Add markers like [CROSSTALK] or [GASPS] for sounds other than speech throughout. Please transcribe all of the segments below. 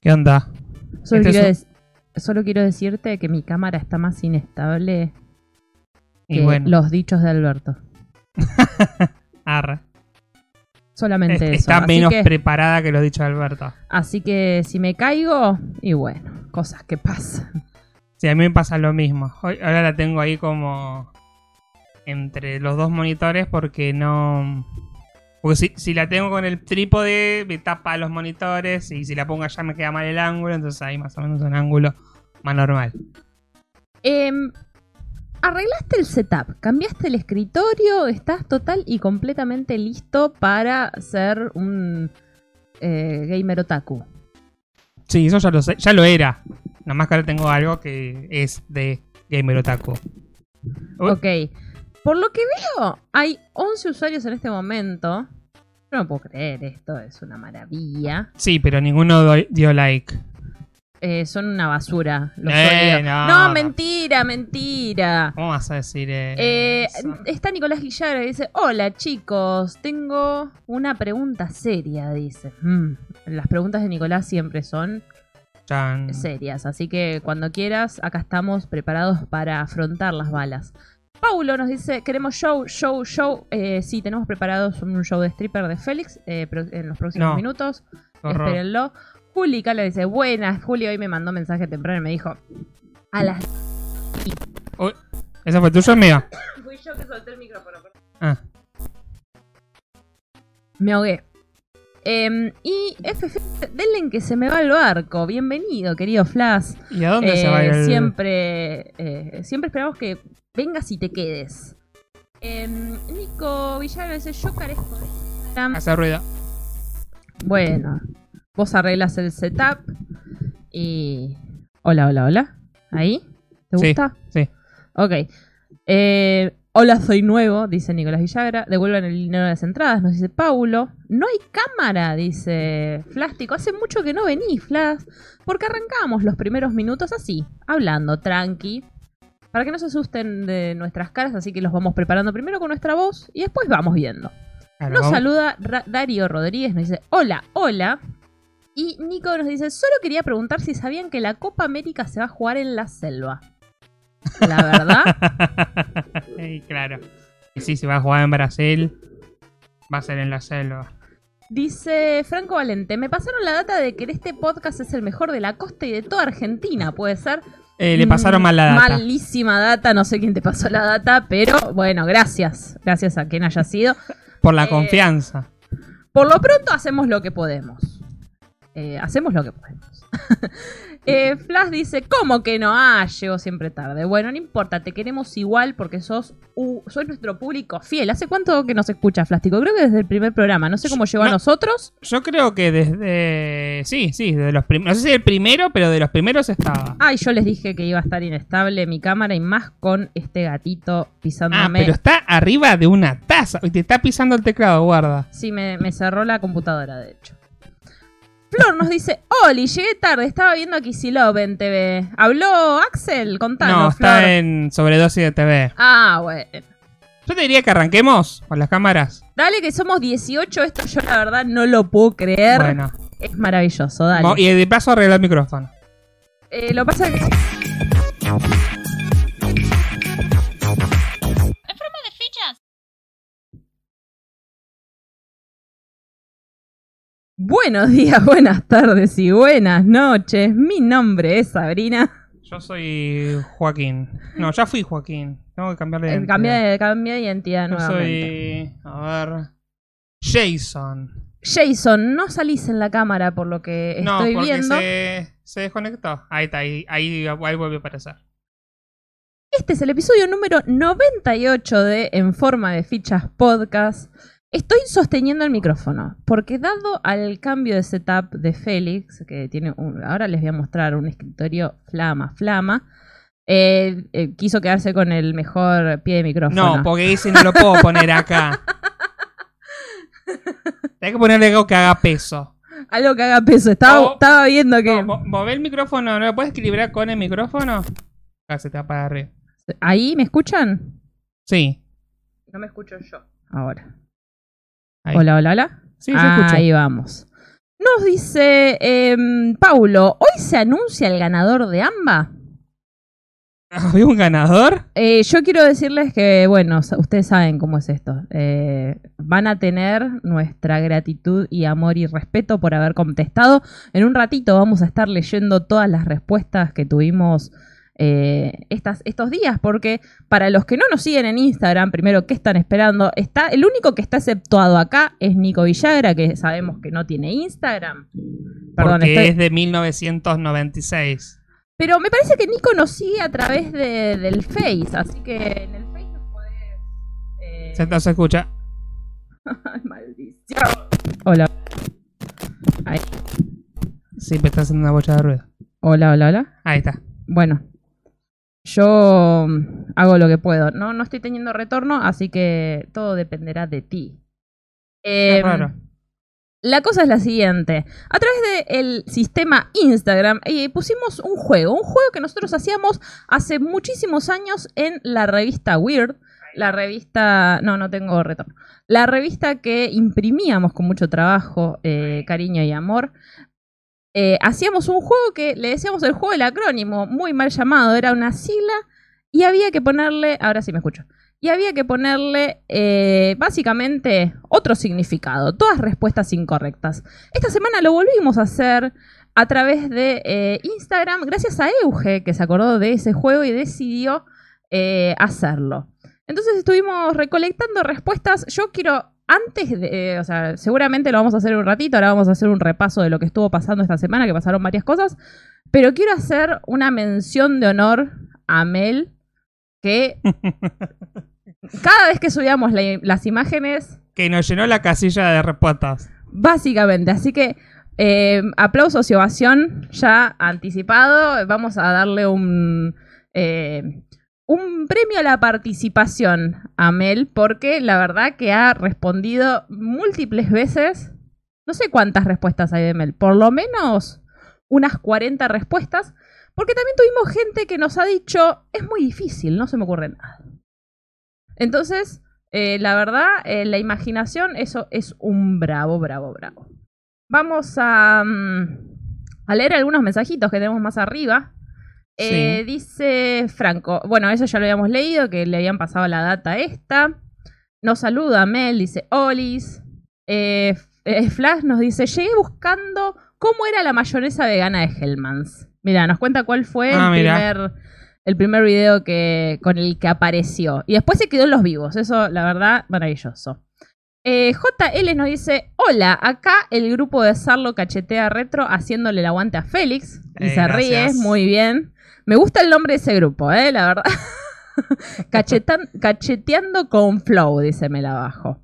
¿Qué onda? Solo, Este quiero solo quiero decirte que mi cámara está más inestable Y que bueno, los dichos de Alberto. [LAUGHS] arre. Solamente Es- eso. Está Así menos que, preparada que lo dicho de Alberto. así que si me caigo, y bueno, cosas que pasan. Sí, a mí me pasa lo mismo. Hoy, ahora la tengo ahí como entre los dos monitores porque no... Porque si, si la tengo con el trípode me tapa los monitores y si la pongo allá me queda mal el ángulo, entonces ahí más o menos un ángulo más normal. Em, arreglaste el setup, cambiaste el escritorio, estás total y completamente listo para ser un eh, gamer otaku. Sí, eso ya lo sé, ya lo era. Nada más que ahora tengo algo que es de Gamer Otaku. Uy. Ok. Por lo que veo, hay 11 usuarios en este momento. Yo no puedo creer, esto es una maravilla. Sí, pero ninguno dio like. Eh, son una basura. Los Eh, no, no, no. mentira, mentira. ¿Cómo vas a decir Eh, está Nicolás Guillar y dice, hola chicos, tengo una pregunta seria, dice. Mm, las preguntas de Nicolás siempre son Chan. serias, así que cuando quieras, acá estamos preparados para afrontar las balas. Paulo nos dice, queremos show, show, show. Eh, sí, tenemos preparados un show de stripper de Félix eh, en los próximos No. minutos. Horror. Espérenlo. Juli Cala dice, buenas. Juli hoy me mandó mensaje temprano y me dijo, a las... Uy, ¿Esa fue tuya o mía? [LAUGHS] Fui yo que solté el micrófono. Ah, Me ahogué. Em, y FF, denle en que se me va el barco. Bienvenido, querido Flash. ¿y a dónde se va Eh, el... Siempre, eh, siempre esperamos que vengas y te quedes. Em, Nico Villano dice, yo carezco de Instagram". Hace ruido. Bueno, vos arreglas el setup y... Hola, hola, hola. ¿Ahí? ¿Te Sí, gusta? sí. Ok. Eh, hola, soy nuevo, dice Nicolás Villagra. Devuelvan el dinero de las entradas, nos dice Paulo. No hay cámara, dice Flástico. Hace mucho que no venís, Flash. Porque arrancamos los primeros minutos así, hablando, tranqui. Para que no se asusten de nuestras caras, así que los vamos preparando primero con nuestra voz y después vamos viendo. Claro, Nos vamos- saluda Ra- Darío Rodríguez, nos dice hola, hola. Y Nico nos dice, solo quería preguntar si sabían que la Copa América se va a jugar en la selva. La verdad, [LAUGHS] Sí, claro. Sí, si va a jugar en Brasil, va a ser en la selva. dice Franco Valente, me pasaron la data de que este podcast es el mejor de la costa y de toda Argentina, puede ser. Eh, le pasaron Mm, mal la data. Malísima data, no sé quién te pasó la data, pero bueno, gracias. Gracias a quien haya sido. Por la Eh, confianza. Por lo pronto hacemos lo que podemos. Eh, hacemos lo que podemos. [LAUGHS] Eh, Flash dice, ¿cómo que no? Ah, llegó siempre tarde. Bueno, no importa, te queremos igual porque sos, uh, sos nuestro público fiel. ¿Hace cuánto que nos escucha Flástico? Creo que desde el primer programa. No sé cómo llegó a No. nosotros. Yo creo que desde... Sí, sí, desde los primeros... No sé si el primero, pero de los primeros estaba. Ay, yo les dije que iba a estar inestable mi cámara y más con este gatito Ah, pisándome. pero está arriba de una taza. Y te está pisando el teclado, guarda. Sí, me, me cerró la computadora, de hecho. Flor nos dice, Oli, llegué tarde, estaba viendo a Kicillof en TV. ¿Habló Axel? Contanos, no, Flor. está en sobredosis de TV. Ah, bueno. Yo te diría que arranquemos con las cámaras. Dale que somos 18, esto yo la verdad no lo puedo creer. Bueno. Es maravilloso, dale. Y de paso arregla el micrófono. Eh, lo pasa que... Buenos días, [LAUGHS] buenas tardes y buenas noches. Mi nombre es Sabrina. Yo soy Joaquín. No, ya fui Joaquín. Tengo que cambiarle de Eh, identidad. Cambia de identidad Yo nuevamente. soy... A ver... Jason. Jason, no salís en la cámara por lo que no, estoy porque viendo. Se, se desconectó. Ahí está, ahí, ahí, ahí vuelve a aparecer. Este es el episodio número 98 de En Forma de Fichas Podcast. Estoy sosteniendo el micrófono, porque dado al cambio de setup de Félix, que tiene un, ahora les voy a mostrar un escritorio flama, flama, eh, eh, quiso quedarse con el mejor pie de micrófono. No, porque ese no lo puedo poner acá. [LAUGHS] Hay que ponerle algo que haga peso. Algo que haga peso. Estaba, Oh. estaba viendo que... No, mo- mover el micrófono, ¿no lo puedes equilibrar con el micrófono? Acá se te va para arriba. ¿Ahí me escuchan? Sí. No me escucho yo. Ahora. Ahí. Hola, hola, hola. Sí, se Ah, escucha. Ahí vamos. Nos dice em, Paulo, ¿hoy se anuncia el ganador de AMBA? [LAUGHS] ¿Había un ganador? Eh, yo quiero decirles que, bueno, ustedes saben cómo es esto. Eh, van a tener nuestra gratitud y amor y respeto por haber contestado. En un ratito vamos a estar leyendo todas las respuestas que tuvimos eh, estas, estos días, porque para los que no nos siguen en Instagram, primero, ¿qué están esperando? Está, el único que está exceptuado acá es Nico Villagra, que sabemos que no tiene Instagram. Perdón, Porque estoy- es de 1996. Pero me parece que Nico nos sigue a través de- del Face, así que en el Face nos podés... eh, Se, escucha. [LAUGHS] Maldición. Hola. Sí, me está haciendo una bocha de ruido. Hola, hola, hola. Ahí está. Bueno, yo mm, hago lo que puedo. No, no estoy teniendo retorno, así que todo dependerá de ti. Raro. La cosa es la siguiente. A través del sistema Instagram eh, pusimos un juego, un juego que nosotros hacíamos hace muchísimos años en la revista Weird. La revista... No, no tengo retorno. La revista que imprimíamos con mucho trabajo, eh, cariño y amor. Eh, hacíamos un juego que le decíamos el juego del acrónimo, muy mal llamado, era una sigla y había que ponerle... Ahora sí me escucho y había que ponerle eh, básicamente otro significado, todas respuestas incorrectas. Esta semana lo volvimos a hacer a través de eh, Instagram, gracias a Euge, que se acordó de ese juego y decidió hacerlo. Entonces estuvimos recolectando respuestas. Yo quiero, antes de, eh, o sea, seguramente lo vamos a hacer un ratito, ahora vamos a hacer un repaso de lo que estuvo pasando esta semana, que pasaron varias cosas, pero quiero hacer una mención de honor a Mel, que [LAUGHS] cada vez que subíamos la- las imágenes, Que nos llenó la casilla de respuestas. básicamente, así que eh, aplausos y ovación ya anticipado, vamos a darle un, eh, un premio a la participación a Mel, porque la verdad que ha respondido múltiples veces, no sé cuántas respuestas hay de Mel, por lo menos unas 40 respuestas, porque también tuvimos gente que nos ha dicho, es muy difícil, no se me ocurre nada. Entonces, eh, la verdad, eh, la imaginación, eso es un bravo, bravo, bravo. Vamos a, mm, a leer algunos mensajitos que tenemos más arriba. Eh, Dice Franco, bueno, eso ya lo habíamos leído, que le habían pasado la data esta. Nos saluda Mel, dice Olis. Eh, eh, Flash nos dice, llegué buscando cómo era la mayonesa vegana de Hellmans. Mira, nos cuenta cuál fue Ah, el, mira. primer, el primer video que, con el que apareció. Y después se quedó en los vivos. Eso, la verdad, maravilloso. Eh, JL nos dice: Hola, acá el grupo de Sarlo cachetea retro haciéndole el aguante a Félix. Y Eh, se ríe, muy bien. Me gusta el nombre de ese grupo, eh, la verdad. [LAUGHS] Cachetan- cacheteando con Flow, dice Mel abajo.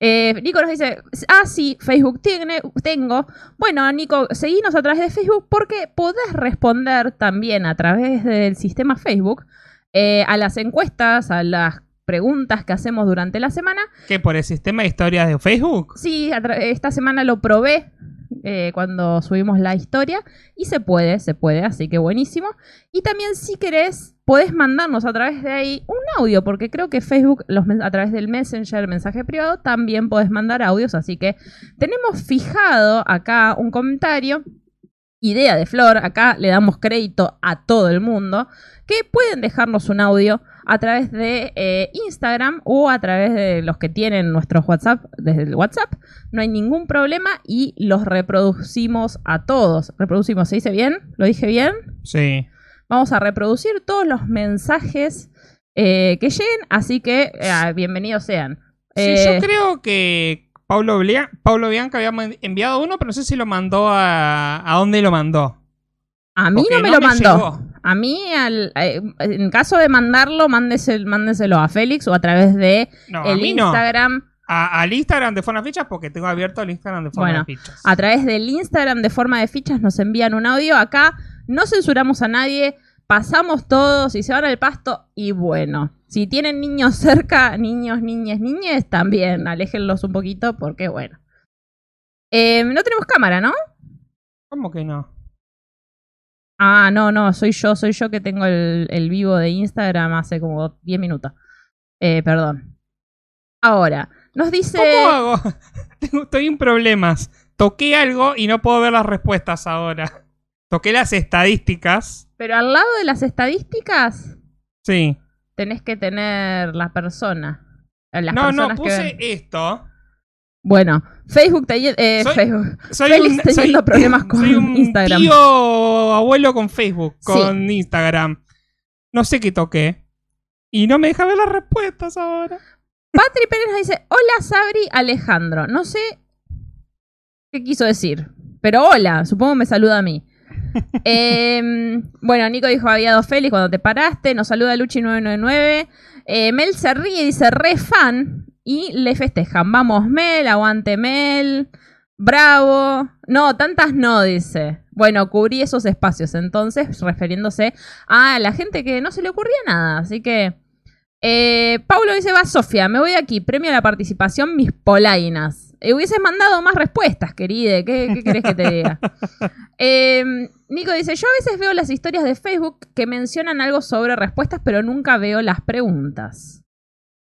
Eh, Nico nos dice, ah, sí, Facebook tiene, tengo. Bueno, Nico, seguinos a través de Facebook porque podés responder también a través del sistema Facebook eh, a las encuestas, a las preguntas que hacemos durante la semana. ¿Qué? ¿Por el sistema de historias de Facebook? Sí, esta semana lo probé eh, cuando subimos la historia y se puede, se puede, así que buenísimo. Y también si querés, podés mandarnos a través de ahí un audio, porque creo que Facebook los a través del Messenger, mensaje privado, también podés mandar audios, así que tenemos fijado acá un comentario. Idea de Flor, acá le damos crédito a todo el mundo, que pueden dejarnos un audio a través de eh, Instagram o a través de los que tienen nuestros WhatsApp desde el WhatsApp. No hay ningún problema y los reproducimos a todos. Reproducimos, ¿se dice bien? ¿Lo dije bien? Sí. Vamos a reproducir todos los mensajes eh, que lleguen, así que eh, bienvenidos sean. Sí, Eh, yo creo que Paulo, Blia- Paulo Bianca había enviado uno, pero no sé si lo mandó a... ¿A dónde lo mandó? a mí no me lo mandó. llegó. A mí, al- eh, en caso de mandarlo, mándese- mándeselo a Félix o a través de No, a el no. Instagram. A- al Instagram de Forma Fichas porque tengo abierto el Instagram de Forma Bueno, Fichas. A través del Instagram de forma de fichas nos envían un audio. Acá no censuramos a nadie, pasamos todos y se van al pasto. Y bueno, si tienen niños cerca, niños, niñas, niñes, también aléjenlos un poquito porque bueno. Eh, no tenemos cámara, ¿no? ¿Cómo que no? Ah, no, no, soy yo, soy yo que tengo el, el vivo de Instagram hace como 10 minutos. Eh, perdón. Ahora, nos dice... ¿Cómo hago? [LAUGHS] Estoy en problemas. toqué algo y no puedo ver las respuestas ahora. Toqué las estadísticas. Pero al lado de las estadísticas Sí. tenés que tener la persona. eh, Las no, no, que puse esto. Bueno, Facebook, te, eh, Soy- Facebook. Soy Félix un, teniendo soy- problemas [COUGHS] con soy un Instagram. tío abuelo con Facebook, con Instagram. No sé qué toqué. Y no me deja ver las respuestas ahora. Patri Pérez nos dice, hola Sabri Alejandro. No sé qué quiso decir, pero hola, supongo me saluda a mí. [LAUGHS] Em, bueno, Nico dijo, había dos Félix cuando te paraste. Nos saluda Luchi999. Eh, Mel se ríe y dice, re fan. Y le festejan. Vamos Mel, aguante Mel. Bravo. No, tantas no, dice. Bueno, cubrí esos espacios entonces, refiriéndose a la gente que no se le ocurría nada. Así que... Eh, Paulo dice, va Sofía, me voy aquí, premio a la participación, mis polainas. Eh, hubieses mandado más respuestas, querida, ¿qué, qué querés que te diga? [LAUGHS] Eh, Nico dice, yo a veces veo las historias de Facebook que mencionan algo sobre respuestas, pero nunca veo las preguntas.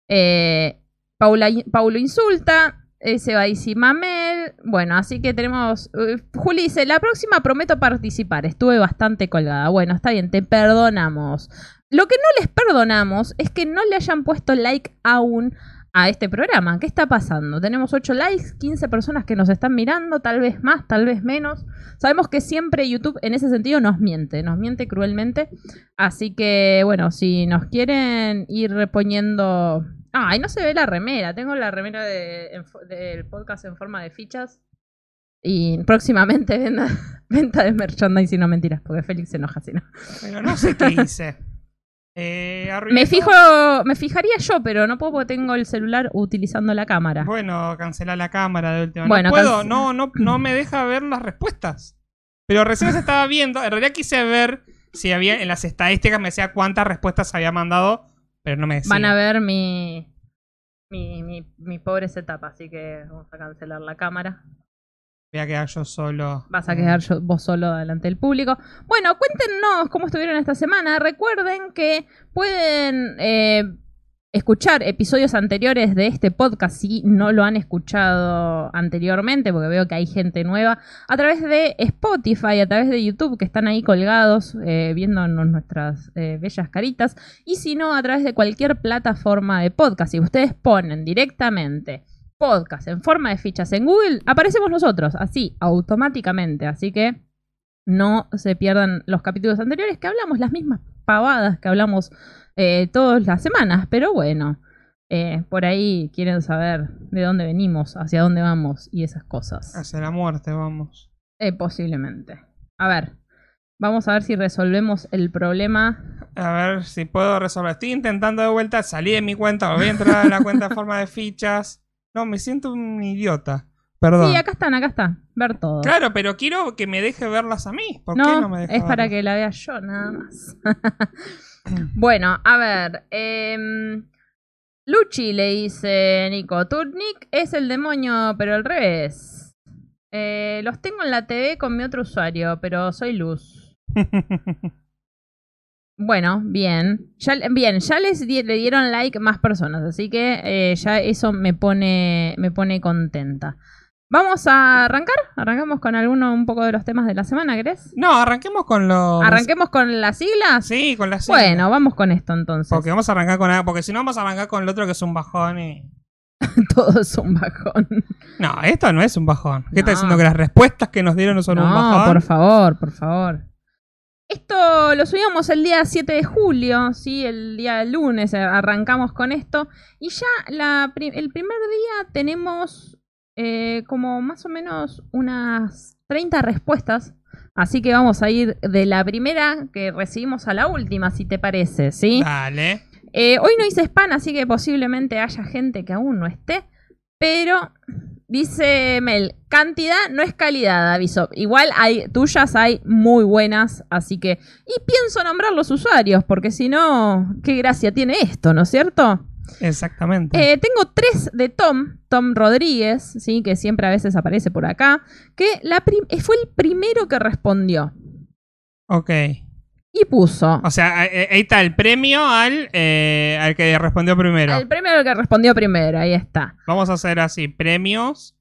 Eh, Paula, Paulo insulta, eh, se va Mamel. Bueno, así que tenemos... eh, Juli dice, la próxima prometo participar, estuve bastante colgada. Bueno, está bien, te perdonamos. Lo que no les perdonamos es que no le hayan puesto like aún a este programa. ¿Qué está pasando? Tenemos 8 likes, 15 personas que nos están mirando, tal vez más, tal vez menos. Sabemos que siempre YouTube en ese sentido nos miente, nos miente cruelmente. Así que, bueno, si nos quieren ir reponiendo... Ah, ahí no se ve la remera. Tengo la remera de- en fo- del podcast en forma de fichas. Y próximamente [LAUGHS] venda, venta de merchandising, no mentiras, porque Félix se enoja si no. Pero no sé qué hice. [LAUGHS] Eh, Me fijo, me fijaría yo, pero no puedo porque tengo el celular utilizando la cámara. Bueno, cancelar la cámara de última. Bueno, no puedo, no, no, no me deja ver las respuestas. Pero recién se estaba viendo. En realidad quise ver si había en las estadísticas me decía cuántas respuestas había mandado, pero no me. Van a ver mi, mi, mi, mi pobre setup, así que vamos a cancelar la cámara. Voy a quedar yo solo. Vas a quedar yo- vos solo delante del público. Bueno, cuéntenos cómo estuvieron esta semana. Recuerden que pueden eh, escuchar episodios anteriores de este podcast si no lo han escuchado anteriormente, porque veo que hay gente nueva, a través de Spotify, a través de YouTube, que están ahí colgados eh, viéndonos nuestras eh, bellas caritas, y si no, a través de cualquier plataforma de podcast. Si ustedes ponen directamente podcast en forma de fichas en Google, aparecemos nosotros, así, automáticamente. Así que no se pierdan los capítulos anteriores que hablamos las mismas pavadas que hablamos eh, todas las semanas. Pero bueno, eh, por ahí quieren saber de dónde venimos, hacia dónde vamos y esas cosas. Hacia la muerte, vamos. Eh, posiblemente. A ver, vamos a ver si resolvemos el problema. A ver si puedo resolver. Estoy intentando de vuelta salir de mi cuenta. Voy a entrar a la cuenta en forma de fichas. No, me siento un idiota. Perdón. Sí, acá están, acá está. Ver todo. Claro, pero quiero que me deje verlas a mí. ¿Por qué no, no me deja es para que la vea yo nada más. [LAUGHS] [CLEARS THROAT] bueno, a ver. em, Luchi le dice Nico, tu nick es el demonio, pero al revés. Eh, los tengo en la TV con mi otro usuario, pero soy Luz. [LAUGHS] Bueno, bien. Ya, bien, ya les di- le dieron like más personas, así que eh, ya eso me pone, me pone contenta. Vamos a arrancar. Arrancamos con alguno un poco de los temas de la semana, ¿querés? No, arranquemos con los. ¿Arranquemos con las siglas? Sí, con las siglas. Bueno, vamos con esto entonces. Porque vamos a arrancar con. Porque si no, vamos a arrancar con el otro que es un bajón y. [LAUGHS] Todo es un bajón. No, esto no es un bajón. ¿Qué está No. diciendo? Que las respuestas que nos dieron no son un no, bajón. por favor, por favor. Esto lo subíamos el día 7 de julio, ¿sí? El día lunes eh, arrancamos con esto. Y ya la el primer día tenemos eh, como más o menos unas 30 respuestas. Así que vamos a ir de la primera que recibimos a la última, si te parece, ¿sí? Dale. Eh, hoy no hice spam, así que posiblemente haya gente que aún no esté. Pero dice Mel, cantidad no es calidad, aviso. Igual hay tuyas, hay muy buenas, así que... Y pienso nombrar los usuarios, porque si no, qué gracia tiene esto, ¿no es cierto? Exactamente. Eh, tengo tres de Tom, Tom Rodríguez, ¿sí? que siempre a veces aparece por acá, que la eh, fue el primero que respondió. ok. Y puso... O sea, ahí está el premio al, eh, al que respondió primero. El primero que respondió primero, ahí está. Vamos a hacer así: premios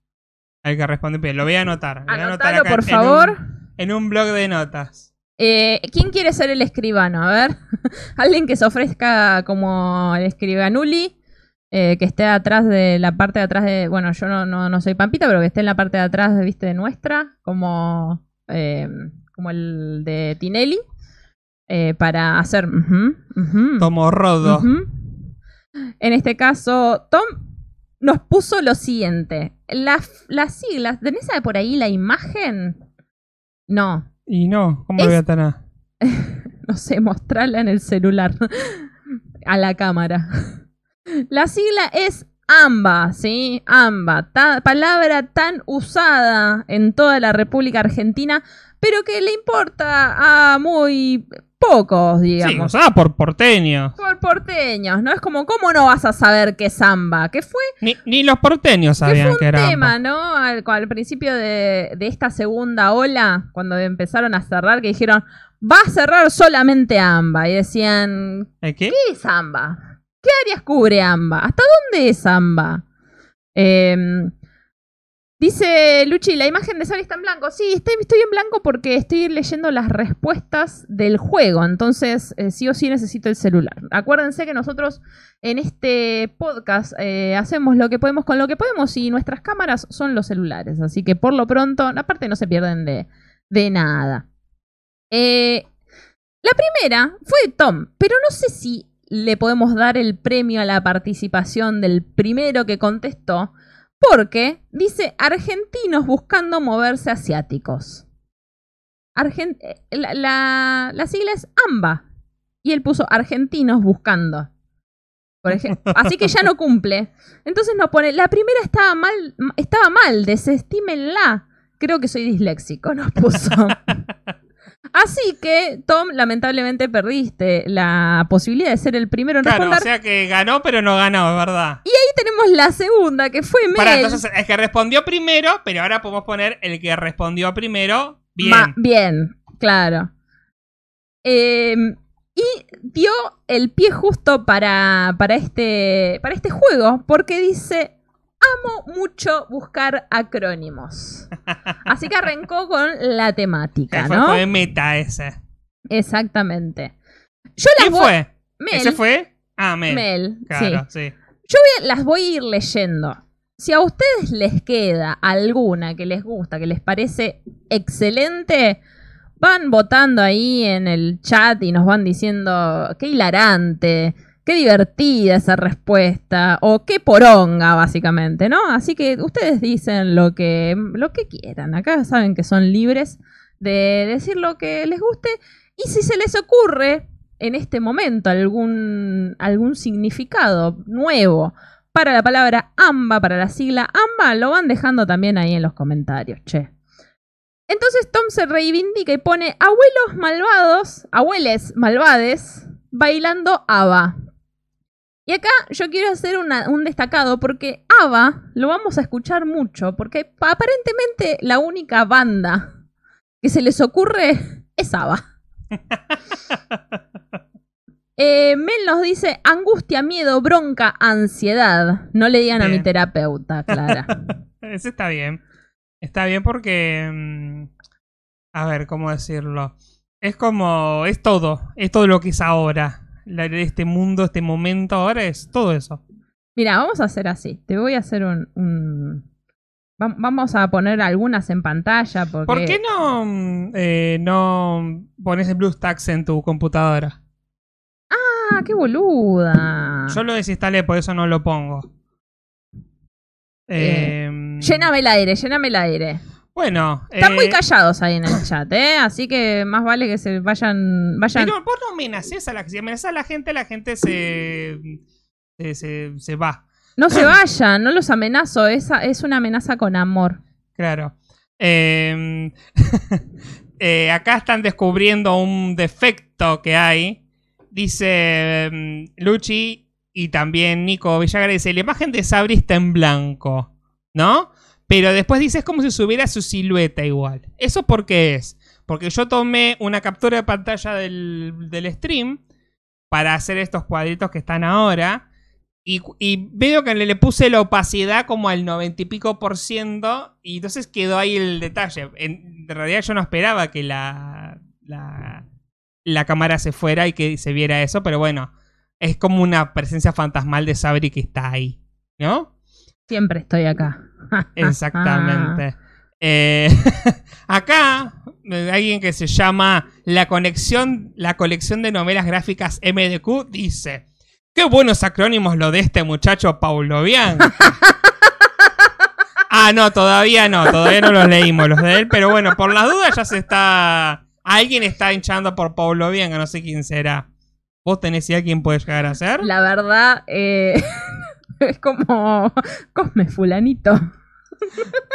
Al que responde primero. Lo voy a anotar. Lo voy a anotar Anotalo, por en favor. un- En un, blog de notas. Eh, ¿Quién quiere ser el escribano? A ver. [LAUGHS] Alguien que se ofrezca como el escribanuli. eh, que esté atrás de la parte de atrás de. Bueno, yo no, no, no soy Pampita, pero que esté en la parte de atrás, viste, de nuestra. Como. eh, como el de Tinelli. eh, para hacer. ujú, Tomo rodo. En este caso, Tom nos puso lo siguiente. Las, las siglas. ¿Tenés por ahí la imagen? No. Y no, ¿cómo Es- lo voy a tener? [LAUGHS] no sé, mostrarla en el celular [LAUGHS] a la cámara. [LAUGHS] La sigla es AMBA, ¿sí? AMBA, ta- palabra tan usada en toda la República Argentina, pero que le importa a muy pocos, Sí, digamos. usada por porteños. Por porteños, ¿no? Es como, ¿cómo no vas a saber qué es AMBA? ¿Qué fue? Ni, ni los porteños Que sabían fue que un era. tema. ¿no? Al, al principio de, de esta segunda ola, cuando empezaron a cerrar, que dijeron, va a cerrar solamente AMBA. Y decían, ¿El qué? ¿qué es AMBA? ¿Qué áreas cubre AMBA? ¿Hasta dónde es AMBA? Em, dice Luchi, la imagen de Sari está en blanco. Sí, estoy, en blanco porque estoy leyendo las respuestas del juego. Entonces, eh, sí o sí necesito el celular. Acuérdense que nosotros en este podcast eh, hacemos lo que podemos con lo que podemos y nuestras cámaras son los celulares. Así que por lo pronto, aparte no se pierden de, de nada. Eh, la primera fue Tom, pero no sé si le podemos dar el premio a la participación del primero que contestó, porque dice argentinos buscando moverse asiáticos. Argen- eh, la, la- la sigla es AMBA y él puso argentinos buscando. Así que ya no cumple. Entonces nos pone, la primera estaba mal, estaba mal, desestímenla. Creo que soy disléxico, nos puso. [LAUGHS] Así que, Tom, lamentablemente perdiste la posibilidad de ser el primero en Claro, o responder. sea que ganó, pero no ganó, es verdad. Ahí tenemos la segunda, que fue Mel. Pará, entonces el que respondió primero, pero ahora podemos poner el que respondió primero. Bien. Ma- bien, claro. Eh, y dio el pie justo para, para, este, para este juego, porque dice, amo mucho buscar acrónimos. Así que arrancó con la temática, ¿no? fue meta ese. Exactamente. Yo las ¿Quién voy... fue? Mel. ¿Ese fue? Ah, Mel. Mel, sí. Claro, sí. las voy a ir leyendo. Si a ustedes les queda alguna que les gusta, que les parece excelente, van votando ahí en el chat y nos van diciendo qué hilarante, qué divertida esa respuesta, o qué poronga, básicamente, ¿no? Así que ustedes dicen lo que, lo que quieran. Acá saben que son libres de decir lo que les guste. Y si se les ocurre en este momento algún, algún significado nuevo para la palabra AMBA, para la sigla AMBA, lo van dejando también ahí en los comentarios, che. Entonces Tom se reivindica y pone abuelos malvados, abueles malvades, bailando ABBA. Y acá yo quiero hacer una- un destacado porque ABBA lo vamos a escuchar mucho, porque aparentemente la única banda que se les ocurre es ABBA. [LAUGHS] Eh, Mel nos dice angustia, miedo, bronca, ansiedad. No le digan a mi terapeuta, Clara. [LAUGHS] Ese está bien. Está bien porque. mm, a ver, ¿cómo decirlo? Es como. Es todo. Es todo lo que es ahora. La, de este mundo, este momento ahora es todo eso. Mira, vamos a hacer así. Te voy a hacer un. un- va- Vamos a poner algunas en pantalla porque. ¿Por qué no, mm, eh, no pones el BlueStacks en tu computadora? Ah, qué boluda. Yo lo desinstalé, por eso no lo pongo. Eh, Eh, Lléname el aire, lléname el aire. Bueno. Están eh, muy callados ahí en el chat, ¿eh? Así que más vale que se vayan. vayan. Pero vos no amenaces a la Si amenazas a la gente, la gente se. se, se, se va. No se vayan, no los amenazo. Esa es una amenaza con amor. Claro. Eh, [LAUGHS] eh, acá están descubriendo un defecto que hay. Dice mm, Luchi y también Nico Villagra. Dice: La imagen de Sabri está en blanco. ¿No? Pero después dice: Es como si subiera su silueta igual. ¿Eso por qué es? Porque yo tomé una captura de pantalla del, del stream para hacer estos cuadritos que están ahora. Y, veo que le, puse la opacidad como al noventa y pico por ciento. Y entonces quedó ahí el detalle. En, realidad yo no esperaba que la, la, la cámara se fuera y que se viera eso. Pero bueno, es como una presencia fantasmal de Sabri que está ahí. ¿No? Siempre estoy acá. Exactamente. Eh, [LAUGHS] acá, eh, alguien que se llama la conexión, la colección de novelas gráficas MDQ dice: Qué buenos acrónimos lo de este muchacho Paulovian. [LAUGHS] ah, no, todavía no, todavía no los leímos los de él, pero bueno, por las dudas ya se está. Alguien está hinchando por Paulovian, no sé quién será. ¿Vos tenés si alguien puede llegar a ser? La verdad, eh, [LAUGHS] es [LAUGHS] como Cosme Fulanito.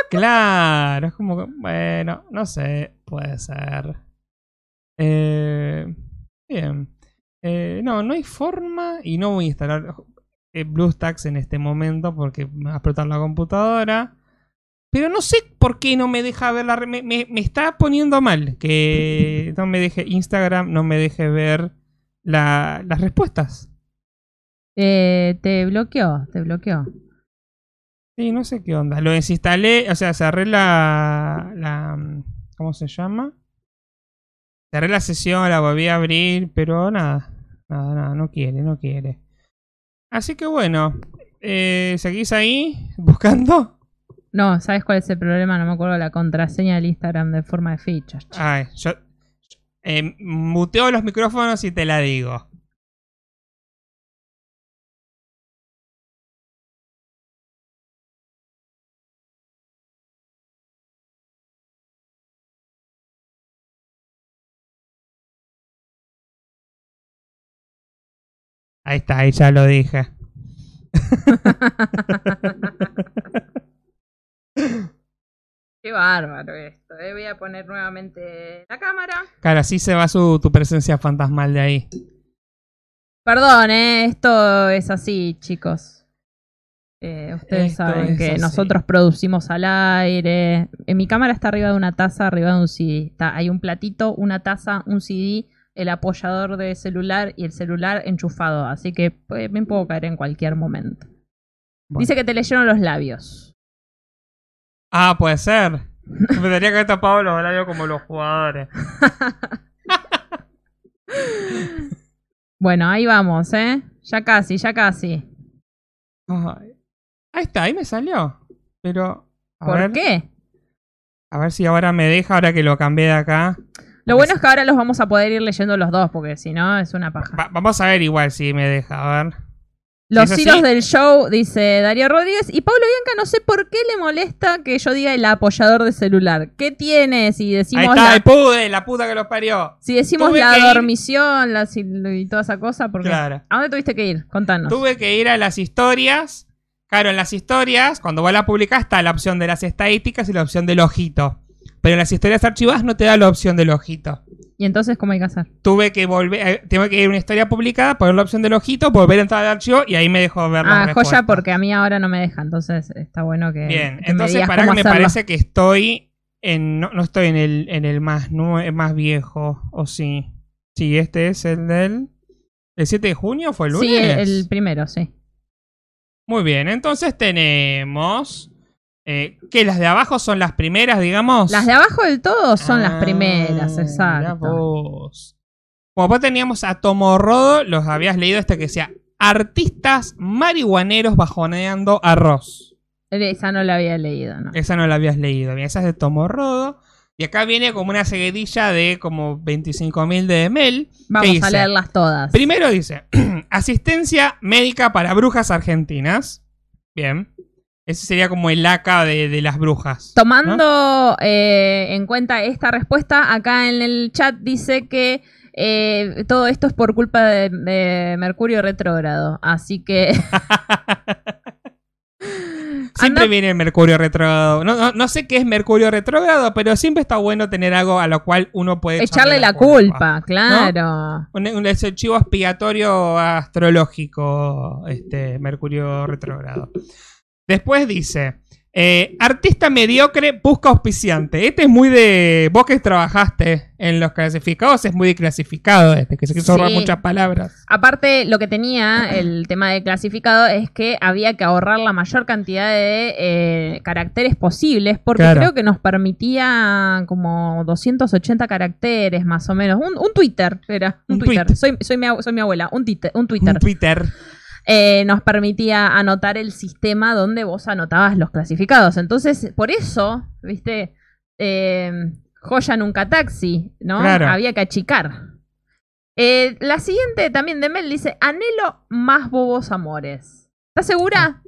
Claro, es como bueno, no sé, puede ser. Eh, bien. Eh, no, no hay forma y no voy a instalar eh, BlueStacks en este momento porque me va a explotar la computadora. Pero no sé por qué no me deja ver la... Me, me- me está poniendo mal que no me deje Instagram, no me deje ver la- las respuestas. Eh, te bloqueó, te bloqueó. Sí, no sé qué onda. Lo desinstalé, o sea, cerré la, la... ¿Cómo se llama? Cerré la sesión, la volví a abrir, pero nada. Nada, nada, no quiere, no quiere. Así que bueno, eh, ¿seguís ahí [LAUGHS] buscando? No, ¿sabes cuál es el problema? No me acuerdo la contraseña del Instagram de forma de fichas. Ay, yo eh, muteo los micrófonos y te la digo. Ahí está, ahí ya lo dije. Qué bárbaro esto. eh. Voy a poner nuevamente la cámara. Claro, así se va su, tu presencia fantasmal de ahí. Perdón, eh, esto es así, chicos. Eh, ustedes Esto saben que así. nosotros producimos al aire. En mi cámara está arriba de una taza, arriba de un CD. Está, hay un platito, una taza, un CD, el apoyador de celular y el celular enchufado. Así que pues, me puedo caer en cualquier momento. Bueno. Dice que te leyeron los labios. Ah, puede ser. Me tendría que haber tapado los labios como los jugadores. [LAUGHS] Bueno, ahí vamos, ¿eh? Ya casi, ya casi. Ay. Ahí está, ahí me salió. Pero. A ¿Por ver, qué? A ver si ahora me deja, ahora que lo cambié de acá. Lo bueno es que ahora los vamos a poder ir leyendo los dos, porque si no es una paja. Va- vamos a ver igual si me deja. A ver. Los hilos del show, dice Darío Rodríguez. Y Pablo Bianca, no sé por qué le molesta que yo diga el apoyador de celular. ¿Qué tiene si Ahí decimos está, la, el pude, la puta que los parió. si decimos Tuve la que ir- dormición la sil- y toda esa cosa? Porque, Claro. ¿A dónde tuviste que ir? Contanos. Tuve que ir a las historias. Claro, en las historias, cuando vos la publicás, está la opción de las estadísticas y la opción del ojito. Pero en las historias archivadas no te da la opción del ojito. Y entonces, ¿cómo hay que hacer? Tuve que volver, eh, tengo que ir a una historia publicada, poner la opción del ojito, volver a entrar al archivo y ahí me dejó ver las Ah, joya, porque a mí ahora no me deja. Entonces está bueno que. Bien, que me entonces digas para que cómo me hacerlo. parece que estoy en. No, no estoy en el, en el más, nue- más viejo, o sí. Sí, este es el del. ¿El 7 de junio fue el lunes? Sí, el, el primero, sí. Muy bien, entonces tenemos. Eh, que las de abajo son las primeras, digamos. Las de abajo del todo son las Ah, primeras, exacto. vos. Como vos teníamos a Tomorrodo, los habías leído este que decía artistas marihuaneros bajoneando arroz. Esa no la había leído, ¿no? Esa no la habías leído. Bien, esa es de Tomorrodo. Y acá viene como una seguidilla de como 25.000 de Mel. Vamos a leerlas todas. Primero dice, [CLEARS THROAT] asistencia médica para brujas argentinas. Bien. Ese sería como el ACA de, de las brujas. ¿no? Tomando eh, en cuenta esta respuesta, acá en el chat dice que eh, todo esto es por culpa de, de Mercurio retrógrado. Así que. [LAUGHS] Siempre Anda- viene Mercurio retrógrado. No, no, no sé qué es Mercurio retrógrado, pero siempre está bueno tener algo a lo cual uno puede echarle la culpa, claro. Un, un- es el chivo expiatorio astrológico, este Mercurio retrógrado. Después dice: Eh, artista mediocre busca auspiciante. Este es muy de. Vos que trabajaste en los clasificados, es muy de clasificado este, que se quiso ahorrar muchas palabras. Aparte, lo que tenía el tema de clasificado es que había que ahorrar la mayor cantidad de eh, caracteres posibles, porque Claro. creo que nos permitía como 280 caracteres más o menos. Un, un Twitter era, un, Un Twitter. tweet. Soy, soy, mi, soy mi abuela, un, tite- un Twitter. Un Twitter. Eh, nos permitía anotar el sistema donde vos anotabas los clasificados. Entonces, por eso, viste, eh, joya nunca taxi, ¿no? Claro. Había que achicar. Eh, la siguiente también de Mel dice, anhelo más bobos amores. ¿Estás segura?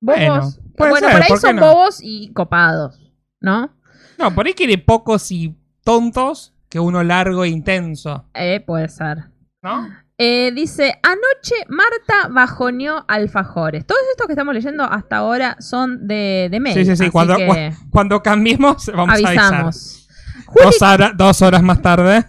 Bueno, Bobos. bueno, ser, por ahí ¿por qué son no? bobos y copados, ¿no? No, por ahí quiere pocos y tontos que uno largo e intenso. Eh, puede ser. ¿No? Eh, dice, anoche Marta bajoneó alfajores. Todos estos que estamos leyendo hasta ahora son de, de Mel. Sí, sí, sí. Cuando, que cuando cambiemos, [LAUGHS] vamos a avisar. Dos, hora- dos horas más tarde.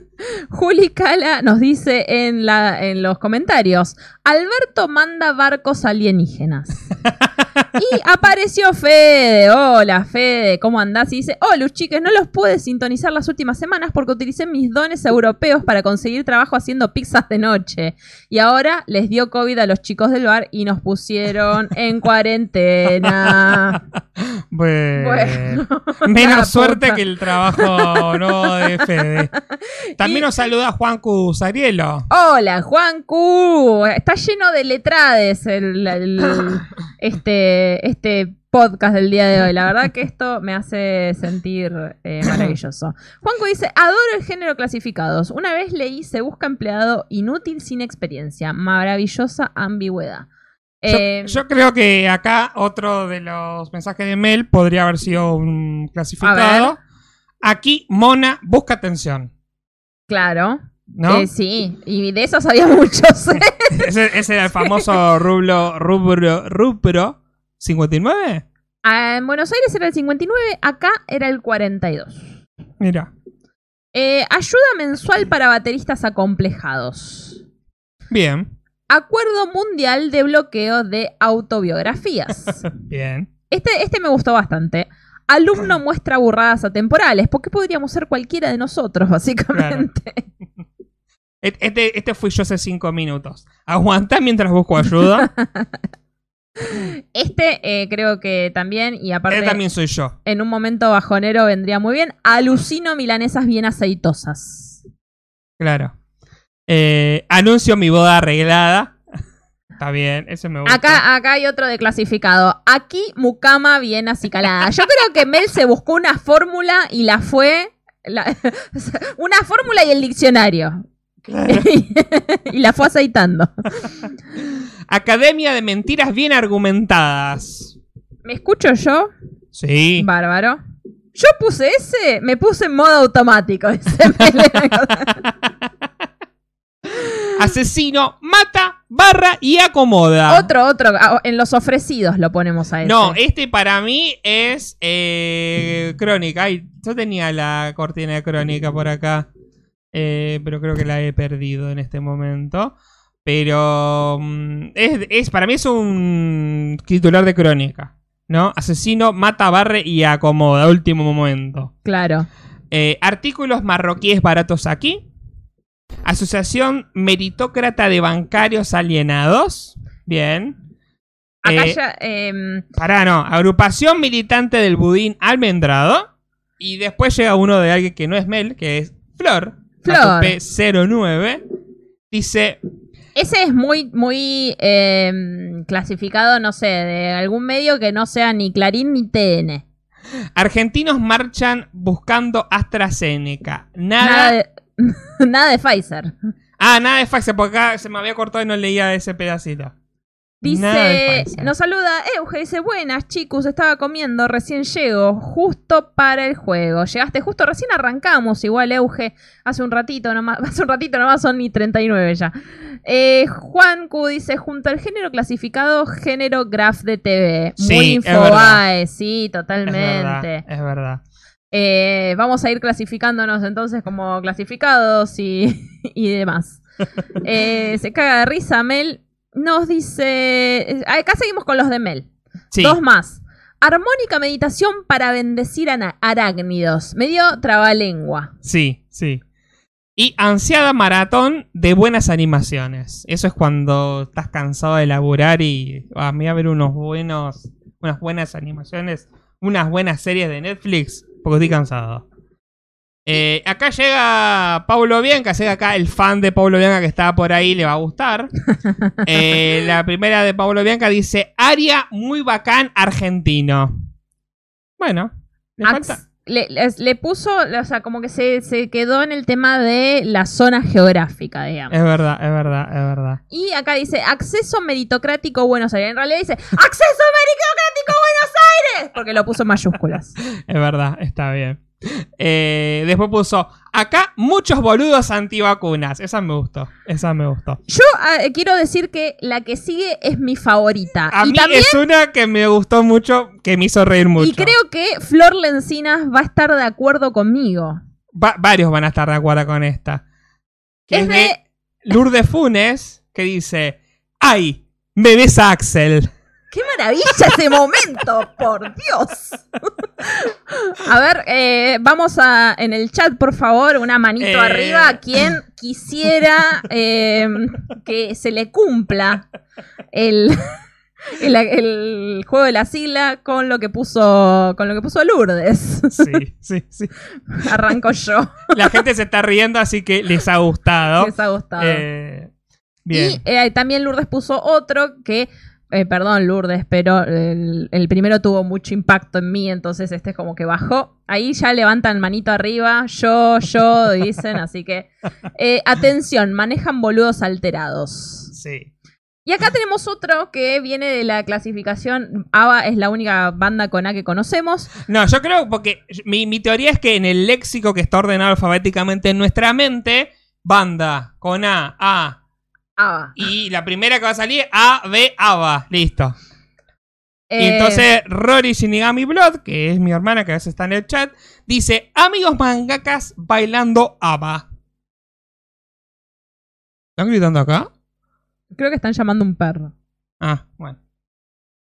Juli Cala nos dice en, la, en los comentarios, Alberto manda barcos alienígenas. [LAUGHS] y apareció Fede. Hola, Fede, ¿cómo andás? Y dice, oh, los chiques, no los pude sintonizar las últimas semanas porque utilicé mis dones europeos para conseguir trabajo haciendo pizzas de noche. Y ahora les dio COVID a los chicos del bar y nos pusieron en cuarentena. [LAUGHS] Bueno. [LAUGHS] La Menos suerte puta. que el trabajo no de Fede. [LAUGHS] También Y- nos saluda Juan Cusarielo. Hola, Juan Q. Está lleno de letrades el, el- [LAUGHS] este, este podcast del día de hoy. La verdad que esto me hace sentir eh, maravilloso. Juan Q dice, adoro el género clasificados. Una vez leí se busca empleado inútil sin experiencia. Maravillosa ambigüedad. Yo, Eh, yo creo que acá otro de los mensajes de Mel podría haber sido un clasificado. Aquí, Mona busca atención. claro. ¿No? Eh, sí, y de esos había muchos. [LAUGHS] ese, ese era el famoso rublo, rubro, rubro 59. Ah, en Buenos Aires era el 59, acá era el 42. Mira. Eh, ayuda mensual para bateristas acomplejados. Bien. Acuerdo mundial de bloqueo de autobiografías. [LAUGHS] Bien. Este, este me gustó bastante. Alumno [CLEARS THROAT] muestra burradas atemporales. porque podríamos ser cualquiera de nosotros, básicamente? Et- Este, este fui yo hace cinco minutos. Aguanta mientras busco ayuda. [LAUGHS] Este eh, creo que también, y aparte, Este también soy yo. en un momento bajonero vendría muy bien. Alucino milanesas bien aceitosas. Claro. Eh, anuncio mi boda arreglada. [LAUGHS] Está bien, ese me gusta. Acá, acá hay otro de clasificado. Aquí mucama bien acicalada. Yo creo que Mel se buscó una fórmula y la fue. la- [LAUGHS] una fórmula y el diccionario. Claro. [LAUGHS] y la fue aceitando. Academia de mentiras bien argumentadas. ¿Me escucho yo? Sí. Bárbaro. Yo puse ese, me puse en modo automático. dice Mel. Asesino, mata, barra y acomoda. otro, otro. ah, En los ofrecidos lo ponemos a ese. No, este para mí es eh, crónica. Ay, yo tenía la cortina de crónica por acá. eh, pero creo que la he perdido en este momento. Pero mm, es, es- para mí es un titular de crónica. ¿No? Asesino, mata, barre y acomoda. Último momento. Claro. Eh, artículos marroquíes baratos aquí. Asociación Meritócrata de Bancarios Alienados. Bien. Acá Eh, ya. em, Pará, no. Agrupación militante del budín almendrado. Y después llega uno de alguien que no es Mel, que es Flor. Flor. P09. Dice. Ese es muy, muy em, clasificado, no sé, de algún medio que no sea ni Clarín ni TN. Argentinos marchan buscando AstraZeneca. Nada. Nada de, [LAUGHS] nada de Pfizer. Ah, nada de Pfizer, porque acá se me había cortado y no leía ese pedacito. Dice, nos saluda Euge, dice, buenas chicos, estaba comiendo, recién llego, justo para el juego. Llegaste justo, recién arrancamos, igual Euge, hace un ratito nomás, [LAUGHS] hace un ratito nomás son ni 39 ya. Eh, Juan Q dice, junto al género clasificado, género graph de TV. Sí, Muy infobae, sí, Es totalmente. verdad. Es verdad. Eh, vamos a ir clasificándonos entonces como clasificados y, [LAUGHS] y demás. Eh, se caga de risa Mel. Nos dice... Acá seguimos con los de Mel. Sí. Dos más. Armónica meditación para bendecir ana- arácnidos. Medio trabalengua. Sí, sí. Y ansiada maratón de buenas animaciones. Eso es cuando estás cansado de laburar y "Ah, me voy a ver unos buenos, unas buenas animaciones, unas buenas series de Netflix, porque estoy cansado. Eh, acá llega Paulo Bianca, llega acá el fan de Paulo Bianca que estaba por ahí, le va a gustar. [LAUGHS] Eh, la primera de Paulo Bianca dice, Aria muy bacán argentino. Bueno, le Ax- falta... le, les- le puso, o sea, como que se, se quedó en el tema de la zona geográfica, digamos. Es verdad, es verdad, es verdad. Y acá dice, acceso meritocrático Buenos Aires. En realidad dice, acceso meritocrático Buenos Aires. Porque lo puso en mayúsculas. [LAUGHS] Es verdad, está bien. Eh, después puso, acá muchos boludos antivacunas. Esa me gustó, esa me gustó. Yo ah, quiero decir que la que sigue es mi favorita. A y mí también, es una que me gustó mucho, que me hizo reír mucho. y creo que Flor Lencinas va a estar de acuerdo conmigo. Va- varios van a estar de acuerdo con esta. Que Es es, de de- Lourdes Funes, que dice, ¡ay! Me ves a Axel. ¡Qué maravilla ese momento! ¡Por Dios! A ver, eh, vamos a en el chat, por favor, una manito Eh. arriba. Quien quisiera eh, que se le cumpla el, el, el juego de la sigla con lo que puso con lo que puso Lourdes. Sí, sí, sí. Arranco yo. La gente se está riendo, así que les ha gustado. Les ha gustado. Bien. Y también Lourdes puso otro que, eh, perdón Lourdes, pero el, el primero tuvo mucho impacto en mí, entonces este es como que bajó. Ahí ya levantan manito arriba, yo, yo, dicen, [LAUGHS] así que eh, atención, manejan boludos alterados. Sí. Y acá tenemos otro que viene de la clasificación, ABBA es la única banda con A que conocemos. No, yo creo, porque mi, mi teoría es que en el léxico que está ordenado alfabéticamente en nuestra mente, banda con A, A, Y la primera que va a salir, A, B, ABA. Listo. Y Eh, entonces Rory Shinigami Blood, que es mi hermana que a veces está en el chat, dice, amigos mangakas bailando ABBA. ¿Están gritando acá? creo que están llamando un perro. Ah, bueno.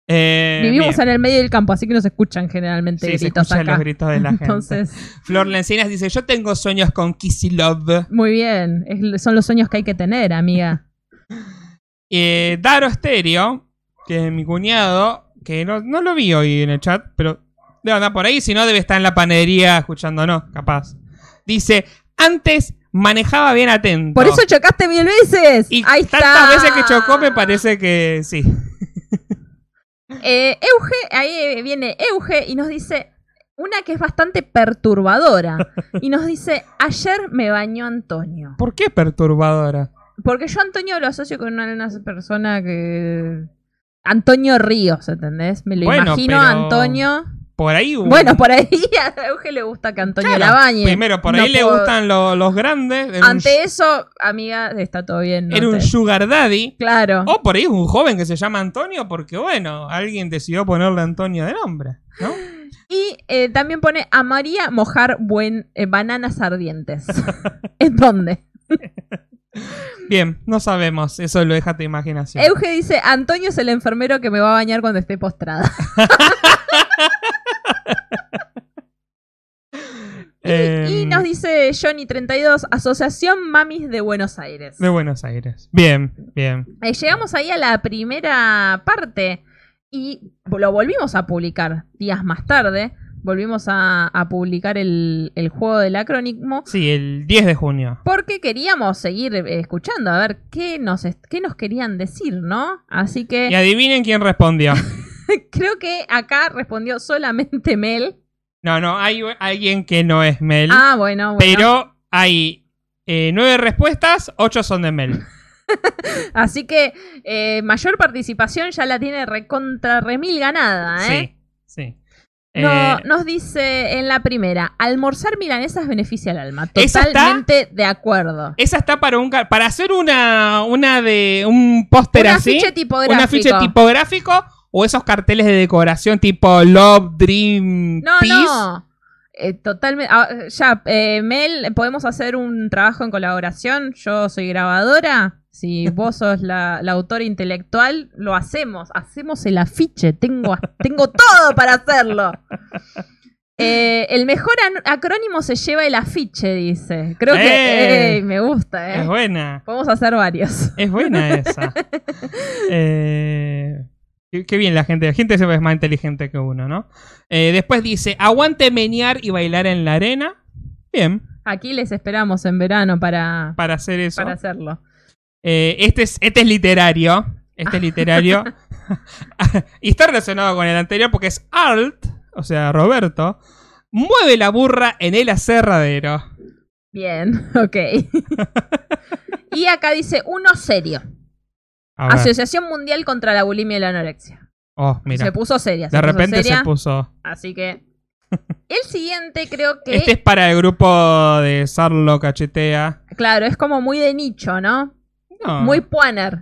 Eh, Vivimos bien. en el medio del campo, así que no se escuchan generalmente Sí, se gritos escuchan acá. los gritos de la gente. Entonces, Flor Lencinas dice, yo tengo sueños con Kissy Love. muy bien. Es- son los sueños que hay que tener, amiga. [LAUGHS] Eh, Daro Stereo, que es mi cuñado, que no, no lo vi hoy en el chat, pero debe andar por ahí, si no debe estar en la panadería escuchándonos, capaz. Dice, antes manejaba bien atento. Por eso chocaste mil veces. y Ahí está. tantas veces que chocó me parece que sí. Eh, Euge, ahí viene Euge y nos dice una que es bastante perturbadora. [LAUGHS] y nos dice, ayer me bañó Antonio. ¿Por qué perturbadora? Porque yo Antonio lo asocio con una, una persona que... Antonio Ríos, ¿entendés? Me lo Bueno, imagino a pero- Antonio. Por ahí hubo- Bueno, por ahí [LAUGHS] a Euge le gusta que Antonio Claro, la bañe. Primero, por No ahí le puedo- gustan lo- los grandes. Un, Ante eso, amiga, está todo bien. no era un sugar daddy. Claro. O por ahí es un joven que se llama Antonio porque, bueno, alguien decidió ponerle Antonio de nombre, ¿no? Y eh, también pone a María mojar buen eh, bananas ardientes. [LAUGHS] ¿En dónde? [LAUGHS] Bien, no sabemos, eso lo deja a tu imaginación. Euge dice, Antonio es el enfermero que me va a bañar cuando esté postrada. [LAUGHS] Y, Em, y nos dice Johnny32, Asociación Mamis de Buenos Aires. De Buenos Aires. Bien, bien. Eh, llegamos ahí a la primera parte y lo volvimos a publicar días más tarde. Volvimos a, a publicar el, el juego del acrónimo Sí, el 10 de junio. porque queríamos seguir eh, escuchando a ver qué nos, qué nos querían decir, ¿no? Así que Y adivinen quién respondió. [LAUGHS] creo que acá respondió solamente Mel. No, no, hay alguien que no es Mel. Ah, bueno, bueno. pero hay eh, nueve respuestas, ocho son de Mel. [LAUGHS] Así que eh, mayor participación ya la tiene recontra remil ganada, ¿eh? Sí, sí. No, Eh, nos dice en la primera, almorzar milanesas beneficia al alma. Totalmente de acuerdo. esa está para un para hacer una una de un póster así, tipográfico. un afiche tipográfico o esos carteles de decoración tipo Love, Dream, No, Peace. no. Eh, totalmente. ah, ya, eh, Mel, ¿podemos hacer un trabajo en colaboración? Yo soy grabadora. Si vos sos la, la autora intelectual, lo hacemos. Hacemos el afiche. Tengo, tengo todo para hacerlo. Eh, el mejor acrónimo se lleva el afiche, dice. Creo que ¡Eh! ey, me gusta, Es ¿eh? buena. Podemos hacer varios. Es buena esa. [LAUGHS] Eh, qué, qué bien la gente. La gente siempre es más inteligente que uno, ¿no? Eh, después dice, aguante menear y bailar en la arena. Bien, Aquí les esperamos en verano para, para hacer eso. para hacerlo. Eh, este, es, este es literario. Este es literario. [LAUGHS] [LAUGHS] y está relacionado con el anterior porque es Alt, o sea, Roberto. Mueve la burra en el aserradero. Bien, [LAUGHS] ok. y acá dice uno serio. Asociación Mundial contra la Bulimia y la Anorexia. Oh, mira. Se puso seria. se De puso repente seria, se puso. Así que. El siguiente creo que. Este es para el grupo de Sarlo Cachetea. Claro, es como muy de nicho, ¿no? No. Muy puaner.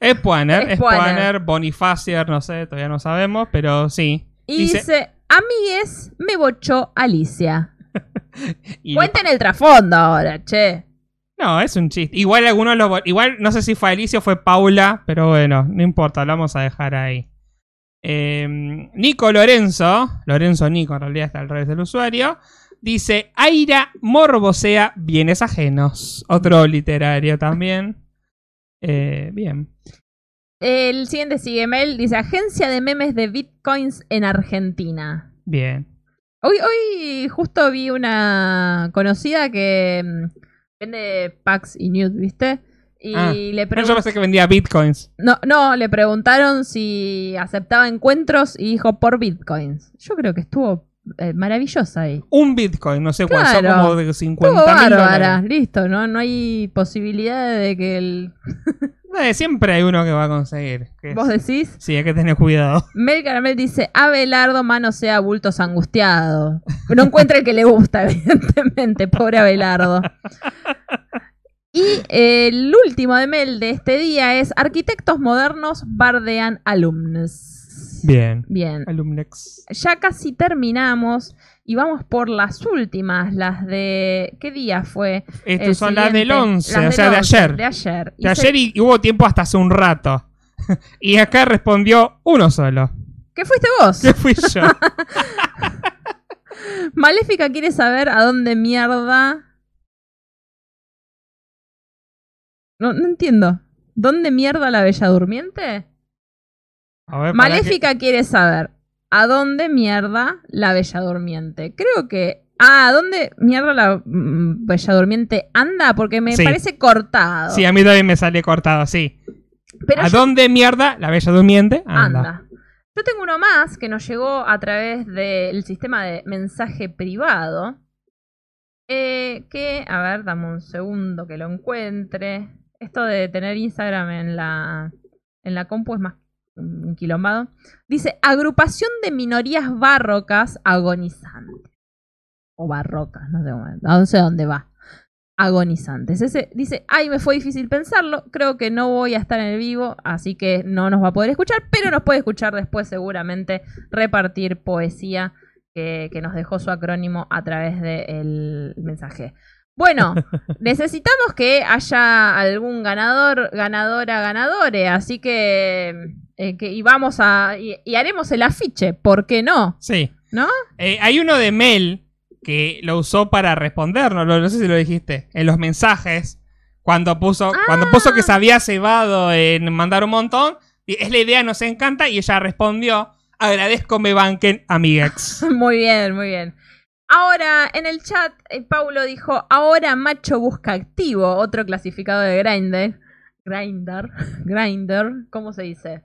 Es Puaner, Es es Puaner. Puaner, Bonifacier, no sé, todavía no sabemos, pero sí. Y Dice- dice, amigues, me bochó Alicia. [LAUGHS] Cuenten el trasfondo ahora, che. No, es un chiste. Igual algunos lo. Igual no sé si fue Alicia o fue Paula, pero bueno, no importa, lo vamos a dejar ahí. Eh, Nico Lorenzo, Lorenzo Nico en realidad está al revés del usuario, dice: Aira morbosea bienes ajenos. Otro literario también. Eh, bien. El siguiente sigue Mel, dice, agencia de memes de bitcoins en Argentina. Bien. Hoy, hoy justo vi una conocida que mm, vende packs y nude, ¿viste? Y Ah, le Pero yo pensé que vendía bitcoins. No, no, le preguntaron si aceptaba encuentros y dijo por bitcoins. Yo creo que estuvo eh, maravillosa ahí. Un bitcoin, no sé cuál, son Claro. como de Estuvo 50 mil dólares. listo, ¿no? No hay posibilidad de que el... [LAUGHS] Eh, siempre hay uno que va a conseguir. que es- ¿Vos decís? Sí, hay que tener cuidado. [LAUGHS] Mel Caramel dice, Abelardo, mano sea bultos angustiado. No encuentra el que le gusta, [LAUGHS] evidentemente, pobre Abelardo. Y eh, el último de Mel de este día es, arquitectos modernos bardean alumnos. Bien. Bien, Alumnex. ya casi terminamos y vamos por las últimas, las de... ¿Qué día fue? Estas son las del siguiente. 11, Las o del sea, de 11, ayer. De ayer. Y De ayer y hubo tiempo hasta hace un rato. [LAUGHS] y acá respondió uno solo. ¿Qué fuiste vos? ¿Qué fui yo? [LAUGHS] Maléfica quiere saber a dónde mierda. No, no entiendo. ¿Dónde mierda la Bella Durmiente? A ver, Maléfica quiere saber a dónde mierda la Bella Durmiente. Creo que. Ah, ¿a dónde mierda la mm, Bella Durmiente anda? Porque me Sí. parece cortado. Sí, a mí también me sale cortado, sí. Pero ¿A yo- dónde mierda la bella durmiente? Anda. anda. Yo tengo uno más que nos llegó a través del sistema de mensaje privado. Eh, que, a ver, dame un segundo que lo encuentre. Esto de tener Instagram en la, en la compu es más un quilombado. Dice, agrupación de minorías barrocas agonizantes. O barrocas, no sé, cómo- no sé dónde va. Agonizantes. Ese dice, ay, me fue difícil pensarlo. Creo que no voy a estar en el vivo, así que no nos va a poder escuchar, pero nos puede escuchar después seguramente repartir poesía que, que nos dejó su acrónimo a través del mensaje. Bueno, [LAUGHS] necesitamos que haya algún ganador, ganadora, ganadore, así que, eh, que y vamos a y, y haremos el afiche, ¿por qué no? Sí. ¿No? Eh, hay uno de Mel que lo usó para respondernos, no, no sé si lo dijiste, en los mensajes. Cuando puso, cuando puso que se había cebado en mandar un montón, es la idea, nos encanta, y ella respondió, agradezco me banquen, amiguex. [LAUGHS] Muy bien, muy bien. Ahora, en el chat, eh, Paulo dijo, ahora macho busca activo, otro clasificado de Grindr. Grindr, [LAUGHS] Grindr, ¿cómo se dice?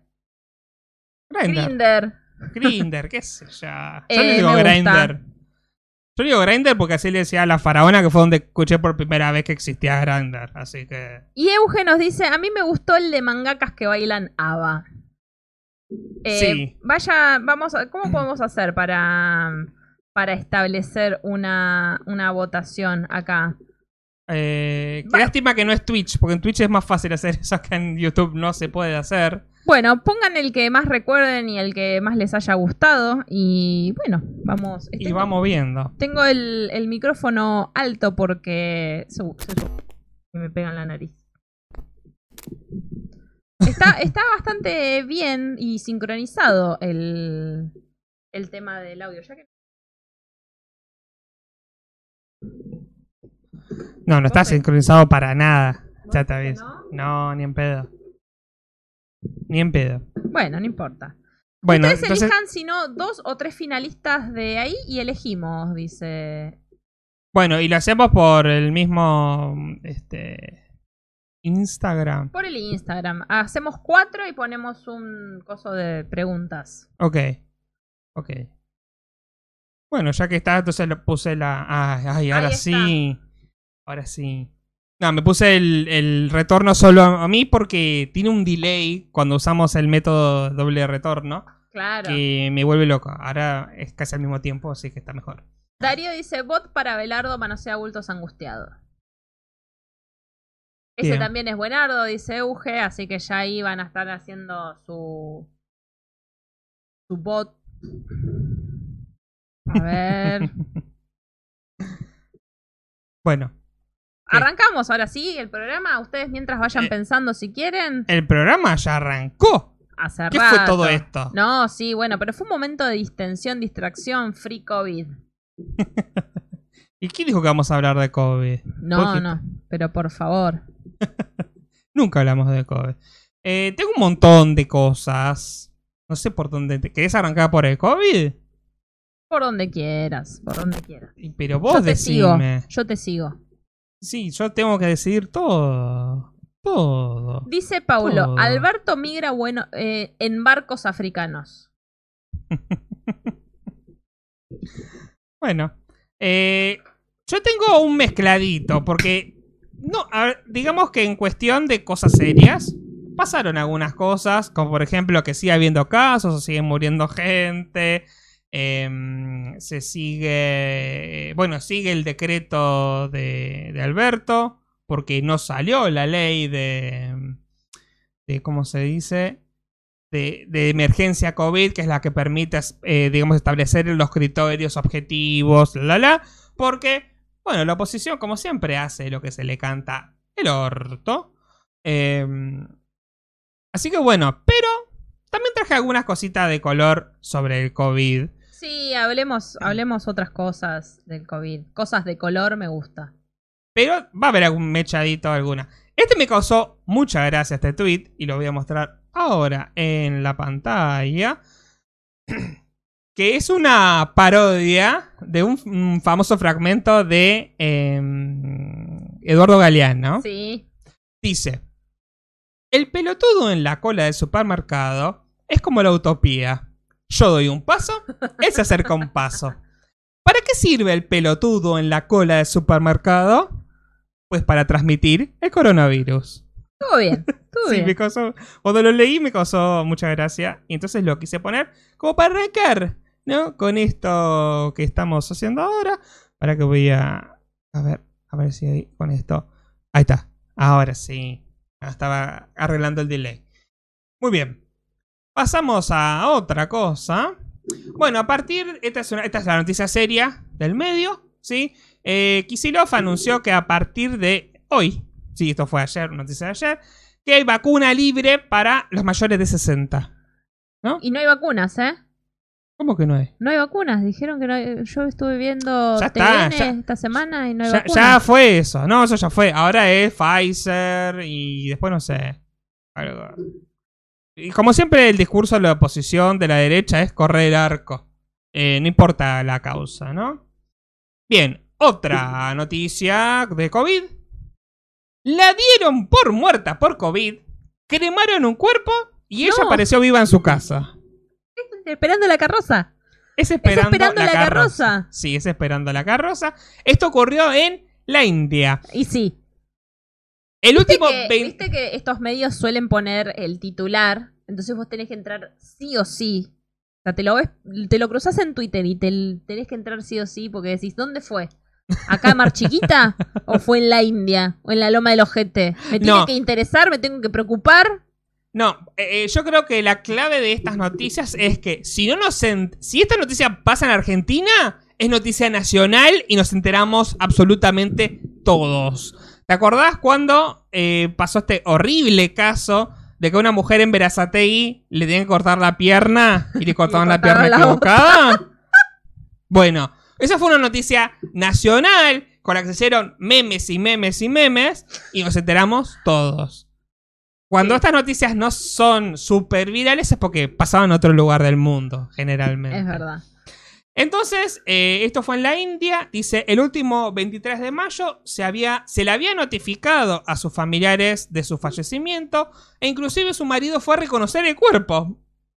Grinder. Grinder, qué sé yo. Yo [LAUGHS] Eh, le digo. Grindr. Yo le digo Grindr porque así le decía a la faraona que fue donde escuché por primera vez que existía Grindr. Así que. Y Euge nos dice, a mí me gustó el de mangakas que bailan ABBA. Eh, Sí. Vaya, vamos a, ¿cómo podemos hacer para, para establecer una, una votación acá? Eh, qué lástima que no es Twitch, porque en Twitch es más fácil hacer [LAUGHS] eso que en YouTube no se puede hacer. Bueno, pongan el que más recuerden y el que más les haya gustado. Y bueno, vamos. Y Tengo- vamos viendo. Tengo el, el micrófono alto porque. me pega en la nariz. Está, está bastante bien y sincronizado el, el tema del audio. Ya que No, no está ¿Vos me- sincronizado para nada. ¿Vos Ya aviso. que No, ni en pedo. Ni en pedo. Bueno, no importa. Bueno, Ustedes entonces. elijan, si no, dos o tres finalistas de ahí y elegimos, dice. Bueno, y lo hacemos por el mismo. Este. Instagram. Por el Instagram. Hacemos cuatro y ponemos un coso de preguntas. Ok. Ok. Bueno, ya que está, entonces lo puse la. Ay, ay, ahora sí. Ahora sí. No, me puse el, el retorno solo a a mí porque tiene un delay cuando usamos el método doble retorno Claro. que me vuelve loco. Ahora es casi al mismo tiempo, así que está mejor. Darío dice: bot para Belardo manosea bultos angustiados. Ese Bien. también es buenardo, dice Euge, así que ya ahí van a estar haciendo su. su bot. A ver. [LAUGHS] bueno, Arrancamos ahora sí el programa. Ustedes mientras vayan Eh, pensando si quieren. el programa ya arrancó. Hace ¿Qué fue todo esto? No, sí, bueno, pero fue un momento de distensión, distracción, free COVID. [LAUGHS] ¿Y quién dijo que vamos a hablar de COVID? No, no, pero por favor. [LAUGHS] Nunca hablamos de COVID. Eh, tengo un montón de cosas. No sé por dónde. te- ¿Querés arrancar por el COVID? Por donde quieras, por donde quieras. Pero vos yo te sigo, decime. yo te sigo. Sí, yo tengo que decidir todo. Todo. Dice Paulo, Todo. Alberto migra bueno eh, en barcos africanos. [LAUGHS] Bueno. eh, yo tengo un mezcladito. Porque. No, ver, digamos que en cuestión de cosas serias. Pasaron algunas cosas. Como por ejemplo que sigue habiendo casos. O sigue muriendo gente. Em, se sigue. Bueno, sigue el decreto de, Alberto. Porque no salió la ley de. de ¿Cómo se dice? de, emergencia COVID, que es la que permite, eh, digamos, establecer los criterios objetivos, la, la, porque, bueno, la oposición, como siempre, hace lo que se le canta el orto. Eh, así que bueno, pero también traje algunas cositas de color sobre el COVID. Sí, hablemos, hablemos otras cosas del COVID. Cosas de color me gusta. Pero va a haber algún mechadito alguna. Este me causó mucha gracia este tweet y lo voy a mostrar ahora en la pantalla. [CLEARS THROAT] Que es una parodia de un, un famoso fragmento de em, Eduardo Galeano. Sí. Dice: El pelotudo en la cola del supermercado es como la utopía. Yo doy un paso, él se acerca un paso. ¿Para qué sirve el pelotudo en la cola del supermercado? Pues para transmitir el coronavirus. Estuvo bien, estuvo [LAUGHS] Sí, bien. me causó. Cuando lo leí me causó mucha gracia. Y entonces lo quise poner como para arrancar, ¿no? Con esto que estamos haciendo ahora. Para que voy a. A ver, a ver si ahí con esto. Ahí está. Ahora sí. Estaba arreglando el delay. Muy bien. Pasamos a otra cosa. Bueno, a partir. Esta es, una- esta es la noticia seria del medio. ¿Sí? Eh, Kicillof anunció que a partir de hoy. Sí, esto fue ayer, noticia de ayer que hay vacuna libre para los mayores de 60. Y no hay vacunas, ¿eh? ¿Cómo que no hay? No hay vacunas. Dijeron que no hay- Yo estuve viendo Ya está, TN ya- esta semana y no hay Ya, vacunas. ya fue eso. No, eso ya fue. Ahora es Pfizer y después no sé. Algo. Y como siempre, el discurso de la oposición de la derecha es correr el arco. Eh, no importa la causa, ¿no? Bien, otra noticia de COVID. La dieron por muerta por COVID. Cremaron un cuerpo y ella No. apareció viva en su casa. Esperando la carroza. Es esperando, esperando la carroza. Sí, es esperando la carroza. Esto ocurrió en la India. Y sí. El ¿Viste último que, 20 viste que estos medios suelen poner el titular? Entonces vos tenés que entrar sí o sí. O sea, te lo ves, te lo cruzas en Twitter y te, tenés que entrar sí o sí porque decís, ¿dónde fue? ¿Acá en Mar Chiquita? ¿O fue en la India? ¿O en la Loma del Ojete? ¿Me tiene No. que interesar? ¿Me tengo que preocupar? No, eh, eh, yo creo que la clave de estas noticias es que si no nos si esta noticia pasa en Argentina, es noticia nacional y nos enteramos absolutamente todos. ¿Te acordás cuando eh, pasó este horrible caso de que una mujer en Verazategui le tenían que cortar la pierna y le [LAUGHS] cortaban la pierna la equivocada. [LAUGHS] bueno, esa fue una noticia nacional con la que se hicieron memes y memes y memes y nos enteramos todos. Cuando Sí. estas noticias no son súper virales es porque pasaban en otro lugar del mundo, generalmente. Es verdad. Entonces, eh, esto fue en la India. Dice, el último 23 de mayo se, había, se le había notificado a sus familiares de su fallecimiento e inclusive su marido fue a reconocer el cuerpo.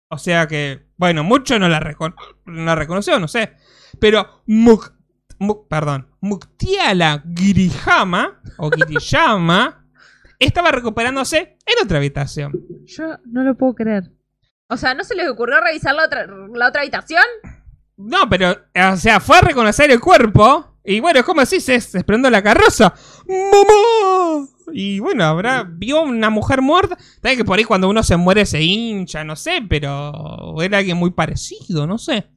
O sea que, bueno, mucho no la, recono- no reconoció, no sé. Pero Muk- Muk- Muktiala Girihama, o Giriyama, [LAUGHS] estaba recuperándose en otra habitación. Yo no lo puedo creer. O sea, ¿no se les ocurrió revisar la otra, la otra habitación? No, pero, o sea, fue a reconocer el cuerpo. Y bueno, ¿cómo decís? Es esperando la carroza. ¡Mamá! Y bueno, habrá. Vio una mujer muerta. También que por ahí cuando uno se muere se hincha, no sé, pero. Era alguien muy parecido, no sé.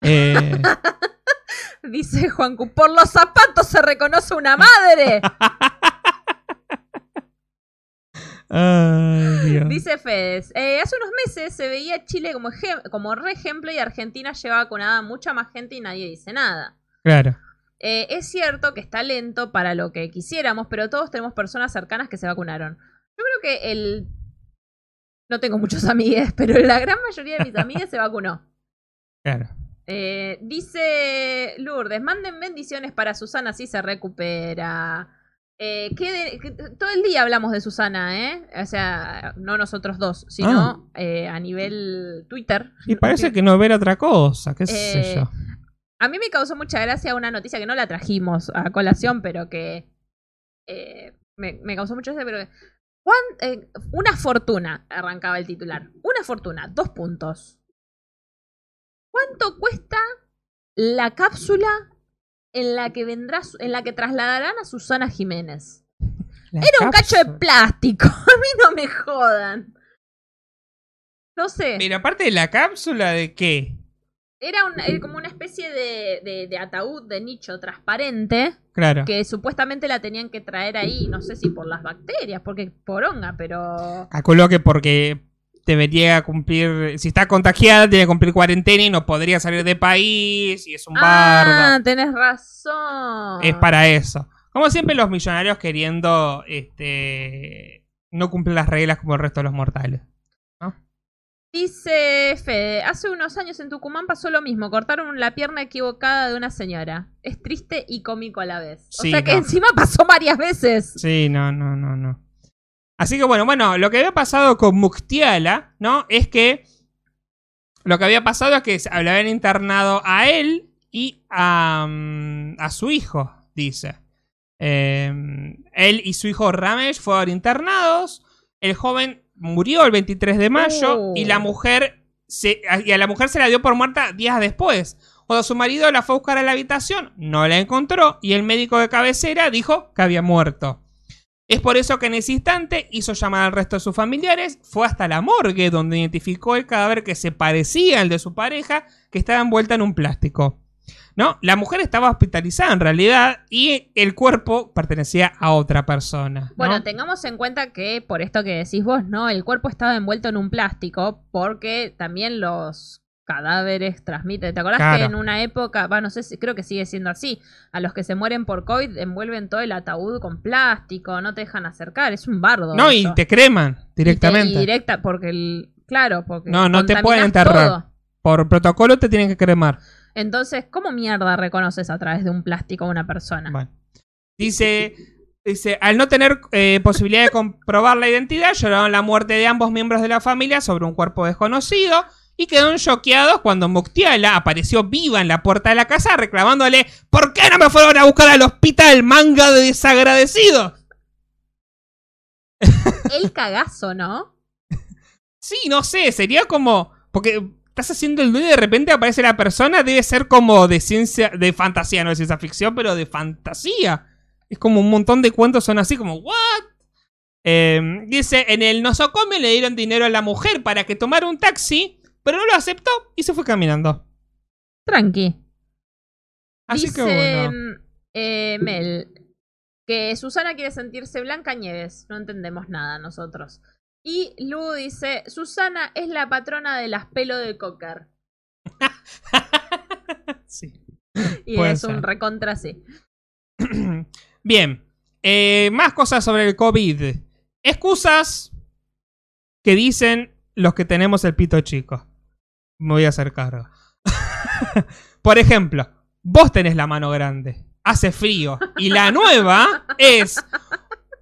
Eh, [LAUGHS] Dice Juancu, por los zapatos se reconoce una madre. [LAUGHS] ay, Dios. Dice Fedes, eh, hace unos meses se veía Chile como re ejemplo y Argentina lleva vacunada a mucha más gente y nadie dice nada. Claro. Eh, es cierto que está lento para lo que quisiéramos, pero todos tenemos personas cercanas que se vacunaron. Yo creo que el... No tengo muchos [LAUGHS] amigues, pero la gran mayoría de mis amigues se vacunó. Claro. Eh, dice Lourdes, manden bendiciones para Susana si se recupera. Eh, ¿qué de- qué- todo el día hablamos de Susana, ¿eh? O sea, no nosotros dos, sino eh, a nivel Twitter. Y parece que no ver otra cosa, qué sé Eh, yo. A mí me causó mucha gracia una noticia que no la trajimos a colación, pero que me, me causó mucha gracia, pero que- ¿cuán- eh, una fortuna, arrancaba el titular. Una fortuna, dos puntos. ¿Cuánto cuesta la cápsula en la que vendrá, en la que trasladarán a Susana Jiménez? La Era un cacho de plástico. [LAUGHS] A mí no me jodan. No sé. Pero aparte de la cápsula, ¿de qué? Era, como una especie de, de- de ataúd de nicho transparente Claro. que supuestamente la tenían que traer ahí, no sé si por las bacterias, porque poronga, pero... Calculo que porque debería cumplir, si está contagiada, tiene que cumplir cuarentena y no podría salir de país y es un Ah, bardo. tenés razón. Es para eso. Como siempre los millonarios queriendo este no cumplir las reglas como el resto de los mortales. Dice Fede, hace unos años en Tucumán pasó lo mismo, cortaron la pierna equivocada de una señora. Es triste y cómico a la vez. Sí, o sea que no. encima pasó varias veces. Sí, no, no, no, no. Así que bueno, bueno, lo que había pasado con Muktiala, ¿no? Es que lo que había pasado es que le habían internado a él y a, mm, a su hijo, dice. Eh, él y su hijo Ramesh fueron internados. El joven murió el 23 de mayo Oh. y la mujer se, y a la mujer se la dio por muerta días después. Cuando su marido la fue a buscar a la habitación, no la encontró y el médico de cabecera dijo que había muerto. Es por eso que en ese instante hizo llamar al resto de sus familiares, fue hasta la morgue donde identificó el cadáver que se parecía al de su pareja, que estaba envuelta en un plástico. ¿No? La mujer estaba hospitalizada en realidad y el cuerpo pertenecía a otra persona. ¿no? Bueno, tengamos en cuenta que por esto que decís vos, ¿no? El cuerpo estaba envuelto en un plástico porque también los cadáveres transmiten. ¿Te acordás Claro. que en una época, va, no sé si creo que sigue siendo así, a los que se mueren por COVID envuelven todo el ataúd con plástico, no te dejan acercar, es un bardo. no, y te creman Y te- directamente. y directa, porque el, claro, porque No, no te pueden enterrar. todo. Por protocolo te tienen que cremar. Entonces, ¿cómo mierda reconoces a través de un plástico a una persona? Bueno. Dice, dice, al no tener eh, posibilidad de comprobar la identidad, lloraron la muerte de ambos miembros de la familia sobre un cuerpo desconocido y quedaron choqueados cuando Muktiala apareció viva en la puerta de la casa reclamándole ¿Por qué no me fueron a buscar al hospital, manga de desagradecidos? [LAUGHS] El cagazo, ¿no? Sí, no sé, sería como... Porque estás haciendo el duelo y de repente aparece la persona, debe ser como de ciencia, de fantasía, no de ciencia ficción, pero de fantasía. Es como un montón de cuentos son así como, ¿what? Eh, dice, en el nosocomio le dieron dinero a la mujer para que tomara un taxi, pero no lo aceptó y se fue caminando. Tranqui. Así Dice que bueno. eh, Mel. Que Susana quiere sentirse Blanca Nieves. No entendemos nada nosotros. Y Lu dice, Susana es la patrona de las pelo de cocker. [LAUGHS] sí. [LAUGHS] Y Puede es un recontra sí. [CLEARS THROAT] Bien. Eh, más cosas sobre el COVID. Excusas que dicen los que tenemos el pito chico. Me voy a hacer cargo. [LAUGHS] Por ejemplo, vos tenés la mano grande, hace frío, y la nueva es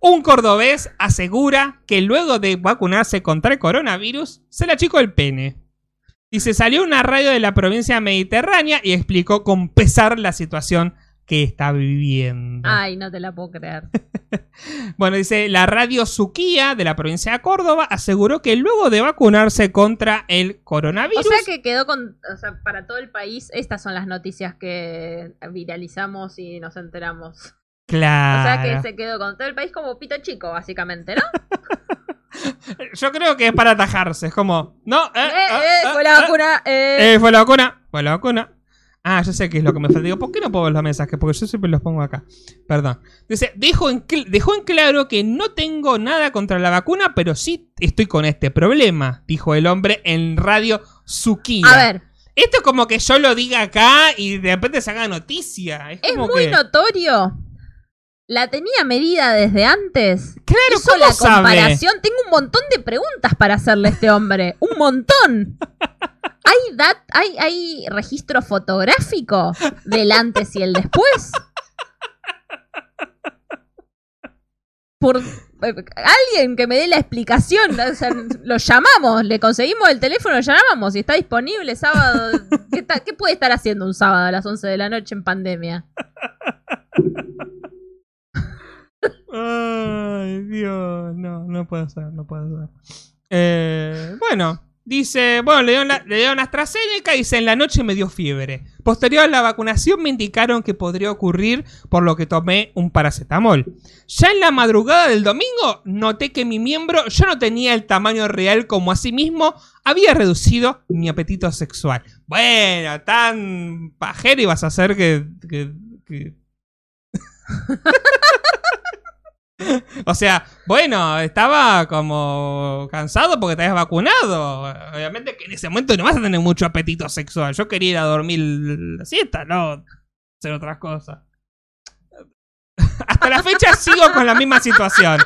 un cordobés asegura que luego de vacunarse contra el coronavirus se le achicó el pene. Y se salió una radio de la provincia mediterránea y explicó con pesar la situación que está viviendo. Ay, no te la puedo creer. [LAUGHS] Bueno, dice, la radio Suquía de la provincia de Córdoba aseguró que luego de vacunarse contra el O coronavirus... sea que quedó con, o sea, para todo el país, estas son las noticias que viralizamos y nos enteramos. Claro. O sea que se quedó con todo el país como pito chico, básicamente, ¿no? [LAUGHS] Yo creo que es para atajarse, es como... No, eh, Eh, ah, eh, ah, fue la ah, vacuna, eh. eh, fue la vacuna, fue la vacuna. Ah, yo sé qué es lo que me falta. Digo, ¿por qué no puedo ver los mensajes? Porque yo siempre los pongo acá. Perdón. Dice, dejó en, dejó en claro que no tengo nada contra la vacuna, pero sí estoy con este problema, dijo el hombre en radio Suquía. A ver, Esto es como que yo lo diga acá y de repente se haga noticia. Es, es como muy que... notorio. La tenía medida desde antes. Claro, Hizo ¿cómo la sabe? comparación. Tengo un montón de preguntas para hacerle a este hombre. Un montón. [LAUGHS] ¿Hay, dat hay, ¿Hay registro fotográfico del antes y el después? Por alguien que me dé la explicación. O lo llamamos, le conseguimos el teléfono, lo llamamos. Si está disponible sábado. ¿Qué, qué puede estar haciendo un sábado a las 11 de la noche en pandemia? Ay, Dios. No, no puede ser, no puede ser. Eh, bueno, dice, bueno, le dieron, la, le dieron AstraZeneca y dice, en la noche me dio fiebre. Posterior a la vacunación me indicaron que podría ocurrir por lo que tomé un paracetamol. Ya en la madrugada del domingo noté que mi miembro ya no tenía el tamaño real como asimismo había reducido mi apetito sexual. Bueno, tan pajero ibas a hacer que... que- que- [LAUGHS] O sea, bueno, estaba como cansado porque te habías vacunado. Obviamente que en ese momento no vas a tener mucho apetito sexual. Yo quería ir a dormir la siesta, no hacer otras cosas. Hasta la fecha sigo con la misma situación.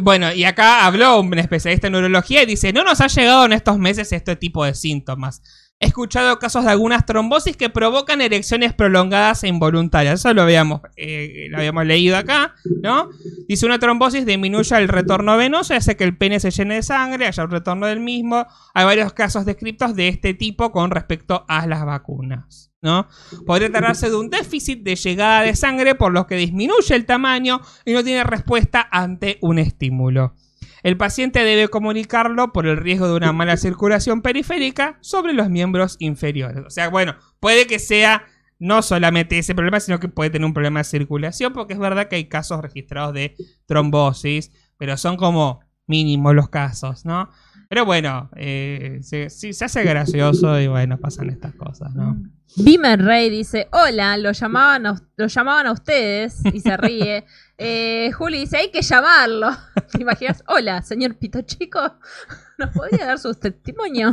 Bueno, y acá habló un especialista en neurología y dice, no nos ha llegado en estos meses este tipo de síntomas. He escuchado casos de algunas trombosis que provocan erecciones prolongadas e involuntarias. Eso lo habíamos, eh, leído acá, ¿no? Dice, una trombosis disminuye el retorno venoso hace que el pene se llene de sangre, haya un retorno del mismo. Hay varios casos descritos de este tipo con respecto a las vacunas, ¿no? Podría tratarse de un déficit de llegada de sangre por lo que disminuye el tamaño y no tiene respuesta ante un estímulo. El paciente debe comunicarlo por el riesgo de una mala circulación periférica sobre los miembros inferiores. O sea, bueno, puede que sea no solamente ese problema, sino que puede tener un problema de circulación, porque es verdad que hay casos registrados de trombosis, pero son como mínimos los casos, ¿no? Pero bueno, eh, se, sí, se hace gracioso y bueno, pasan estas cosas, ¿no? Bimer Rey dice, hola, lo llamaban a, lo llamaban a ustedes y se ríe. [LAUGHS] Eh, Juli dice, hay que llamarlo. [LAUGHS] ¿Te imaginas? Hola, señor Pito Chico, [LAUGHS] ¿nos podría dar sus testimonios?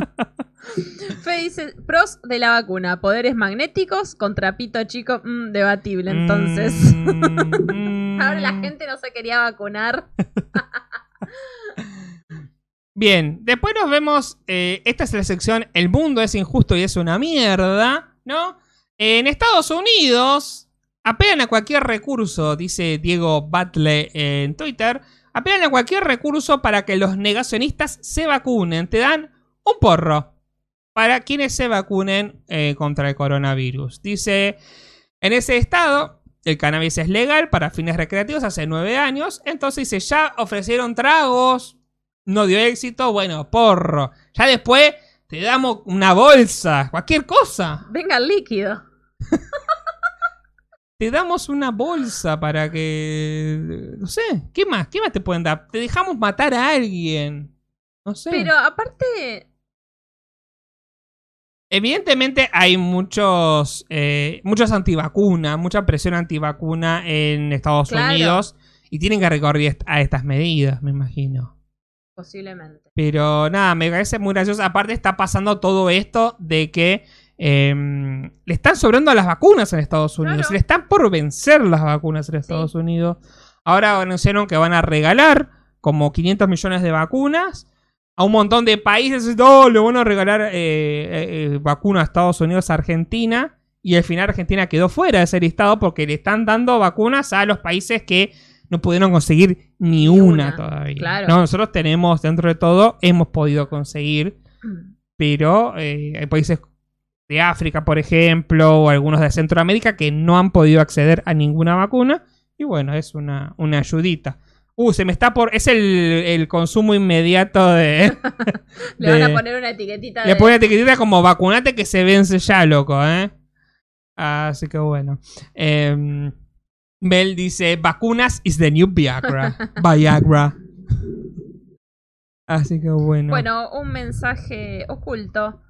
[LAUGHS] Fe dice, pros de la vacuna, poderes magnéticos contra Pito Chico, mm, debatible. Entonces, Mm, ahora la mm. gente no se quería vacunar. Bien, después nos vemos. eh, esta es la sección El mundo es injusto y es una mierda, ¿no? En Estados Unidos apelan a cualquier recurso, dice Diego Batle en Twitter. Apelan a cualquier recurso para que los negacionistas se vacunen. Te dan un porro para quienes se vacunen eh, contra el coronavirus. Dice, en ese estado, el cannabis es legal para fines recreativos hace nueve años. Entonces dice, ya ofrecieron tragos, no dio éxito, bueno, porro. Ya después te damos una bolsa, cualquier cosa. Venga el líquido. [LAUGHS] Te damos una bolsa para que... No sé, ¿qué más? ¿Qué más te pueden dar? Te dejamos matar a alguien. No sé. Pero aparte, Evidentemente hay muchos, eh, muchos antivacunas, mucha presión antivacuna en Estados Claro. Unidos y tienen que recorrer est- a estas medidas, me imagino. Posiblemente. Pero nada, me parece muy gracioso. Aparte está pasando todo esto de que em, le están sobrando las vacunas en Estados Unidos. Claro. Le están por vencer las vacunas en Estados Unidos. Ahora anunciaron que van a regalar como 500 millones de vacunas a un montón de países. No, le van a regalar eh, eh, eh, vacunas a Estados Unidos, a Argentina. Y al final Argentina quedó fuera de ese listado porque le están dando vacunas a los países que no pudieron conseguir ni, una, una, todavía. claro. No, nosotros tenemos, dentro de todo, hemos podido conseguir, pero eh, hay países de África, por ejemplo, o algunos de Centroamérica que no han podido acceder a ninguna vacuna. Y bueno, es una, una ayudita. Uh, se me está por. Es el, el consumo inmediato de. [LAUGHS] Le van a [LAUGHS] poner una etiquetita Le de... pone etiquetita como vacunate que se vence ya, loco, ¿eh? Así que bueno. Em, Bell dice: Vacunas is the new Viagra. [LAUGHS] Viagra. Así que bueno. Bueno, un mensaje oculto.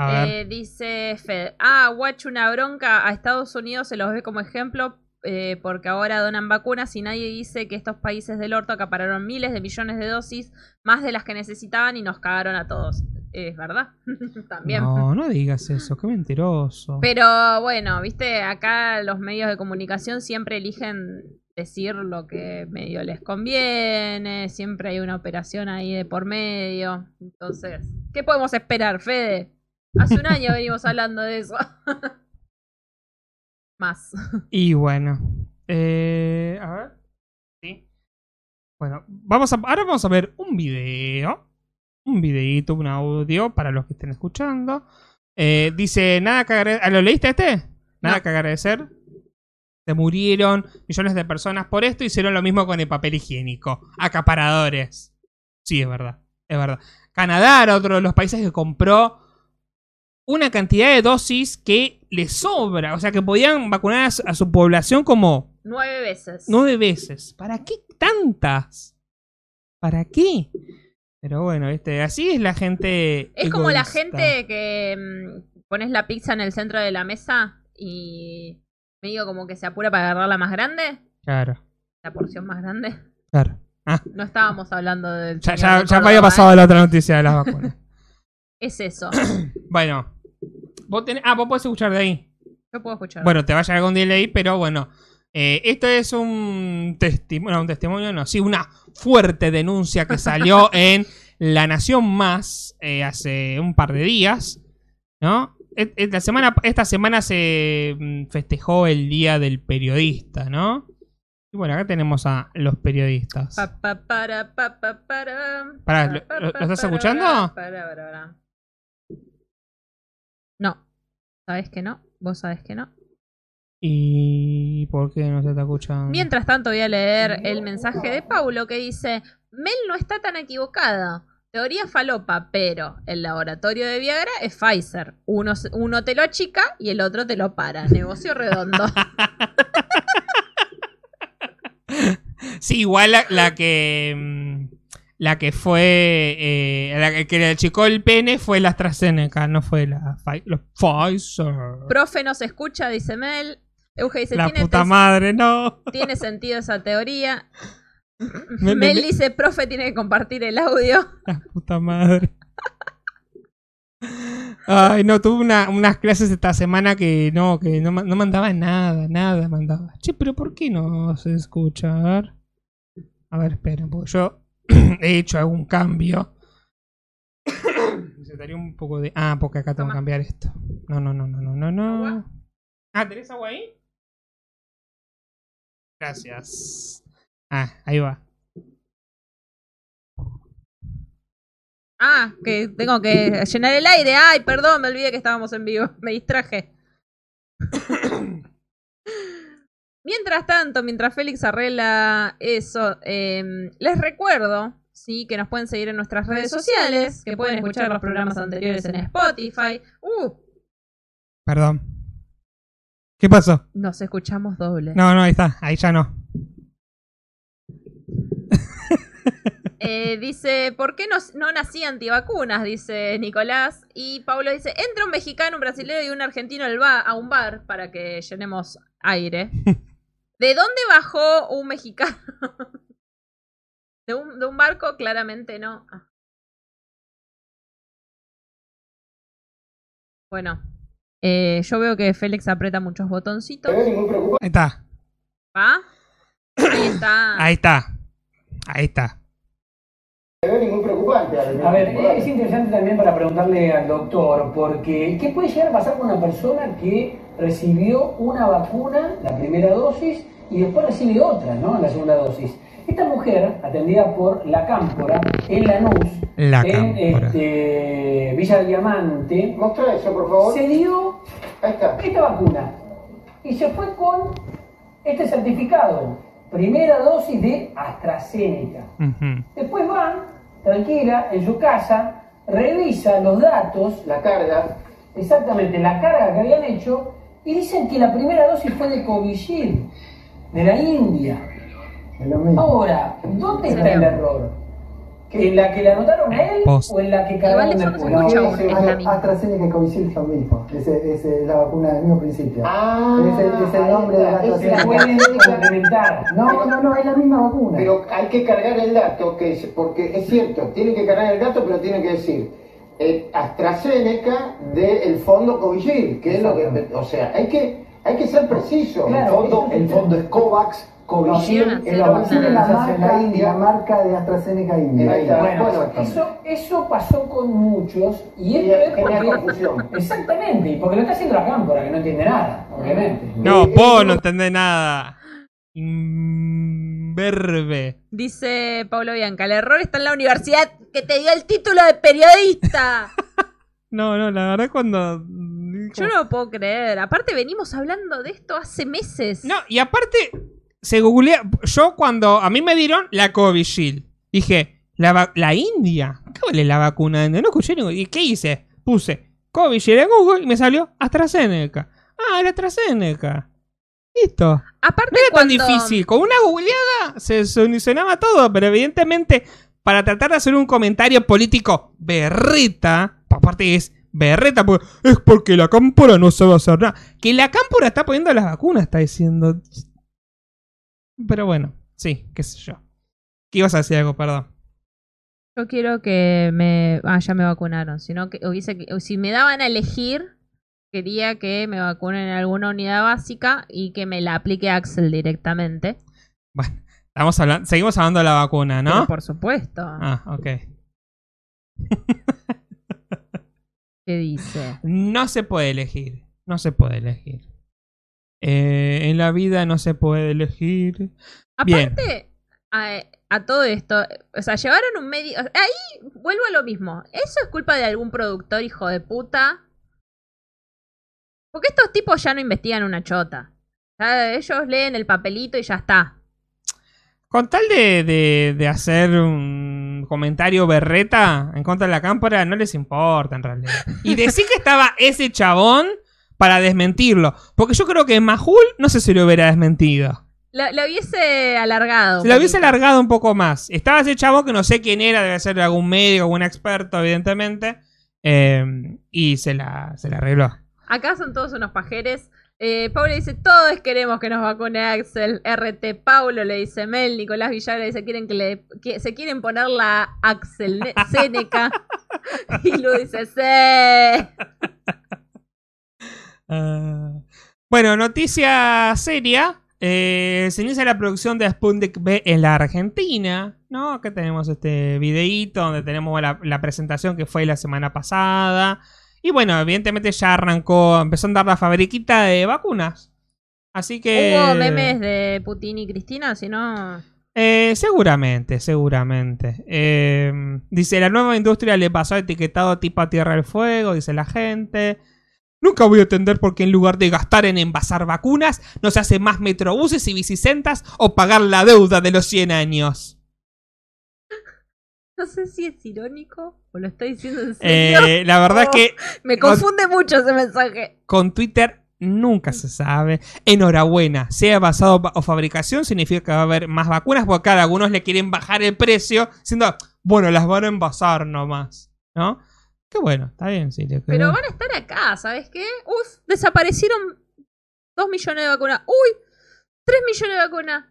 A ver. Eh, dice Fed. Ah, Watch una bronca. A Estados Unidos se los ve como ejemplo eh, porque ahora donan vacunas y nadie dice que estos países del orto acapararon miles de millones de dosis, más de las que necesitaban y nos cagaron a todos. Es verdad. [LAUGHS] También. No, no digas eso, qué mentiroso. Pero bueno, viste, acá los medios de comunicación siempre eligen decir lo que medio les conviene, siempre hay una operación ahí de por medio. Entonces, ¿qué podemos esperar, Fede? Hace un año venimos hablando de eso. [LAUGHS] Más. Y bueno. eh, a ver. Sí. Bueno, vamos a, ahora vamos a ver un video. Un videito, un audio para los que estén escuchando. Eh, dice, nada que agradecer. ¿Lo leíste este? Nada No. que agradecer. Se murieron millones de personas por esto. Hicieron lo mismo con el papel higiénico. Acaparadores. Sí, es verdad. Es verdad. Canadá era otro de los países que compró una cantidad de dosis que le sobra. O sea, que podían vacunar a su, a su población como Nueve veces. nueve veces. ¿Para qué tantas? ¿Para qué? Pero bueno, este, así es la gente. Es como la gente que mm, pones la pizza en el centro de la mesa y medio como que se apura para agarrar la más grande, Claro, la porción más grande. claro. Ah, No estábamos hablando del. ya, ya, ya me había pasado ¿eh? la otra noticia de las vacunas. Es eso. [COUGHS] bueno, vos tenés. Ah, vos podés escuchar de ahí. Yo puedo escuchar. Bueno, te va a llegar con delay, pero bueno. Eh, esto es un testimonio, un testimonio, no, sí, una fuerte denuncia que salió [LAUGHS] en La Nación Más eh, hace un par de días, ¿no? Et- et- la semana, esta semana se mm, festejó el Día del Periodista, ¿no? Y bueno, acá tenemos a los periodistas. Pa, pa, para, pa, pa, para. Pará, Pa, ¿lo- lo- estás escuchando? para, para, para. ¿Sabes que no? ¿Vos sabés que no? ¿Y por qué no se está escuchando? Mientras tanto voy a leer el mensaje de Paulo que dice, Mel no está tan equivocada. Teoría falopa, pero el laboratorio de Viagra es Pfizer. Uno, uno te lo achica y el otro te lo para. Negocio redondo. [LAUGHS] Sí, igual la, la que. La que fue. eh, la que- le achicó el pene fue la AstraZeneca, no fue la, la Pfizer. Profe nos escucha, dice Mel. Euge dice, la tiene, puta madre, no. tiene sentido esa teoría. Me- [LAUGHS] me- Mel me- dice, profe tiene que compartir el audio. La puta madre. Ay, no, tuve una- unas clases esta semana que no, que no, no mandaba nada, nada mandaba. Che, pero ¿por qué no se escucha? A ver, a ver esperen, porque yo [CLEARS THROAT] he hecho algún cambio. Necesitaría un poco de... Ah, porque acá tengo que cambiar esto. No, no, no, no, no, no, no. Ah, ¿tenés agua ahí? Gracias. Ah, ahí va. Ah, que tengo que llenar el aire. Ay, perdón, me olvidé que estábamos en vivo. Me distraje. [CLEARS THROAT] Mientras tanto, mientras Félix arregla eso, em, les recuerdo, sí, que nos pueden seguir en nuestras redes sociales, que pueden escuchar los programas anteriores en Spotify. Uh, Perdón. ¿Qué pasó? nos escuchamos doble. No, no, ahí está. Ahí ya no. [LAUGHS] Eh, dice, ¿por qué no, no nací antivacunas? Dice Nicolás. Y Pablo dice, entra un mexicano, un brasileño y un argentino al ba- a un bar para que llenemos aire. [LAUGHS] ¿De dónde bajó un mexicano? [LAUGHS] ¿De un, de un barco? Claramente no. Ah. Bueno, eh, yo veo que Félix aprieta muchos botoncitos. Ahí está. ¿Va? [COUGHS] Ahí está. Ahí está. Ahí está. A ver, es interesante también para preguntarle al doctor, porque ¿qué puede llegar a pasar con una persona que recibió una vacuna, la primera dosis, y después recibe otra, ¿no? La segunda dosis. Esta mujer, atendida por La Cámpora, en Lanús, La en este, Villa del Diamante, Mostra eso, por favor. se dio Ahí está. esta vacuna y se fue con este certificado, primera dosis de AstraZeneca. Después van, tranquila, en su casa, revisa los datos, La carga. exactamente la carga que habían hecho, y dicen que la primera dosis fue de Covishield, de la India. Ahora, ¿dónde está el error? ¿En la que le anotaron a él Post. o en la que no se después? No, ese- es la misma. AstraZeneca y Covishield es lo mismo. Ese, ese es la vacuna del mismo principio. Ah, es, el, es el nombre de la. Se AstraZeneca. pueden complementar. No, no, no, es la misma vacuna. Pero hay que cargar el dato, que es, porque es cierto, tienen que cargar el dato, pero tienen que decir eh, AstraZeneca del fondo Covishield, que es lo que, o sea, hay que, hay que ser preciso. Claro, el, fondo, el es COVAX, Covishield No, es la vacuna marca, la India. la marca de AstraZeneca India. Bueno, Bueno, eso, eso pasó con muchos y Y esto es porque... confusión. Exactamente, y porque lo está haciendo la cámpora, que no entiende nada, obviamente. No, Eh, vos eh, no entendés nada. Imberbe. Dice Pablo Bianca, el error está en la universidad que te dio el título de periodista. [LAUGHS] No, no, la verdad cuando... Yo no lo puedo creer. Aparte venimos hablando de esto hace meses. No, y aparte, se googlea. Yo cuando a mí me dieron la Covishield, dije, la, la India. ¿Qué vale la vacuna? No escuché ningún. ¿Y qué hice? Puse Covishield en Google y me salió AstraZeneca. Ah, era AstraZeneca. Listo. Aparte No era tan difícil. Con una googleada se solucionaba todo, pero evidentemente, para tratar de hacer un comentario político berreta, aparte es berreta, porque es porque la cámpora no sabe hacer nada. Que la cámpora está poniendo las vacunas, está diciendo. Pero bueno, sí, qué sé yo. ¿Qué ibas a decir algo? Perdón. Yo quiero que me... Ah, ya me vacunaron. Sino que hubiese que... Si me daban a elegir, quería que me vacunen en alguna unidad básica y que me la aplique Axel directamente. Bueno, estamos hablando, seguimos hablando de la vacuna, Pero ¿no? por supuesto. Ah, ok. [LAUGHS] ¿Qué dice? No se puede elegir. No se puede elegir. Eh, en la vida no se puede elegir. Bien. Aparte, a, a todo esto, o sea, llevaron un medio... Ahí vuelvo a lo mismo. ¿Eso es culpa de algún productor hijo de puta? Porque estos tipos ya no investigan una chota. Ya ellos leen el papelito y ya está. Con tal de, de- de hacer un comentario berreta en contra de la cámpora, no les importa en realidad. Y decir que estaba ese chabón para desmentirlo. Porque yo creo que Majul no sé si lo hubiera desmentido. Lo, lo hubiese alargado. Se lo hubiese alargado un poco más. Estaba ese chabón que no sé quién era, debe ser algún médico, algún experto, evidentemente. eh, y se la, se la arregló. Acá son todos unos pajeres. Eh, Pablo dice, todos queremos que nos vacune Axel. RT Paulo le dice Mel, Nicolás Villagra dice, quieren que le, que- se quieren poner la Axel Ne- Seneca. [LAUGHS] y Lu dice, sí. [LAUGHS] Ah. bueno, noticia seria. Eh, se inicia la producción de Sputnik B en la Argentina. ¿no? Acá tenemos este videíto donde tenemos la, la presentación que fue la semana pasada. Y bueno, evidentemente ya arrancó, empezó a andar la fabriquita de vacunas. Así que... Hubo memes de Putin y Cristina, si no... Eh, seguramente, seguramente. Eh, dice, la nueva industria le pasó etiquetado tipo a Tierra del Fuego, dice la gente. Nunca voy a entender por qué en lugar de gastar en envasar vacunas, no se hace más metrobuses y bicisentas o pagar la deuda de los 100 años. No sé si es irónico o lo estoy diciendo en serio. Eh, la verdad Oh. que Me confunde mucho ese mensaje. con Twitter Nunca se sabe. Enhorabuena. Sea basado o fabricación, significa que va a haber más vacunas, porque cada algunos le quieren bajar el precio, diciendo, bueno, las van a envasar nomás. ¿No? Qué bueno, está bien, sí. Pero van a estar acá, ¿sabes qué? Uf, desaparecieron dos millones de vacunas. Uy, tres millones de vacunas.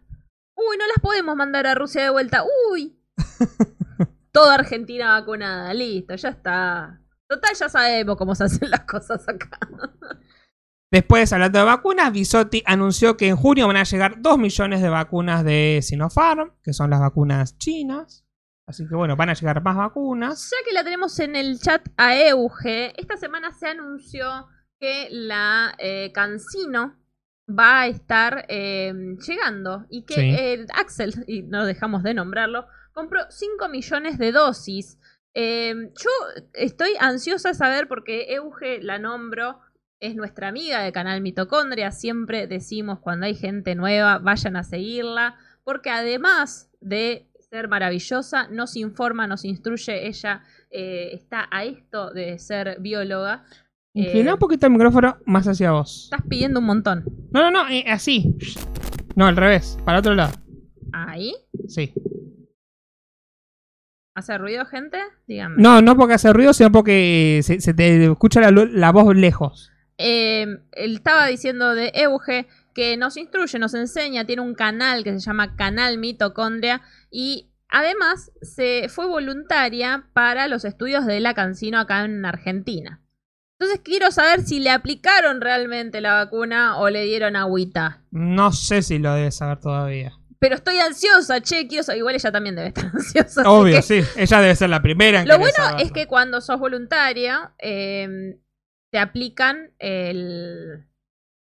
Uy, no las podemos mandar a Rusia de vuelta. Uy. [LAUGHS] Toda Argentina vacunada, listo, ya está. Total, ya sabemos cómo se hacen las cosas acá. Después, hablando de vacunas, Bisotti anunció que en junio van a llegar 2 millones de vacunas de Sinopharm, que son las vacunas chinas. Así que bueno, van a llegar más vacunas. Ya que la tenemos en el chat a Euge, esta semana se anunció que la eh, Cancino va a estar eh, llegando y que Sí. eh, Axel, y no dejamos de nombrarlo, compró 5 millones de dosis. Eh, yo estoy ansiosa de saber porque Euge la nombro, es nuestra amiga de Canal Mitocondria, siempre decimos cuando hay gente nueva, vayan a seguirla, porque además de ser maravillosa, nos informa, nos instruye, ella eh, está a esto de ser bióloga. Inclina Eh, un poquito el micrófono más hacia vos. Estás pidiendo un montón. No, no, no, eh, así. No, al revés, para otro lado. Ahí. Sí. ¿Hace ruido, gente? Díganme. No, no porque hace ruido, sino porque se, se te escucha la, voz lejos. Eh, él estaba diciendo de Euge que nos instruye, nos enseña, tiene un canal que se llama Canal Mitocondria y además se fue voluntaria para los estudios de la Cancino acá en Argentina. Entonces quiero saber si le aplicaron realmente la vacuna o le dieron agüita. No sé si lo debes saber todavía. Pero estoy ansiosa, che, quiero saber. Igual ella también debe estar [LAUGHS] ansiosa. Obvio, que- sí. Ella debe ser la primera en Lo bueno saberlo. es que cuando sos voluntaria, eh, te aplican el.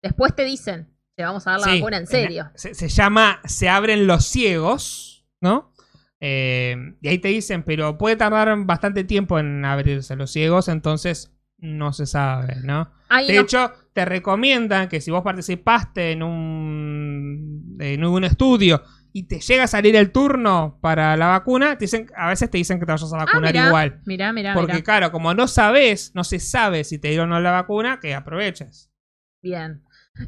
Después te dicen, te vamos a dar la Sí, vacuna en serio. Se, se llama Se abren los ciegos, ¿no? Eh, y ahí te dicen, pero puede tardar bastante tiempo en abrirse los ciegos, entonces no se sabe, ¿no? De hecho, te recomiendan que si vos participaste en un, en un estudio y te llega a salir el turno para la vacuna, te dicen, a veces te dicen que te vayas a Ah, vacunar mirá, igual. Mirá, mirá, Porque mirá. claro, como no sabes, no se sabe si te dieron o no la vacuna, que aproveches. Bien.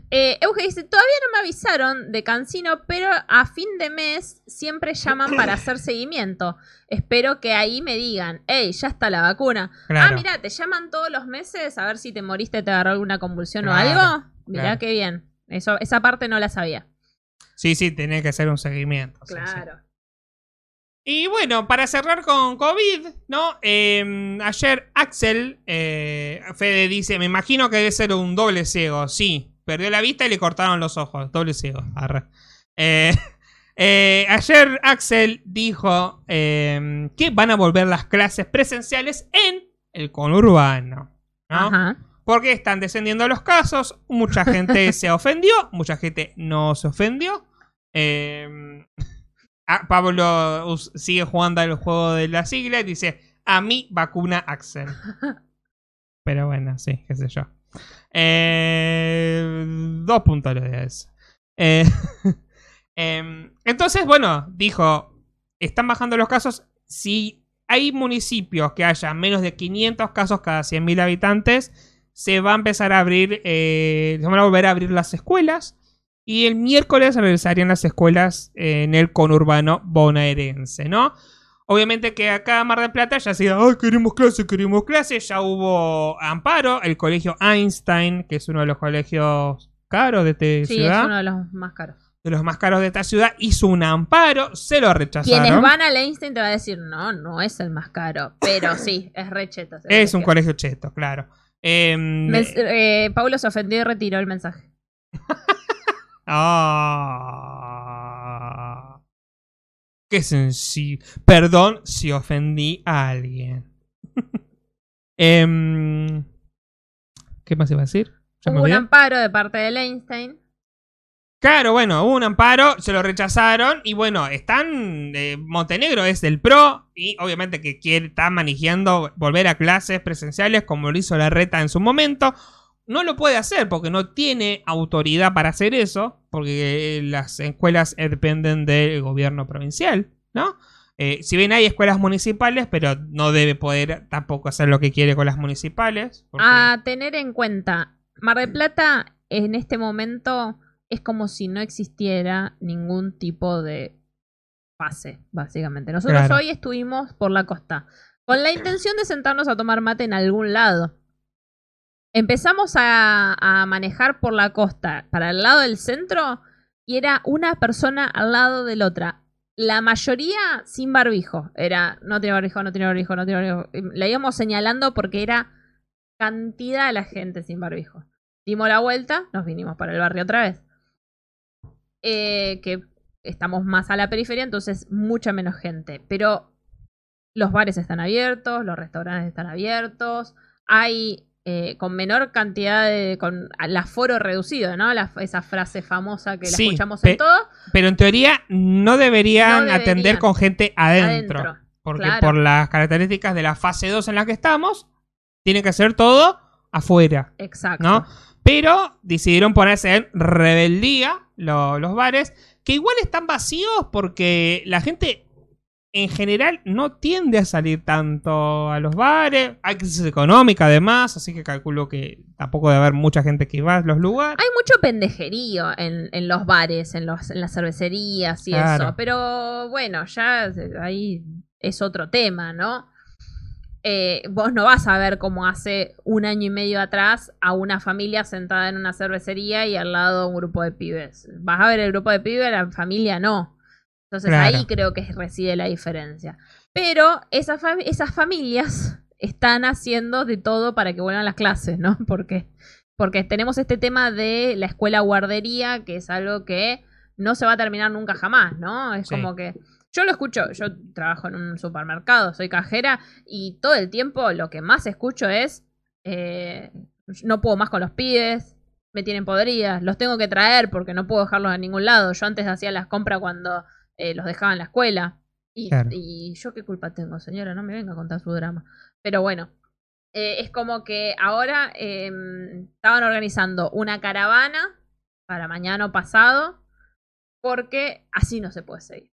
Eh, Euge dice, todavía no me avisaron de Cancino, pero a fin de mes siempre llaman para [CLEARS THROAT] hacer seguimiento. Espero que ahí me digan, hey, ya está la vacuna. Claro. Ah, mira, te llaman todos los meses a ver si te moriste, te agarró alguna convulsión Claro, o algo. Mirá claro. qué bien. Eso, esa parte no la sabía. Sí, sí, tenés que hacer un seguimiento. sí, sí. Claro. Y bueno, para cerrar con COVID, ¿no? Eh, ayer Axel, eh, Fede dice, me imagino que debe ser un doble ciego. Sí, perdió la vista y le cortaron los ojos. Doble ciego. Eh, [LAUGHS] eh, ayer Axel dijo eh, que van a volver las clases presenciales en el conurbano. ¿no? Ajá. Porque están descendiendo los casos, mucha gente [LAUGHS] se ofendió, mucha gente no se ofendió. Ah, Pablo sigue jugando al juego de la sigla y dice, a mí vacuna Axel. [LAUGHS] Pero bueno, sí, qué sé yo. Eh, dos puntos le eso. Eh, [LAUGHS] em, entonces, bueno, dijo, están bajando los casos. Si hay municipios que haya menos de 500 casos cada 100.000 habitantes, se va a empezar a abrir, eh, se van a volver a abrir las escuelas. Y el miércoles regresarían las escuelas en el conurbano bonaerense, ¿no? Obviamente que acá Mar del Plata ya ha sido, ay, queremos clase, queremos clase. Ya hubo amparo, el colegio Einstein, que es uno de los colegios caros de esta Sí, ciudad, es uno de los más caros. de los más caros de esta ciudad, hizo un amparo, se lo rechazaron. Quienes van al Einstein te va a decir, no, no es el más caro. Pero [LAUGHS] sí, es recheto. Es un colegio cheto, claro. Em, eh, Paulo se ofendió y retiró el mensaje. [LAUGHS] Ah. Qué sencillo. Perdón si ofendí a alguien. [LAUGHS] Em, ¿Qué más iba a decir? ¿Ya me Hubo un amparo de parte del Einstein. Claro, bueno, hubo un amparo, se lo rechazaron y bueno, están. eh, Montenegro es del PRO y obviamente que quiere, está manejando volver a clases presenciales como lo hizo la reta en su momento. No lo puede hacer porque no tiene autoridad para hacer eso, porque eh, las escuelas dependen del gobierno provincial, ¿no? Eh, si bien hay escuelas municipales, pero no debe poder tampoco hacer lo que quiere con las municipales. porque- A tener en cuenta, Mar del Plata en este momento es como si no existiera ningún tipo de fase, básicamente. Nosotros Claro. hoy estuvimos por la costa con la intención de sentarnos a tomar mate en algún lado. Empezamos a, manejar por la costa para el lado del centro y era una persona al lado de la otra. La mayoría sin barbijo. Era, no tiene barbijo, no tiene barbijo, no tiene barbijo. La íbamos señalando porque era cantidad de la gente sin barbijo. Dimos la vuelta, nos vinimos para el barrio otra vez. Eh, que estamos más a la periferia, entonces mucha menos gente. Pero los bares están abiertos, los restaurantes están abiertos, hay eh, con menor cantidad de. con el aforo reducido, ¿no? La- esa frase famosa que la Sí, escuchamos en todo. Pero en teoría no deberían, No atender con gente adentro. Adentro, porque claro. por las características de la fase 2 en la que estamos, tiene que ser todo afuera, Exacto. ¿no? Pero decidieron ponerse en rebeldía lo- los bares, que igual están vacíos porque la gente en general no tiende a salir tanto a los bares. Hay crisis económica además, así que calculo que tampoco debe haber mucha gente que va a los lugares. Hay mucho pendejerío en, en los bares, en, los, en las cervecerías y Claro. eso. Pero bueno, ya ahí es otro tema, ¿no? Eh, vos no vas a ver como hace un año y medio atrás a una familia sentada en una cervecería y al lado un grupo de pibes. Vas a ver el grupo de pibes, la familia no. Entonces Claro. ahí creo que reside la diferencia. Pero esas, fam- esas familias están haciendo de todo para que vuelvan las clases, ¿no? [LAUGHS] Porque porque tenemos este tema de la escuela guardería, que es algo que no se va a terminar nunca jamás, ¿no? Es Sí. como que yo lo escucho, yo trabajo en un supermercado, soy cajera y todo el tiempo lo que más escucho es, eh, no puedo más con los pibes, me tienen podridas, los tengo que traer porque no puedo dejarlos a ningún lado. Yo antes hacía las compras cuando eh, los dejaba en la escuela. Y, Claro. y yo qué culpa tengo, señora, no me venga a contar su drama. Pero bueno, eh, es como que ahora eh, estaban organizando una caravana para mañana o pasado porque así no se puede seguir.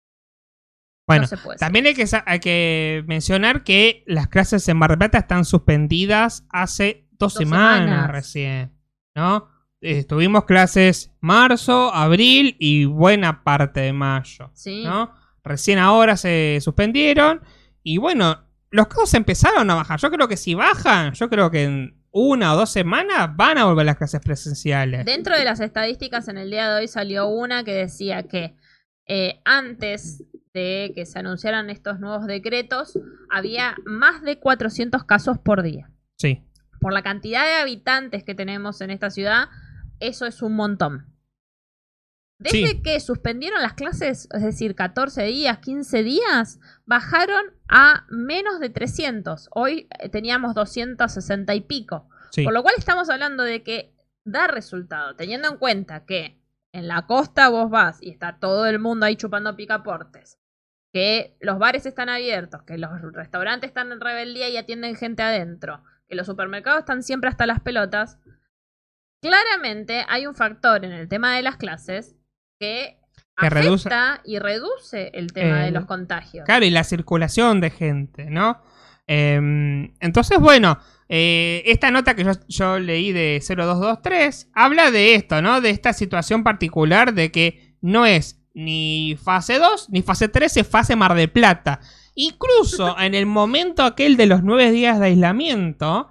Bueno, no se puede También hay que, hay que mencionar que las clases en Mar del Plata están suspendidas hace dos, Dos semanas, semanas. recién, ¿no? Eh, tuvimos clases marzo, abril y buena parte de mayo, Sí. ¿no? Recién ahora se suspendieron y bueno, los casos empezaron a bajar. Yo creo que si bajan, yo creo que en una o dos semanas van a volver las clases presenciales. Dentro de las estadísticas en el día de hoy salió una que decía que eh, antes de que se anunciaran estos nuevos decretos había más de 400 casos por día. Sí, Por la cantidad de habitantes que tenemos en esta ciudad, eso es un montón. Desde Sí. que suspendieron las clases, es decir, 14 días, 15 días, bajaron a menos de 300. Hoy eh, teníamos 260 y pico. sí. Por lo cual estamos hablando de que da resultado, teniendo en cuenta que en la costa vos vas y está todo el mundo ahí chupando picaportes, que los bares están abiertos, que los restaurantes están en rebeldía y atienden gente adentro, que los supermercados están siempre hasta las pelotas. Claramente hay un factor en el tema de las clases que, Que afecta reduce- y reduce el tema Eh, de los contagios. Claro, y la circulación de gente, ¿no? Em, entonces, bueno, eh, esta nota que yo, yo leí de 0223 habla de esto, ¿no? De esta situación particular de que no es ni fase 2 ni fase 3, es fase Mar de Plata. Incluso [LAUGHS] en el momento aquel de los nueve días de aislamiento,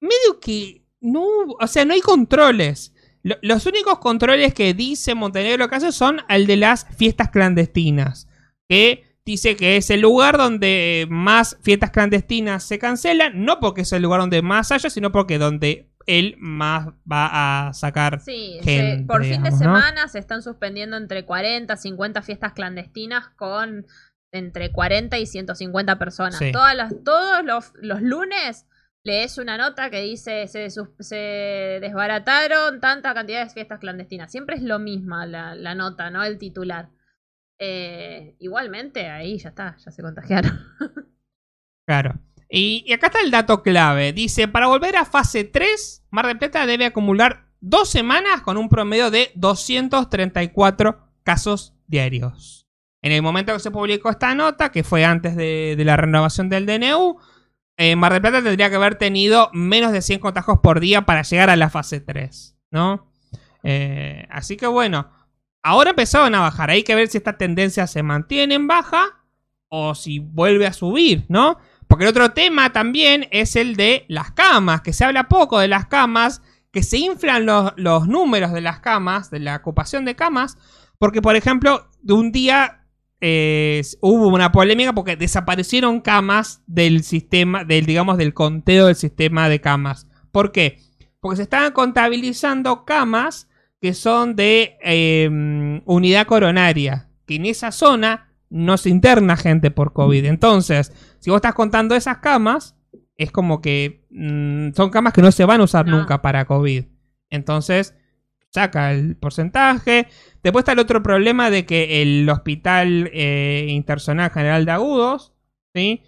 medio que no, o sea, no hay controles. Lo- los únicos controles que dice Montenegro que hace son el de las fiestas clandestinas. Que dice que es el lugar donde más fiestas clandestinas se cancelan. No porque es el lugar donde más haya, sino porque donde él más va a sacar. Sí, se- por fin de semana se están suspendiendo entre 40, 50 fiestas clandestinas con entre 40 y 150 personas. Sí. Todas las, todos los, los lunes lees una nota que dice se, desbarataron tanta cantidad de fiestas clandestinas. Siempre es lo misma la, nota, ¿no? El titular. Eh, igualmente, ahí ya está, ya se contagiaron. [LAUGHS] Claro. Y, y acá está el dato clave. Dice, para volver a fase 3, Mar del Plata debe acumular dos semanas con un promedio de 234 casos diarios. En el momento que se publicó esta nota, que fue antes de, de la renovación del DNU, eh, Mar del Plata tendría que haber tenido menos de 100 contagios por día para llegar a la fase 3. ¿no? Eh, así que bueno, ahora empezaron a bajar. Hay que ver si esta tendencia se mantiene en baja o si vuelve a subir, ¿no? Porque el otro tema también es el de las camas, que se habla poco de las camas, que se inflan los, los números de las camas, de la ocupación de camas, porque por ejemplo, de un día eh, hubo una polémica porque desaparecieron camas del sistema, del, digamos, del conteo del sistema de camas. ¿Por qué? Porque se estaban contabilizando camas que son de eh, unidad coronaria, que en esa zona no se interna gente por COVID. Entonces, si vos estás contando esas camas, es como que mm, son camas que no se van a usar No. nunca para COVID. Entonces, saca el porcentaje. Después está el otro problema de que el Hospital eh, General de Agudos, ¿sí?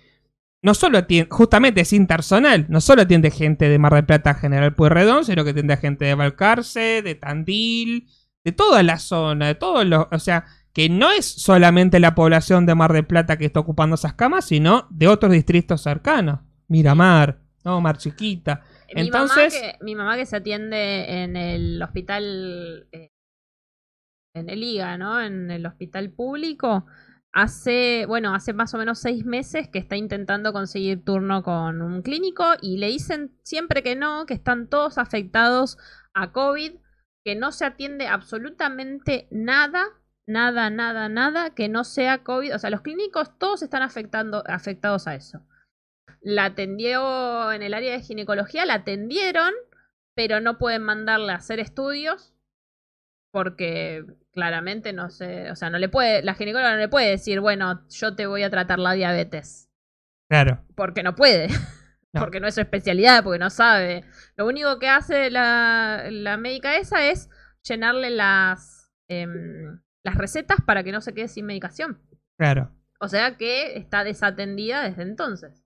No solo atiende, justamente es intersonal, no solo atiende gente de Mar del Plata General Pueyrredón, sino que atiende a gente de Balcarce, de Tandil, de toda la zona, de todos los, o sea, que no es solamente la población de Mar del Plata que está ocupando esas camas, sino de otros distritos cercanos. Miramar, ¿no? Mar Chiquita. Mi, Entonces- mamá que, mi mamá que se atiende en el hospital, eh, en el IGA, ¿no? En el hospital público, hace, bueno, hace más o menos seis meses que está intentando conseguir turno con un clínico y le dicen siempre que no, que están todos afectados a COVID, que no se atiende absolutamente nada, nada, nada, nada que no sea COVID. O sea, los clínicos todos están afectando, afectados a eso la atendió en el área de ginecología, la atendieron, pero no pueden mandarle a hacer estudios porque claramente no sé, o sea, no le puede, la ginecóloga no le puede decir, bueno, yo te voy a tratar la diabetes, Claro. porque no puede. [LAUGHS] No. Porque no es su especialidad, porque no sabe. Lo único que hace la, la médica esa es llenarle las, em, las recetas para que no se quede sin medicación. Claro. O sea que está desatendida desde entonces.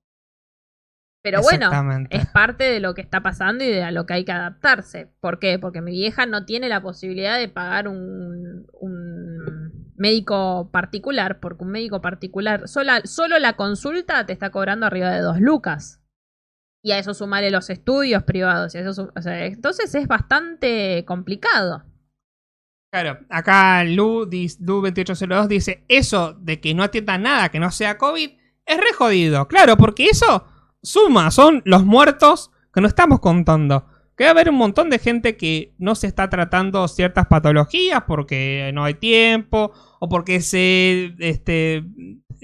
Pero bueno, es parte de lo que está pasando y de a lo que hay que adaptarse. ¿Por qué? Porque mi vieja no tiene la posibilidad de pagar un, un médico particular, porque un médico particular, sola, solo la consulta te está cobrando arriba de dos lucas. Y a eso sumarle los estudios privados. Y a eso o sea, entonces es bastante complicado. Claro, acá Lu, dis- Lu2802 dice, eso de que no atienda nada que no sea COVID es re jodido. Claro, porque eso suma, son los muertos que no estamos contando. Que va a haber un montón de gente que no se está tratando ciertas patologías porque no hay tiempo o porque se, este,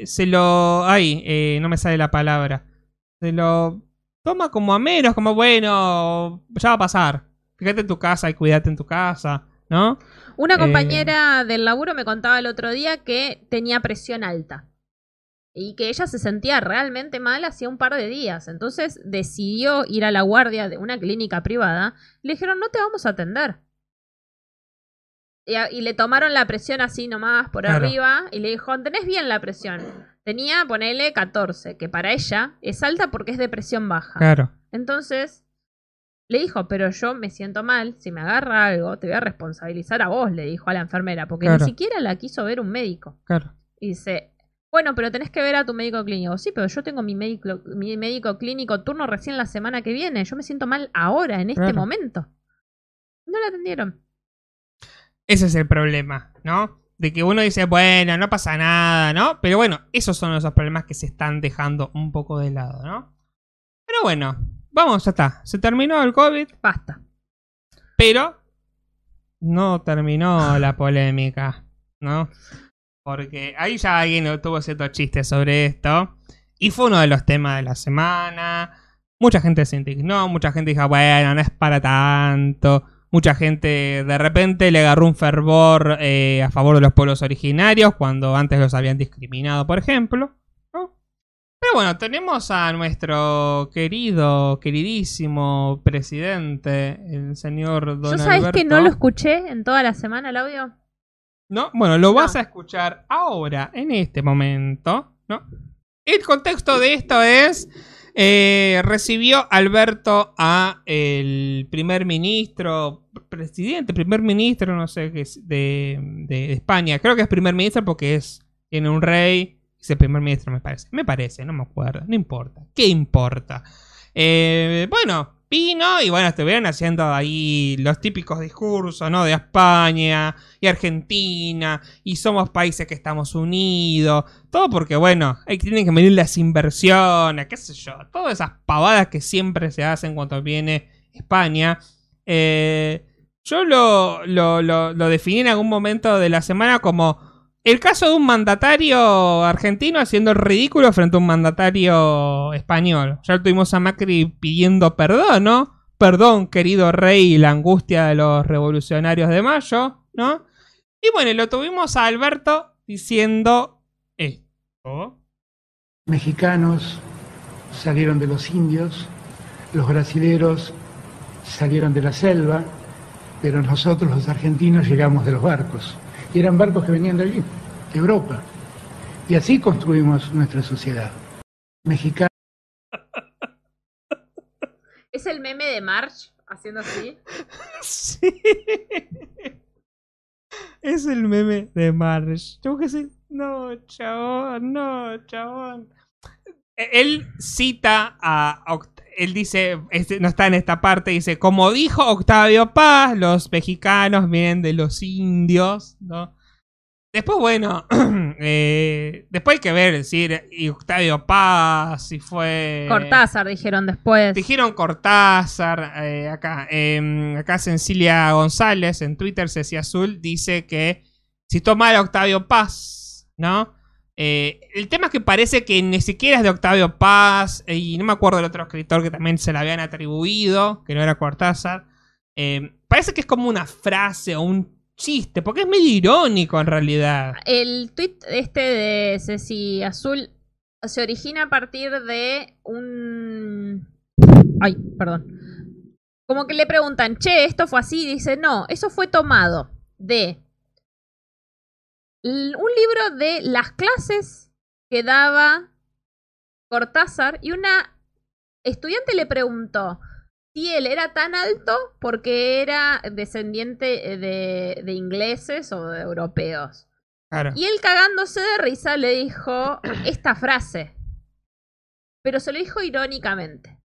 se lo, ay, eh, no me sale la palabra, se lo toma como a menos, como bueno, ya va a pasar. Fíjate en tu casa y cuídate en tu casa, ¿no? Una Eh. compañera del laburo me contaba el otro día que tenía presión alta y que ella se sentía realmente mal hacía un par de días. Entonces decidió ir a la guardia de una clínica privada. Le dijeron, no te vamos a atender. Y, le tomaron la presión así nomás por Claro. arriba y le dijo, tenés bien la presión. Tenía, ponele 14, que para ella es alta porque es de presión baja. Claro. Entonces, le dijo, pero yo me siento mal, si me agarra algo, te voy a responsabilizar a vos, le dijo a la enfermera, porque Claro. ni siquiera la quiso ver un médico. Claro. Y dice, bueno, pero tenés que ver a tu médico clínico. Sí, pero yo tengo mi médico, mi médico clínico turno recién la semana que viene. Yo me siento mal ahora, en este Claro. momento. No la atendieron. Ese es el problema, ¿no? De que uno dice, bueno, no pasa nada, ¿no? Pero bueno, esos son esos problemas que se están dejando un poco de lado, ¿no? Pero bueno, vamos, ya está. Se terminó el COVID, Basta. pero no terminó la polémica, ¿no? Porque ahí ya alguien tuvo ciertos chistes sobre esto. Y fue uno de los temas de la semana. Mucha gente se indignó, mucha gente dijo, bueno, no es para tanto. Mucha gente de repente le agarró un fervor eh, a favor de los pueblos originarios cuando antes los habían discriminado, por ejemplo. ¿no? Pero bueno, tenemos a nuestro querido, queridísimo presidente, el señor Don ¿Yo sabes que no lo escuché en toda la semana el audio? ¿No? Bueno, lo No. vas a escuchar ahora, en este momento, ¿no? El contexto de esto es, eh, recibió Alberto a el primer ministro, presidente, primer ministro, no sé qué es, de, de España. Creo que es primer ministro porque es, tiene un rey, es el primer ministro, me parece. Me parece, no me acuerdo, no importa. ¿Qué importa? Eh, bueno, y bueno, estuvieron haciendo ahí los típicos discursos, ¿no? De España y Argentina y somos países que estamos unidos. Todo porque, bueno, ahí tienen que medir las inversiones, qué sé yo. Todas esas pavadas que siempre se hacen cuando viene España. Eh, yo lo, lo, lo definí en algún momento de la semana como el caso de un mandatario argentino haciendo el ridículo frente a un mandatario español. Ya tuvimos a Macri pidiendo perdón, ¿no? Perdón, querido rey, la angustia de los revolucionarios de mayo, ¿no? Y bueno, lo tuvimos a Alberto diciendo esto. Mexicanos salieron de los indios, los brasileros salieron de la selva, pero nosotros los argentinos llegamos de los barcos. Y eran barcos que venían de allí, de Europa. Y así construimos nuestra sociedad. Mexicano. [LAUGHS] ¿Es el meme de March haciendo así? [LAUGHS] Sí. Es el meme de Marsh. Tengo que decir, no, chabón, no, chabón. E- Él cita a. Oct- Él dice, este, no está en esta parte, dice, como dijo Octavio Paz, los mexicanos vienen de los indios, ¿no? Después, bueno, [CLEARS THROAT] eh, después hay que ver, decir, y Octavio Paz, si fue... Cortázar, dijeron después. Dijeron Cortázar, eh, acá, eh, acá Cecilia González en Twitter, Ceci Azul, dice que citó mal a Octavio Paz, ¿no? Eh, el tema es que parece que ni siquiera es de Octavio Paz, eh, y no me acuerdo del otro escritor que también se la habían atribuido, que no era Cortázar. Eh, parece que es como una frase o un chiste, porque es medio irónico en realidad. El tweet este de Ceci Azul se origina a partir de un. Ay, perdón. Como que le preguntan, che, esto fue así. Dice, no, eso fue tomado de un libro de las clases que daba Cortázar. Y una estudiante le preguntó si él era tan alto porque era descendiente eh, de, de ingleses o de europeos. Claro. Y él cagándose de risa le dijo [COUGHS] esta frase. Pero se lo dijo irónicamente.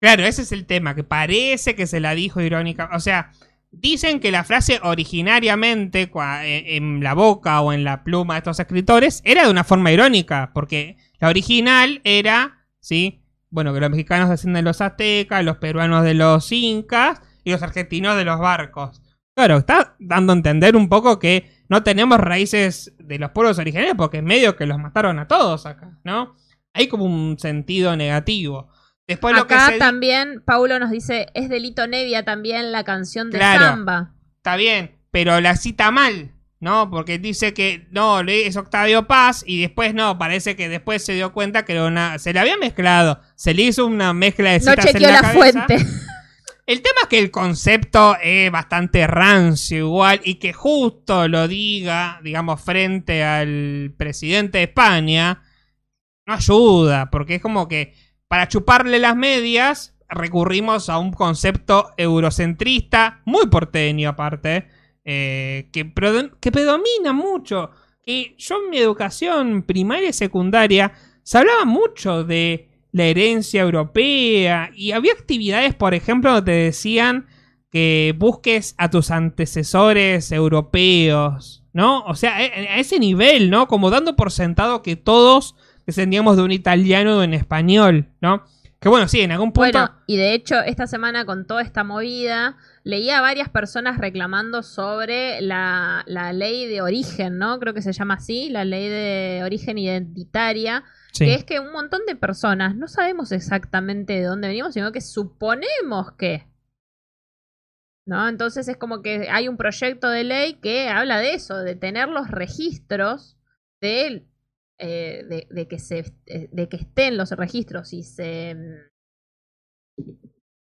Claro, ese es el tema, que parece que se la dijo irónica. O sea, dicen que la frase originariamente en, en la boca o en la pluma de estos escritores era de una forma irónica, porque la original era, ¿sí? Bueno, que los mexicanos descienden de los aztecas, los peruanos de los incas y los argentinos de los barcos. Claro, está dando a entender un poco que no tenemos raíces de los pueblos originarios porque es medio que los mataron a todos acá, ¿no? Hay como un sentido negativo. Después lo que Acá se también Paulo nos dice, es delito Nevia también la canción de Claro. Samba. Está bien, pero la cita mal, ¿no? Porque dice que no, es Octavio Paz y después no, parece que después se dio cuenta que una... Se le había mezclado, se le hizo una mezcla de No citas en chequeó la, la, cabeza. fuente. El tema es que el concepto es bastante rancio igual y que justo lo diga, digamos, frente al presidente de España, no ayuda, porque es como que para chuparle las medias recurrimos a un concepto eurocentrista, muy porteño aparte, eh, que, que predomina mucho. Que yo en mi educación primaria y secundaria se hablaba mucho de la herencia europea y había actividades, por ejemplo, donde te decían que busques a tus antecesores europeos, ¿no? O sea, a a ese nivel, ¿no? Como dando por sentado que todos descendíamos de un italiano o de un español, ¿no? Que bueno, sí, en algún punto... Bueno, y de hecho, esta semana con toda esta movida, leía a varias personas reclamando sobre la, la ley de origen, ¿no? Creo que se llama así, la ley de origen identitaria, sí. que es que un montón de personas no sabemos exactamente de dónde venimos, sino que suponemos que. ¿No? Entonces es como que hay un proyecto de ley que habla de eso, de tener los registros de, eh, de, de que se eh, de que estén los registros y se mm,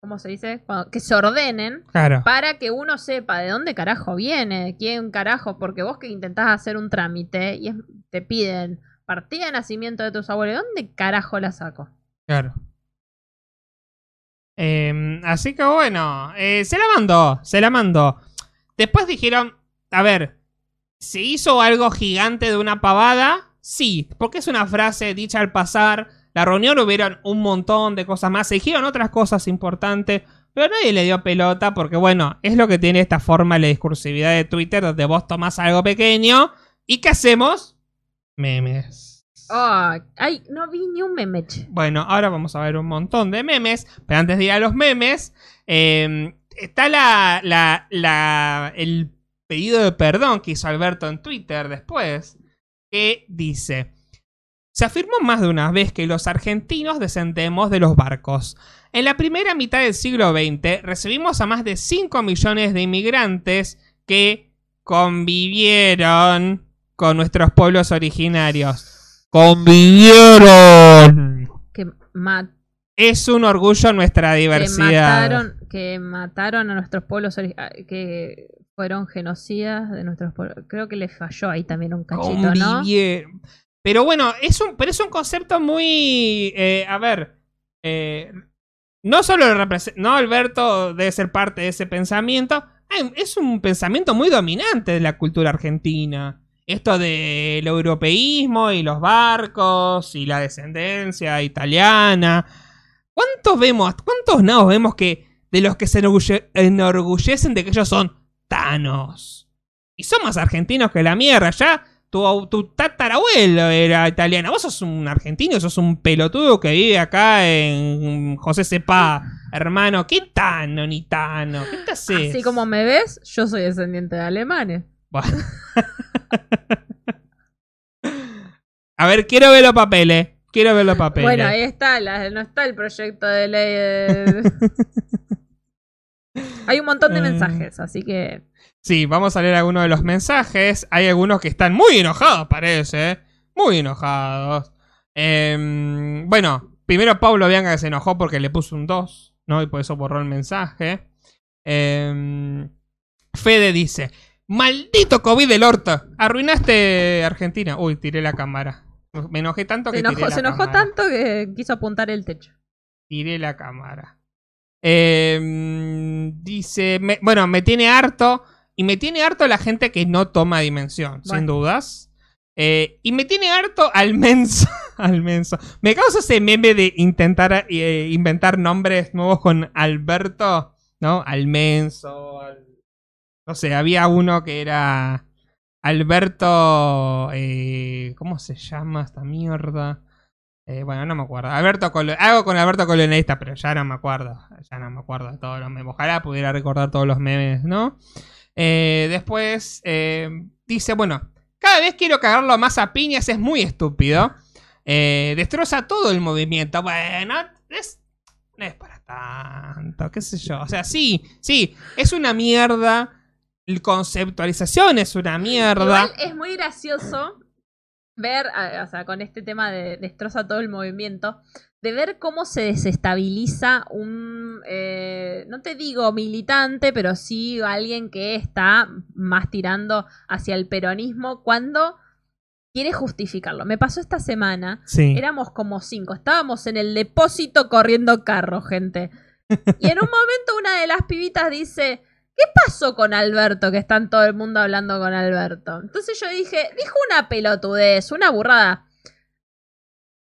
¿cómo se dice? Cuando- que se ordenen Claro. para que uno sepa de dónde carajo viene, de quién carajo, porque vos que intentás hacer un trámite y es- te piden partida de nacimiento de tus abuelos, ¿de dónde carajo la saco? Claro. Eh, así que bueno, eh, se la mandó, se la mandó. Después dijeron, a ver, ¿se hizo algo gigante de una pavada? Sí, porque es una frase dicha al pasar la reunión hubieron un montón de cosas más. Se dijeron otras cosas importantes. Pero nadie le dio pelota porque, bueno, es lo que tiene esta forma de la discursividad de Twitter, donde vos tomás algo pequeño y ¿qué hacemos? Memes. Ay, no vi ni un meme. Bueno, ahora vamos a ver un montón de memes. Pero antes de ir a los memes, eh, está la, la- la- el pedido de perdón que hizo Alberto en Twitter después. Que dice: Se afirmó más de una vez que los argentinos descendemos de los barcos. En la primera mitad del siglo XX recibimos a más de 5 millones de inmigrantes que convivieron con nuestros pueblos originarios. ¡Convivieron! Que, Es un orgullo nuestra que diversidad. mataron, que mataron a nuestros pueblos ori- que fueron genocidas de nuestros pueblos. Creo que le falló ahí también un cachito, ¿no? Convivieron. Pero bueno, es un, pero es un concepto muy. eh, a ver. eh, no solo No, Alberto debe ser parte de ese pensamiento. Es un pensamiento muy dominante de la cultura argentina. Esto del europeísmo y los barcos y la descendencia italiana. ¿Cuántos vemos, cuántos naos vemos que de los que se enorgulle- enorgullecen de que ellos son tanos? Y son más argentinos que la mierda. Ya tu, tu tatarabuelo era italiano. Vos sos un argentino, sos un pelotudo que vive acá en José Cepá. Hermano, ¿qué tano ni tano? ¿Qué te haces? Así como me ves, yo soy descendiente de alemanes. Bueno. [LAUGHS] A ver, quiero ver los papeles. Quiero ver los papeles. Bueno, ahí está, la- no está el proyecto de ley. de- [LAUGHS] Hay un montón de Eh. mensajes, así que Sí, vamos a leer algunos de los mensajes. Hay algunos que están muy enojados, parece. ¿eh? Muy enojados. Em, bueno, primero Pablo Bianca que se enojó porque le puso un 2, ¿no? Y por eso borró el mensaje. Em, Fede dice: Maldito COVID del orto. Arruinaste Argentina. Uy, tiré la cámara. Me enojé tanto se que tiré enojó, la se enojó cámara. tanto que quiso apuntar el techo. Tiré la cámara. Em, dice, me- bueno, me tiene harto. Y me tiene harto la gente que no toma dimensión, sin dudas. Eh, y me tiene harto al menso. [LAUGHS] al menso. Me causa ese meme de intentar eh, inventar nombres nuevos con Alberto, ¿no? Al menso. al- No sé, había uno que era Alberto. eh, ¿Cómo se llama esta mierda? Eh, bueno, no me acuerdo. Alberto Colo- Algo con Alberto Colonista, pero ya no me acuerdo. Ya no me acuerdo de todos los memes. Ojalá pudiera recordar todos los memes, ¿no? Eh, después eh, dice, bueno, cada vez quiero cagarlo más a piñas, es muy estúpido. Destroza todo el movimiento. Bueno, es, no es para tanto, qué sé yo. O sea, sí, sí, es una mierda. La conceptualización es una mierda. Igual es muy gracioso ver, o sea, con este tema de destroza todo el movimiento, de ver cómo se desestabiliza un, eh, no te digo militante, pero sí alguien que está más tirando hacia el peronismo cuando quiere justificarlo. Me pasó esta semana, Sí. éramos como cinco, estábamos en el depósito corriendo carro, gente. [LAUGHS] Y en un momento una de las pibitas dice, ¿qué pasó con Alberto? Que están todo el mundo hablando con Alberto. Entonces yo dije, dijo una pelotudez, una burrada.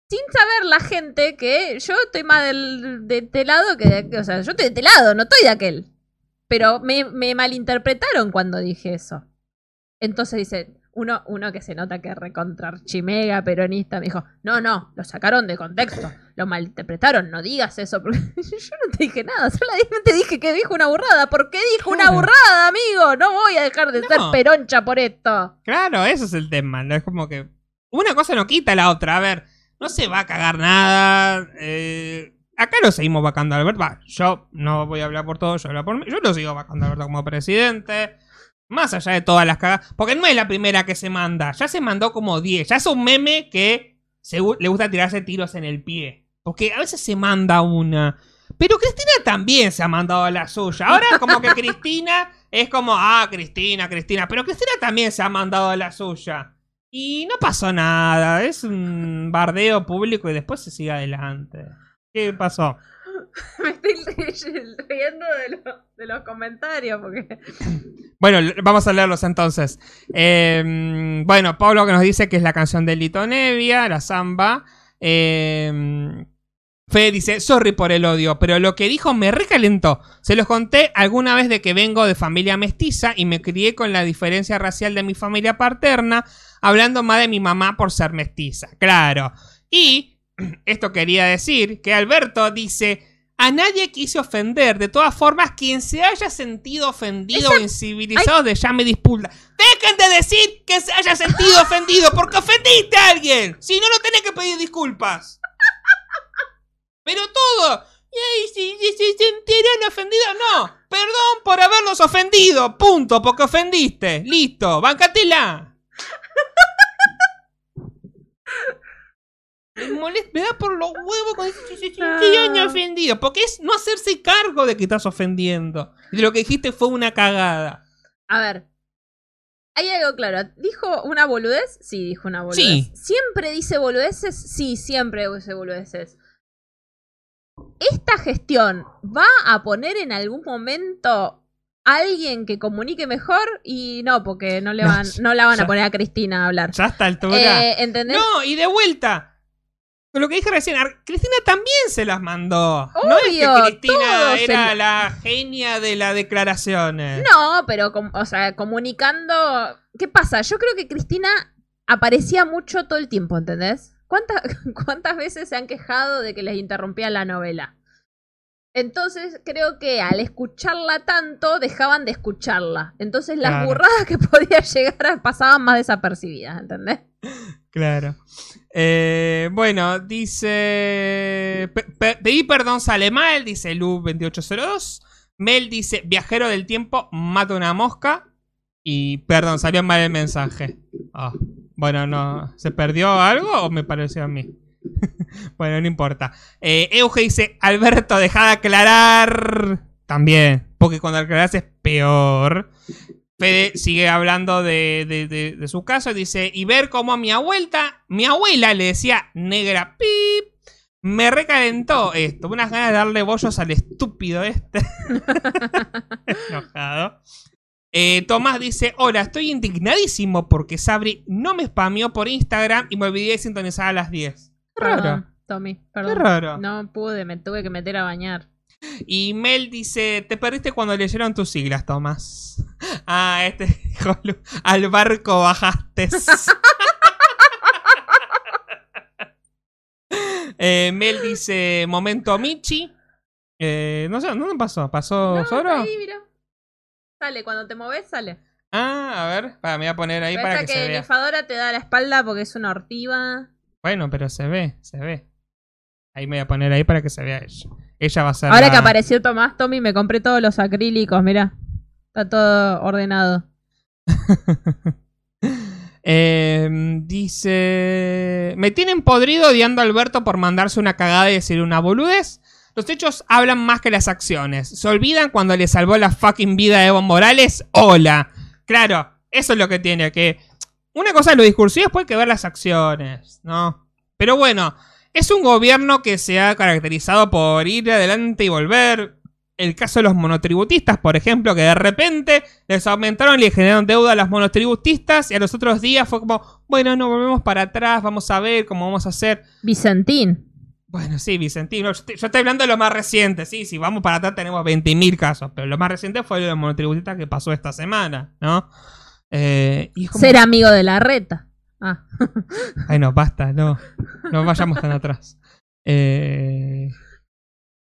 Sin saber la gente que yo estoy más del, de este lado que de, o sea, yo estoy de este lado, no estoy de aquel. Pero me, malinterpretaron cuando dije eso. Entonces dice, uno, uno que se nota que recontra chimega, peronista, me dijo, no, no, lo sacaron de contexto, lo malinterpretaron, no digas eso, porque [LAUGHS] yo no te dije nada, solamente dije que dijo una burrada, ¿por qué dijo una burrada, amigo? No voy a dejar de ser peroncha por esto. Claro, eso es el tema. ¿no? Es como que una cosa no quita la otra. A ver, no se va a cagar nada. eh, acá lo seguimos vacando a Alberto. Va, yo no voy a hablar por todo, yo hablo por mí. Yo lo sigo vacando a Alberto como presidente. Más allá de todas las cagadas. Porque no es la primera que se manda. Ya se mandó como 10. Ya es un meme que se le gusta tirarse tiros en el pie. Porque a veces se manda una. Pero Cristina también se ha mandado la suya. Ahora como que [LAUGHS] Cristina es como, ah, Cristina, Cristina. Pero Cristina también se ha mandado la suya. Y no pasó nada. Es un bardeo público y después se sigue adelante. ¿Qué pasó? [LAUGHS] Me estoy riendo de, lo- de los comentarios porque... [COUGHS] Bueno, vamos a leerlos entonces. Eh, bueno, Pablo que nos dice que es la canción de Lito Nevia, la samba. Eh, Fede dice, sorry por el odio, pero lo que dijo me recalentó. Se los conté alguna vez de que vengo de familia mestiza y me crié con la diferencia racial de mi familia paterna, hablando más de mi mamá por ser mestiza. Claro. Y [CLEARS THROAT] esto quería decir que Alberto dice... A nadie quise ofender. De todas formas, quien se haya sentido ofendido o incivilizado, de ya me disculpa. Dejen de decir que se haya sentido ofendido, porque ofendiste a alguien. Si no, no tenés que pedir disculpas. Pero todo. Y ahí, si, si- si ofendidos, no. Perdón por haberlos ofendido. Punto, porque ofendiste. Listo, bancatela. Me, molesta, me da por los huevos sintieron Ah. ofendidos. Porque es no hacerse cargo de que estás ofendiendo. Y de lo que dijiste fue una cagada. A ver. Hay algo claro. ¿Dijo una boludez? Sí, dijo una boludez. Sí. ¿Siempre dice boludeces? Sí, siempre dice boludeces. ¿Esta gestión va a poner en algún momento alguien que comunique mejor? Y no, porque no, le van, no la van ya- a poner a Cristina a hablar. Ya a esta altura. Eh, ¿Entendés? No, y de vuelta. Lo que dije recién, Cristina también se las mandó. no es que Cristina se era la genia de las declaraciones. No, pero, o sea, comunicando. ¿Qué pasa? Yo creo que Cristina aparecía mucho todo el tiempo, ¿entendés? ¿Cuántas, [LAUGHS] ¿Cuántas veces se han quejado de que les interrumpía la novela? Entonces, creo que al escucharla tanto, dejaban de escucharla. Entonces, las Claro. burradas que [LAUGHS] podía llegar a- pasaban más desapercibidas, ¿entendés? Claro. Eh, bueno, dice. pe- pe- pedí perdón, sale mal, dice Lu2802. Mel dice: Viajero del tiempo, mata una mosca. Y perdón, salió mal el mensaje. Ah, bueno, no. ¿Se perdió algo o me pareció a mí? [LAUGHS] bueno, no importa. Eh, Euge dice: Alberto, deja de aclarar. También, porque cuando aclaras es peor. Fede sigue hablando de, de- de- de su caso y dice, y ver cómo a mi abuela, mi abuela le decía negra pip, me recalentó esto, unas ganas de darle bollos al estúpido este. [LAUGHS] [LAUGHS] Enojado. Eh, Tomás dice, hola, estoy indignadísimo porque Sabri no me spameó por Instagram y me olvidé de sintonizar a las 10. Qué raro. Perdón, Tommy, Qué raro. No pude, me tuve que meter a bañar. Y Mel dice, te perdiste cuando leyeron tus siglas, Tomás. [LAUGHS] Ah, este dijo al barco bajaste. [LAUGHS] Eh, Mel dice, momento Michi. Eh, no sé, ¿dónde pasó? ¿Pasó No, solo? está ahí, mira. Sale, cuando te moves, sale. Ah, a ver, para, me voy a poner ahí para que, que, se vea. Fadora te da la espalda porque es una ortiva. Bueno, pero se ve, se ve. Ahí me voy a poner ahí para que se vea ella. Ella va a ser Ahora la- que apareció Tomás, Tommy, me compré todos los acrílicos, mira. Está todo ordenado. [LAUGHS] Eh, dice. Me tienen podrido odiando a Alberto por mandarse una cagada y decir una boludez. Los hechos hablan más que las acciones. ¿Se olvidan cuando le salvó la fucking vida a Evo Morales? ¡Hola! Claro, eso es lo que tiene que. Una cosa es lo discursivo, después hay que ver las acciones, ¿no? Pero bueno, es un gobierno que se ha caracterizado por ir adelante y volver. El caso de los monotributistas, por ejemplo, que de repente les aumentaron y le generaron deuda a los monotributistas y a los otros días fue como, bueno, no volvemos para atrás, vamos a ver cómo vamos a hacer. Vicentín. Bueno, sí, Vicentino, yo estoy, yo estoy hablando de lo más reciente, sí, si vamos para atrás tenemos 20.000 casos, pero lo más reciente fue lo de los monotributistas que pasó esta semana, ¿no? Eh, y es como, Ser amigo de la reta. Ah. [LAUGHS] Ay, no, basta, no. No vayamos tan atrás. Eh,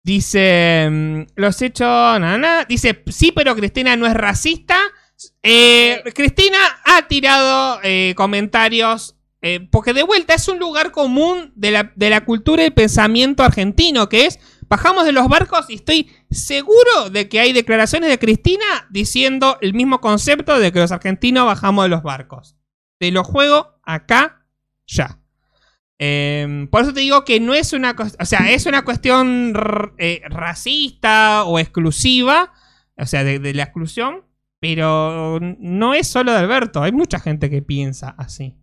dice. mm, Los hechos. na, na. Dice, sí, pero Cristina no es racista. Eh, Cristina ha tirado eh, comentarios. Eh, porque de vuelta es un lugar común de la, de la cultura y pensamiento argentino, que es. Bajamos de los barcos y estoy seguro de que hay declaraciones de Cristina diciendo el mismo concepto de que los argentinos bajamos de los barcos. Te lo juego acá, ya. Eh, por eso te digo que no es una o sea, es una cuestión eh, racista o exclusiva, o sea, de la exclusión, pero no es solo de Alberto, hay mucha gente que piensa así.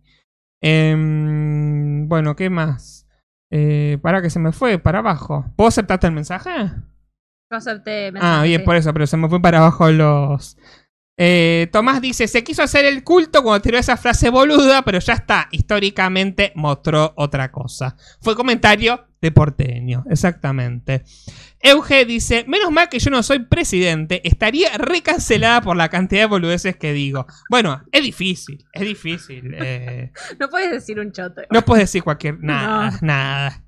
Em, bueno, ¿qué más? Eh, para que se me fue, para abajo. ¿Puedo aceptarte el mensaje? Yo acepté. Ah, mensaje, bien, sí. por eso, pero se me fue para abajo los, Eh, Tomás dice, se quiso hacer el culto cuando tiró esa frase boluda, pero ya está, históricamente mostró otra cosa. Fue comentario de porteño, exactamente. Euge dice, menos mal que yo no soy presidente, estaría recancelada por la cantidad de boludeces que digo. Bueno, es difícil, es difícil. eh, [LAUGHS] No puedes decir un choto. no puedes decir cualquier... Nada, No. nada.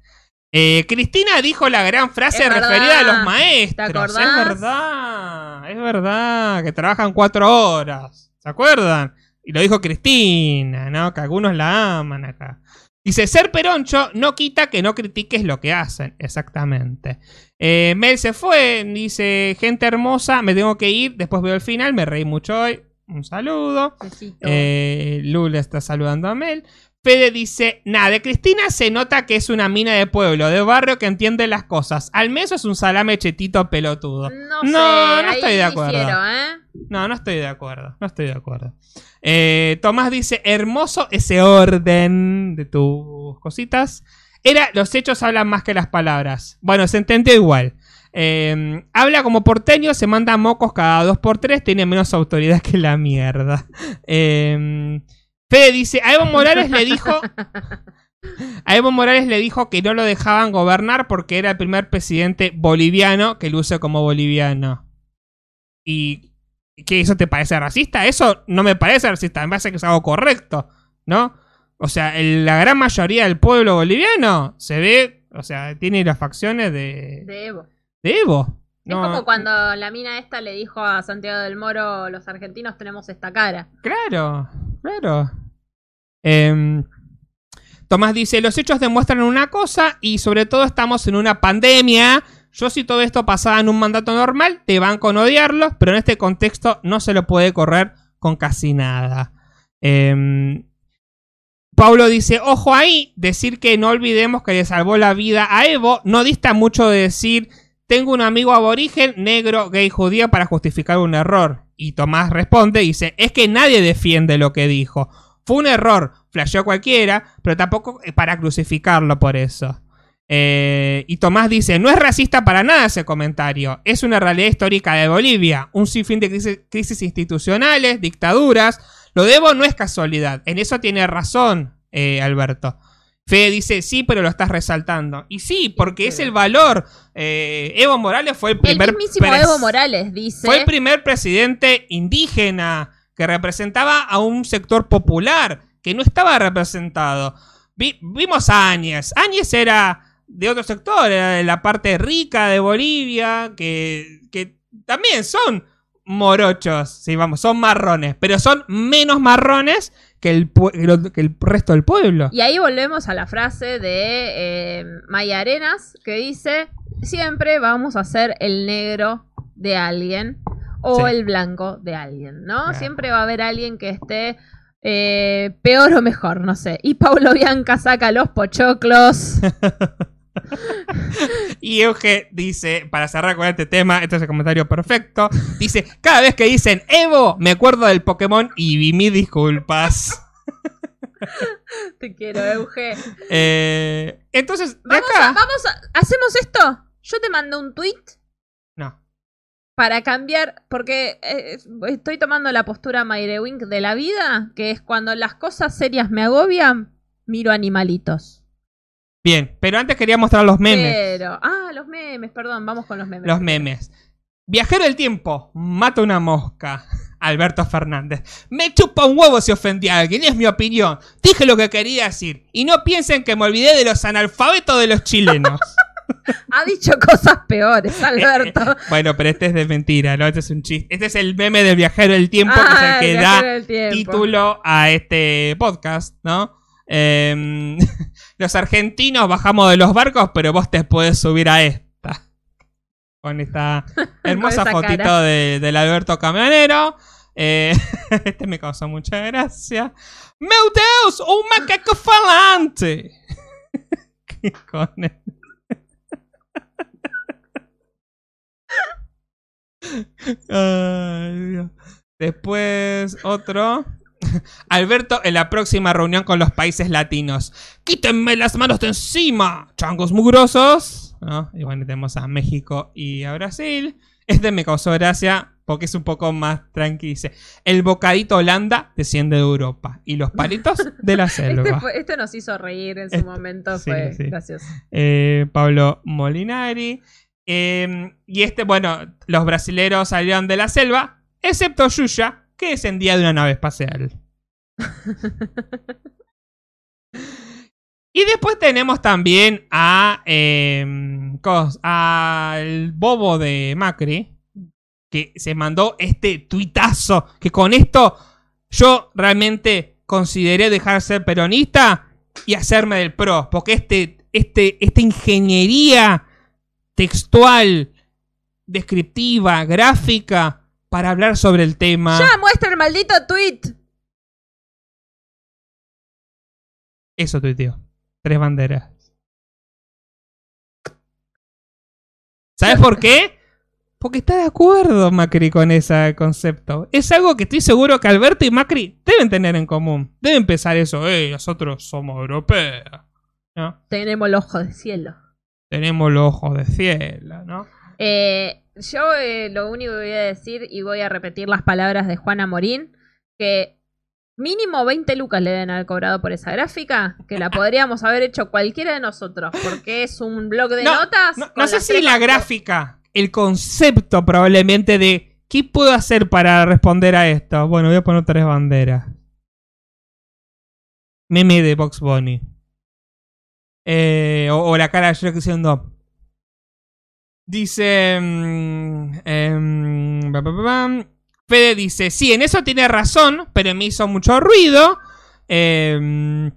Eh, Cristina dijo la gran frase Es verdad. referida a los maestros. ¿Te acordás? Es verdad, es verdad, que trabajan cuatro horas. ¿Se acuerdan? Y lo dijo Cristina, ¿no? Que algunos la aman acá. Dice, ser peroncho no quita que no critiques lo que hacen. Exactamente. Eh, Mel se fue, dice, gente hermosa, me tengo que ir, después veo el final, me reí mucho hoy. Un saludo. Eh, Lula está saludando a Mel. Fede dice, nada, de Cristina se nota que es una mina de pueblo, de barrio que entiende las cosas. Al menos es un salame chetito pelotudo. no, no, sé, no estoy de acuerdo. difiero, ¿eh? No, no estoy de acuerdo. No estoy de acuerdo. Eh, Tomás dice, hermoso ese orden de tus cositas. Era, los hechos hablan más que las palabras. Bueno, se entendió igual. Eh, habla como porteño, se manda mocos cada dos por tres, tiene menos autoridad [LAUGHS] que la mierda. Eh, Fede dice, a Evo Morales le dijo... [LAUGHS] A Evo Morales le dijo que no lo dejaban gobernar porque era el primer presidente boliviano que luce como boliviano. ¿Y qué eso te parece racista? Eso no me parece racista, me parece que es algo correcto, ¿no? O sea, el- la gran mayoría del pueblo boliviano se ve, o sea, tiene las facciones de, De Evo. de Evo. No, es como cuando la mina esta le dijo a Santiago del Moro, los argentinos tenemos esta cara. Claro, claro. Em, Tomás dice, los hechos demuestran una cosa y sobre todo estamos en una pandemia. Yo si todo esto pasaba en un mandato normal, te van con odiarlos, pero en este contexto no se lo puede correr con casi nada. Em, Paulo dice, ojo ahí, decir que no olvidemos que le salvó la vida a Evo, no dista mucho de decir, tengo un amigo aborigen, negro, gay, judío para justificar un error. Y Tomás responde, dice, es que nadie defiende lo que dijo. Fue un error, flasheó cualquiera, pero tampoco para crucificarlo por eso. Eh, y Tomás dice, no es racista para nada ese comentario, es una realidad histórica de Bolivia, un sinfín de crisis, institucionales, dictaduras. Lo de Evo no es casualidad, en eso tiene razón eh, Alberto. Fede dice, sí, pero lo estás resaltando. Y sí, porque es el valor. Eh, Evo Morales fue el primer... el mismísimo Evo Morales dice... fue el primer presidente indígena que representaba a un sector popular que no estaba representado. Vi- vimos a Áñez. Áñez era de otro sector, era de la parte rica de Bolivia, que, que también son morochos, sí, vamos, son marrones, pero son menos marrones que el, que el resto del pueblo. Y ahí volvemos a la frase de eh, Maya Arenas que dice, siempre vamos a ser el negro de alguien o Sí. el blanco de alguien, ¿no? Claro. Siempre va a haber alguien que esté eh, peor o mejor, no sé. Y Paulo Bianca saca los pochoclos. [LAUGHS] [LAUGHS] Y Euge dice, para cerrar con este tema, este es el comentario perfecto, dice, cada vez que dicen Evo, me acuerdo del Pokémon y vi mis disculpas. [LAUGHS] Te quiero, Euge. Eh, entonces, de Vamos, acá... a, vamos a- ¿hacemos esto? Yo te mando un tweet No. para cambiar, porque eh, estoy tomando la postura Mayre Wink de la vida, que es cuando las cosas serias me agobian, miro animalitos. Bien, pero antes quería mostrar los memes. Pero, ah, los memes, perdón, vamos con los memes. Los memes. Viajero del tiempo, mata una mosca. [LAUGHS] Alberto Fernández. Me chupa un huevo si ofendí a alguien, es mi opinión. Dije lo que quería decir. Y no piensen que me olvidé de los analfabetos de los chilenos. [LAUGHS] [LAUGHS] Ha dicho cosas peores, Alberto. bueno, pero este es de mentira, ¿no? Este es un chiste. Este es el meme del viajero del tiempo, que es Ah, el que el da título a este podcast, ¿no? Em, [LAUGHS] los argentinos bajamos de los barcos, pero vos te podés subir a esta. Con esta [LAUGHS] hermosa fotito de- del Alberto Camionero. Eh, [LAUGHS] este me causó mucha gracia. ¡Meu Deus! ¡Un macaco falante! Con el- Ay, Dios. Después otro. [LAUGHS] Alberto en la próxima reunión con los países latinos. ¡Quítenme las manos de encima! ¡Changos mugrosos! ¿No? Y bueno, tenemos a México y a Brasil. Este me causó gracia. porque es un poco más tranqui. Dice, el bocadito Holanda desciende de Europa y los palitos de la [LAUGHS] selva. Este, fue- este nos hizo reír en su Este- momento, sí, fue sí. gracioso. Eh, Pablo Molinari. Eh, y este, bueno, los brasileros salieron de la selva, excepto Yuya, que descendía de una nave espacial. [LAUGHS] y después tenemos también a eh, cos- al bobo de Macri, que se mandó este tuitazo, que con esto yo realmente consideré dejar de ser peronista y hacerme del pro, porque este, este, esta ingeniería textual, descriptiva, gráfica, para hablar sobre el tema. ¡Ya muestra el maldito tweet! Eso tuiteó. Tres banderas. ¿Sabes por qué? Porque está de acuerdo Macri con ese concepto. Es algo que estoy seguro que Alberto y Macri deben tener en común. Deben pensar eso. Eh, nosotros somos europeos. ¿No? Tenemos el ojo de cielo. Tenemos los ojos de cielo, ¿no? Eh, yo eh, lo único que voy a decir, y voy a repetir las palabras de Juana Morín, que mínimo 20 lucas le deben haber cobrado por esa gráfica, que la podríamos haber hecho cualquiera de nosotros, porque es un blog de No, notas. No, sé si la gráfica, el concepto probablemente de qué puedo hacer para responder a esto. Bueno, voy a poner tres banderas. Meme de Box Bunny. Eh, o, o la cara de Shrek diciendo. Dice. ba, ba, ba, bam. Fede dice: Sí, en eso tiene razón, pero me hizo mucho ruido. Em,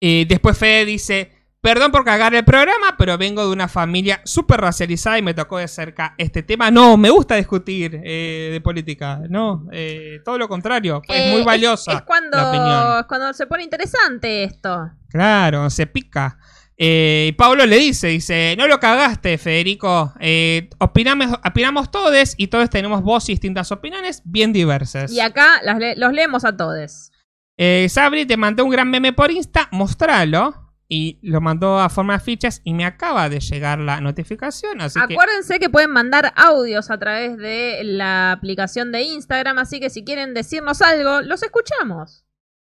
y después Fede dice: Perdón por cagar el programa, pero vengo de una familia súper racializada y me tocó de cerca este tema. No, me gusta discutir eh, de política. No, eh, todo lo contrario. Eh, es muy valiosa Es, cuando, la opinión. es cuando se pone interesante esto. Claro, se pica. Eh, y Pablo le dice, dice, no lo cagaste, Federico. Eh, opinamos, opinamos todos y todos tenemos voz y distintas opiniones bien diversas. Y acá las le- los leemos a todos. Eh, Sabri te mandó un gran meme por Insta, mostralo. Y lo mandó a forma de fichas y me acaba de llegar la notificación. Así que Acuérdense que pueden mandar audios a través de la aplicación de Instagram, así que si quieren decirnos algo, los escuchamos.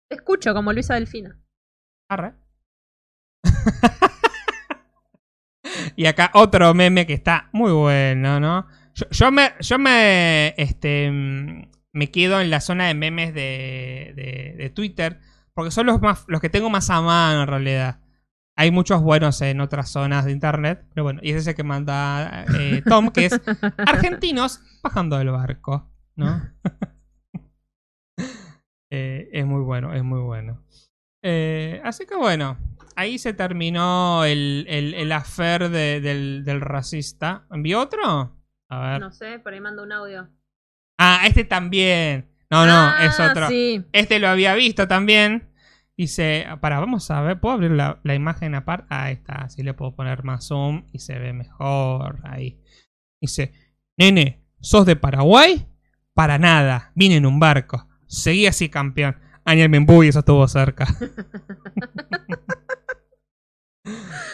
Escucho como Luisa Delfina. Arre. [LAUGHS] y acá otro meme que está muy bueno, ¿no? Yo, yo me, yo me, este, me quedo en la zona de memes de, de- de Twitter, porque son los, más, los que tengo más a mano en realidad. Hay muchos buenos en otras zonas de internet, pero bueno, y es ese que manda eh, Tom, que es [LAUGHS] argentinos bajando del barco, ¿no? [LAUGHS] Eh, es muy bueno, es muy bueno. Eh, así que bueno, ahí se terminó el, el, el de- del, del racista. ¿Envió otro? A ver. No sé, por ahí mando un audio. Ah, este también. No, no, Ah, es otro. Sí. Este lo había visto también. Dice, para, vamos a ver, ¿puedo abrir la, la imagen aparte? Ah, ahí está, así le puedo poner más zoom y se ve mejor ahí. Dice, nene, ¿sos de Paraguay? Para nada, vine en un barco. Seguí así campeón. Aniel Membu y eso estuvo cerca. [LAUGHS] [LAUGHS]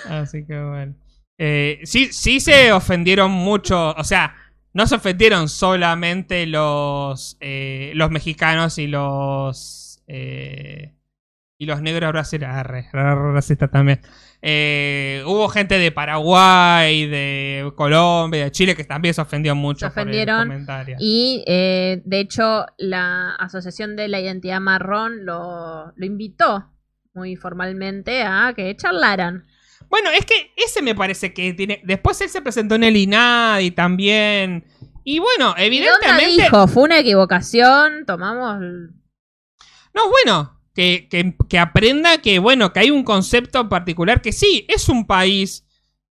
así que bueno. Eh, sí, sí se ofendieron mucho, o sea, no se ofendieron solamente los, eh, los mexicanos y los eh, y los negros brasileños. Arre, racista también. Eh, hubo gente de Paraguay, de Colombia, de Chile que también se ofendió mucho Se por el ofendieron comentario. Y eh, de hecho, la Asociación de la Identidad Marrón lo, lo invitó muy formalmente a que charlaran. Bueno, es que ese me parece que tiene. Después él se presentó en el INADI también. Y bueno, ¿Y onda evidentemente. dijo? Fue una equivocación, tomamos... No, bueno, que, que- que aprenda que, bueno, que hay un concepto particular que sí, es un país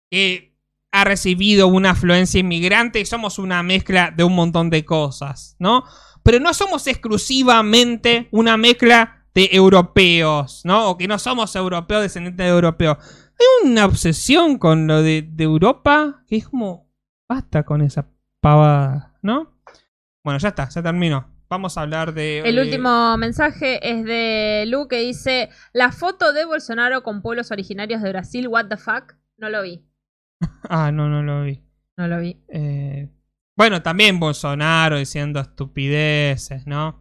que ha recibido una afluencia inmigrante y somos una mezcla de un montón de cosas, ¿no? Pero no somos exclusivamente una mezcla de europeos, ¿no? O que no somos europeos descendientes de europeos. Hay una obsesión con lo de, de Europa que es como, basta con esa pavada, ¿no? Bueno, ya está, ya terminó. Vamos a hablar de... El eh, último mensaje es de Lu que dice, la foto de Bolsonaro con pueblos originarios de Brasil, what the fuck. No lo vi, [LAUGHS] Ah, no, no lo vi. no lo vi. Eh, Bueno, también Bolsonaro diciendo estupideces, ¿no?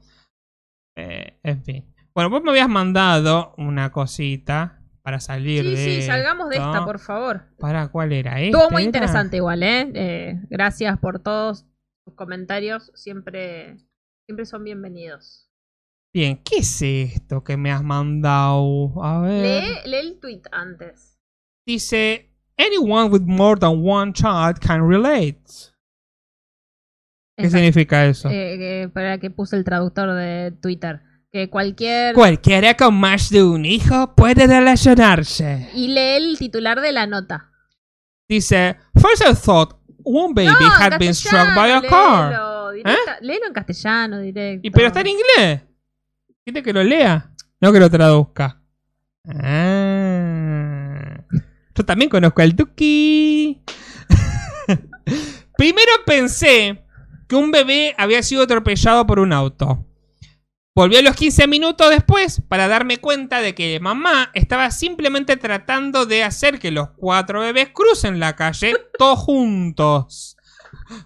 Eh, en fin. Bueno, vos me habías mandado una cosita para salir Sí, de. sí, salgamos de esta, por favor. ¿Para cuál era? Estuvo ¿Este muy era? interesante igual, ¿eh? Eh, Gracias por todos sus comentarios. Siempre, siempre son bienvenidos. Bien, ¿qué es esto que me has mandado? A ver. Lee, lee el tweet antes. Dice: Anyone with more than one child can relate. ¿Qué significa eso? eh, que- para que puse el traductor de Twitter. Que cualquier... Cualquiera con más de un hijo puede relacionarse. Y lee el titular de la nota. Dice: First I thought one baby No, had been struck by a car. directa- léelo en castellano directo. ¿Eh? Y pero está en inglés. ¿Quiere que lo lea? No que lo traduzca. Ah. Yo también conozco al Duki. [LAUGHS] Primero pensé que un bebé había sido atropellado por un auto. Volví a los 15 minutos después para darme cuenta de que mamá estaba simplemente tratando de hacer que los cuatro bebés crucen la calle todos juntos.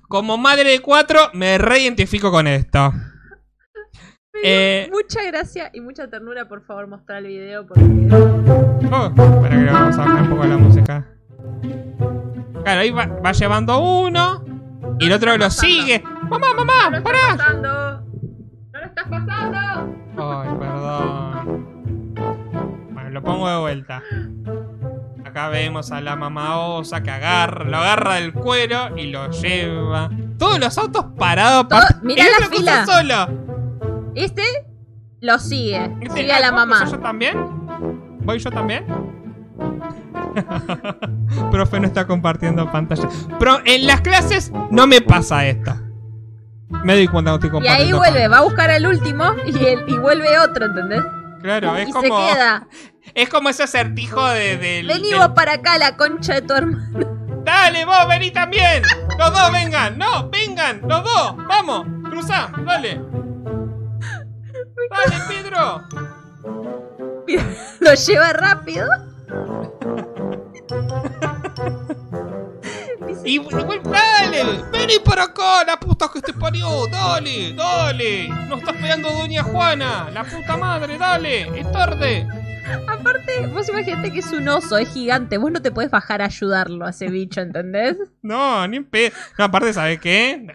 Como madre de cuatro, me reidentifico con esto. Eh, Mucha gracia y mucha ternura, por favor, mostrar el video porque Oh, espera que vamos a bajar un poco la música. Claro, ahí va, va llevando uno y el otro lo pasando. sigue. Mamá, mamá, pará. Pasando. Ay, perdón. Bueno, lo pongo de vuelta. Acá vemos a la mamá osa que agarra, lo agarra del cuero y lo lleva. Todos los autos parados. Todo- mirá el la fila. solo. Este lo sigue. Este, Sigue a la ah, ¿puedo mamá. cruzar yo también? ¿Voy yo también? [LAUGHS] Profe no está compartiendo pantalla. Pero en las clases no me pasa esto. Me doy cuenta que estoy Y ahí vuelve, va a buscar al último y, el- y vuelve otro, ¿entendés? Claro, es y como. se queda. [LAUGHS] Es como ese acertijo de, del- Vení del- vos para acá, la concha de tu hermano. [LAUGHS] Dale, vos, vení también. Los dos vengan. No, vengan. Los dos. Vamos. Cruzá. Dale. Dale, Pedro. Lo lleva rápido. [LAUGHS] Y, dale, vení para acá, la puta que te parió, dale, dale. Nos está esperando Doña Juana, la puta madre, dale, es tarde. Aparte, vos imaginate que es un oso, es gigante. Vos no te podés bajar a ayudarlo a ese bicho, ¿entendés? No, ni en pedo. No, aparte, ¿sabes qué?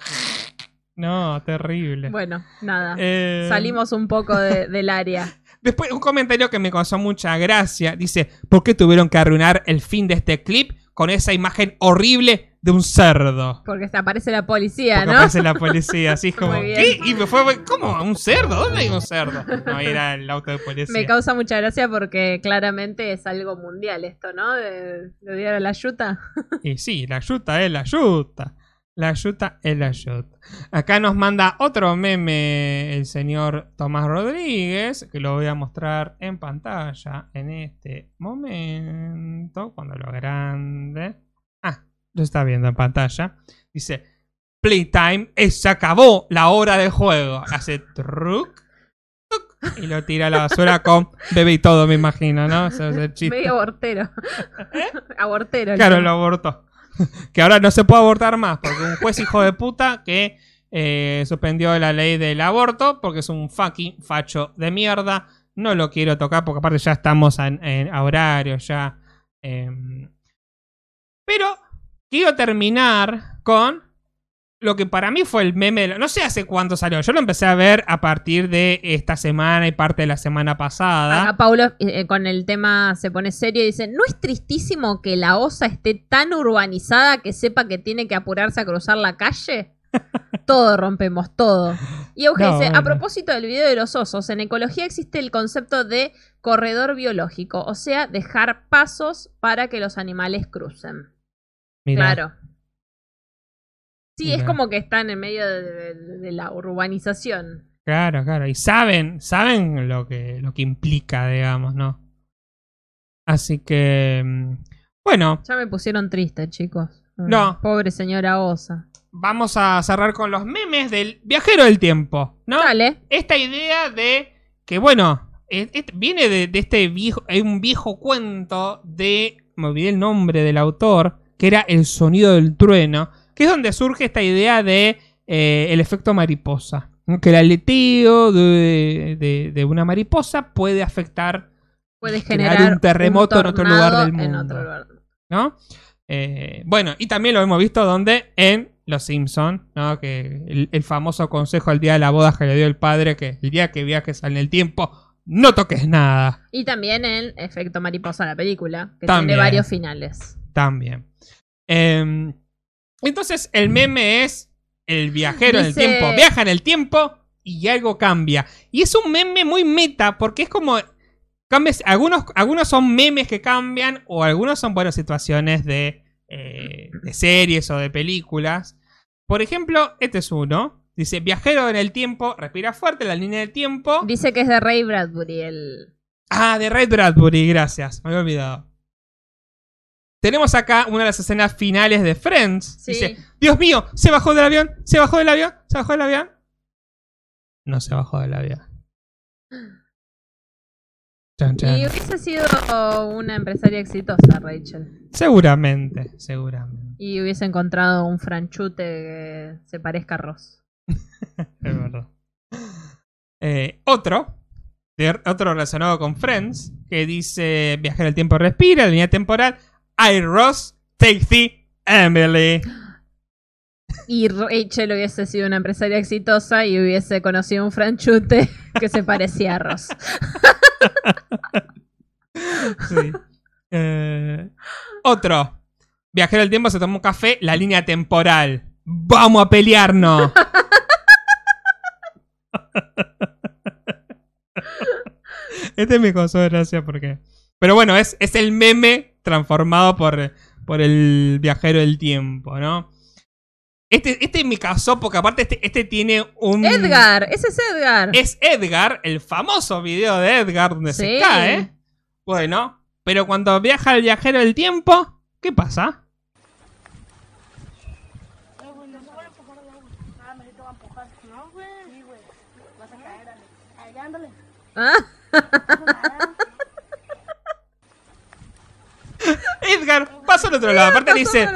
No, terrible. Bueno, nada. Eh, Salimos un poco de- del área. Después, un comentario que me causó mucha gracia. Dice, ¿por qué tuvieron que arruinar el fin de este clip con esa imagen horrible de un cerdo? Porque se aparece la policía, Porque ¿no? aparece la policía, así [LAUGHS] como, Muy bien. ¿qué? Y me fue, ¿cómo? ¿Un cerdo? ¿Dónde hay un cerdo? No, era el auto de policía. Me causa mucha gracia porque claramente es algo mundial esto, ¿no? De, de odiar a la yuta. [LAUGHS] Y sí, la yuta es la yuta. La yuta es la yuta. Acá nos manda otro meme el señor Tomás Rodríguez, que lo voy a mostrar en pantalla en este momento, cuando lo grande. Lo está viendo en pantalla. Dice, Playtime, eh, se acabó la hora de juego. Hace truc, truc, y lo tira a la basura con bebé y todo, me imagino, ¿no? Ese es el chiste. Medio abortero. [LAUGHS] abortero. el Claro, lo abortó. [LAUGHS] que ahora no se puede abortar más, porque un juez hijo de puta que eh, suspendió la ley del aborto, porque es un fucking facho de mierda. No lo quiero tocar, porque aparte ya estamos en, en- a horario, ya. em. Pero quiero terminar con lo que para mí fue el meme. de la- No sé hace cuánto salió. Yo lo empecé a ver a partir de esta semana y parte de la semana pasada. Acá Paulo eh, eh, con el tema se pone serio y dice, ¿no es tristísimo que la osa esté tan urbanizada que sepa que tiene que apurarse a cruzar la calle? [LAUGHS] todo rompemos, todo. Y Euge No, dice, bueno. a propósito del video de los osos, en ecología existe el concepto de corredor biológico, o sea, dejar pasos para que los animales crucen. Mirá. Claro. Sí, es como que están en medio de, de- de la urbanización. Claro, claro. Y saben, saben lo que, lo que implica, digamos, ¿no? Así que. mm, Bueno, Ya me pusieron triste, chicos. Mm, No. Pobre señora osa. vamos a cerrar con los memes del viajero del tiempo, ¿no? Dale. Esta idea de que, bueno, es- es- viene de, de este viejo. Hay un viejo cuento de. Me olvidé el nombre del autor. Que era El sonido del trueno. Que es donde surge esta idea de eh, el efecto mariposa. ¿no? Que el aleteo de, de- de una mariposa puede afectar, Crear generar un terremoto en otro lugar del mundo. lugar. ¿no? Eh, bueno, y también lo hemos visto donde en Los Simpson, ¿no? Que el, el famoso consejo al día de la boda que le dio el padre, que el día que viajes en el tiempo, no toques nada. Y también en Efecto Mariposa, la película, que También. tiene varios finales. También. Eh, entonces, el meme es el viajero en el tiempo. Viaja en el tiempo y algo cambia. Y es un meme muy meta porque es como... cambias- algunos, algunos son memes que cambian o algunos son, bueno, situaciones de, eh, de series o de películas. Por ejemplo, este es uno. Dice, viajero en el tiempo, respira fuerte la línea del tiempo. Dice que es de Ray Bradbury el... Ah, de Ray Bradbury, gracias. Me había olvidado. Tenemos acá una de las escenas finales de Friends. Sí. Dice, Dios mío, se bajó del avión, se bajó del avión, se bajó del avión. No se bajó del avión. Chan, chan. Y hubiese sido una empresaria exitosa, Rachel. Seguramente, seguramente. Y hubiese encontrado un franchute que se parezca a Ross. [LAUGHS] Es verdad. Eh, otro, de- otro relacionado con Friends, que dice, viajar el tiempo respira, línea temporal. I, Ross, take thee, Emily. Y Rachel hubiese sido una empresaria exitosa y hubiese conocido un franchute [LAUGHS] que se parecía a Ross. [LAUGHS] Sí. Eh, otro. Viajero del tiempo se tomó un café, la línea temporal. ¡Vamos a pelearnos! [LAUGHS] este me causó gracia porque. Pero bueno, es, es el meme transformado por, por el viajero del tiempo, ¿no? Este, este me causó porque aparte este, este tiene un. Edgar, ese es Edgar. Es Edgar, el famoso video de Edgar donde se Sí. cae. Bueno, pero cuando viaja el viajero del tiempo, ¿qué pasa? Ah, [LAUGHS] Edgar, pasa al otro lado. Aparte dice.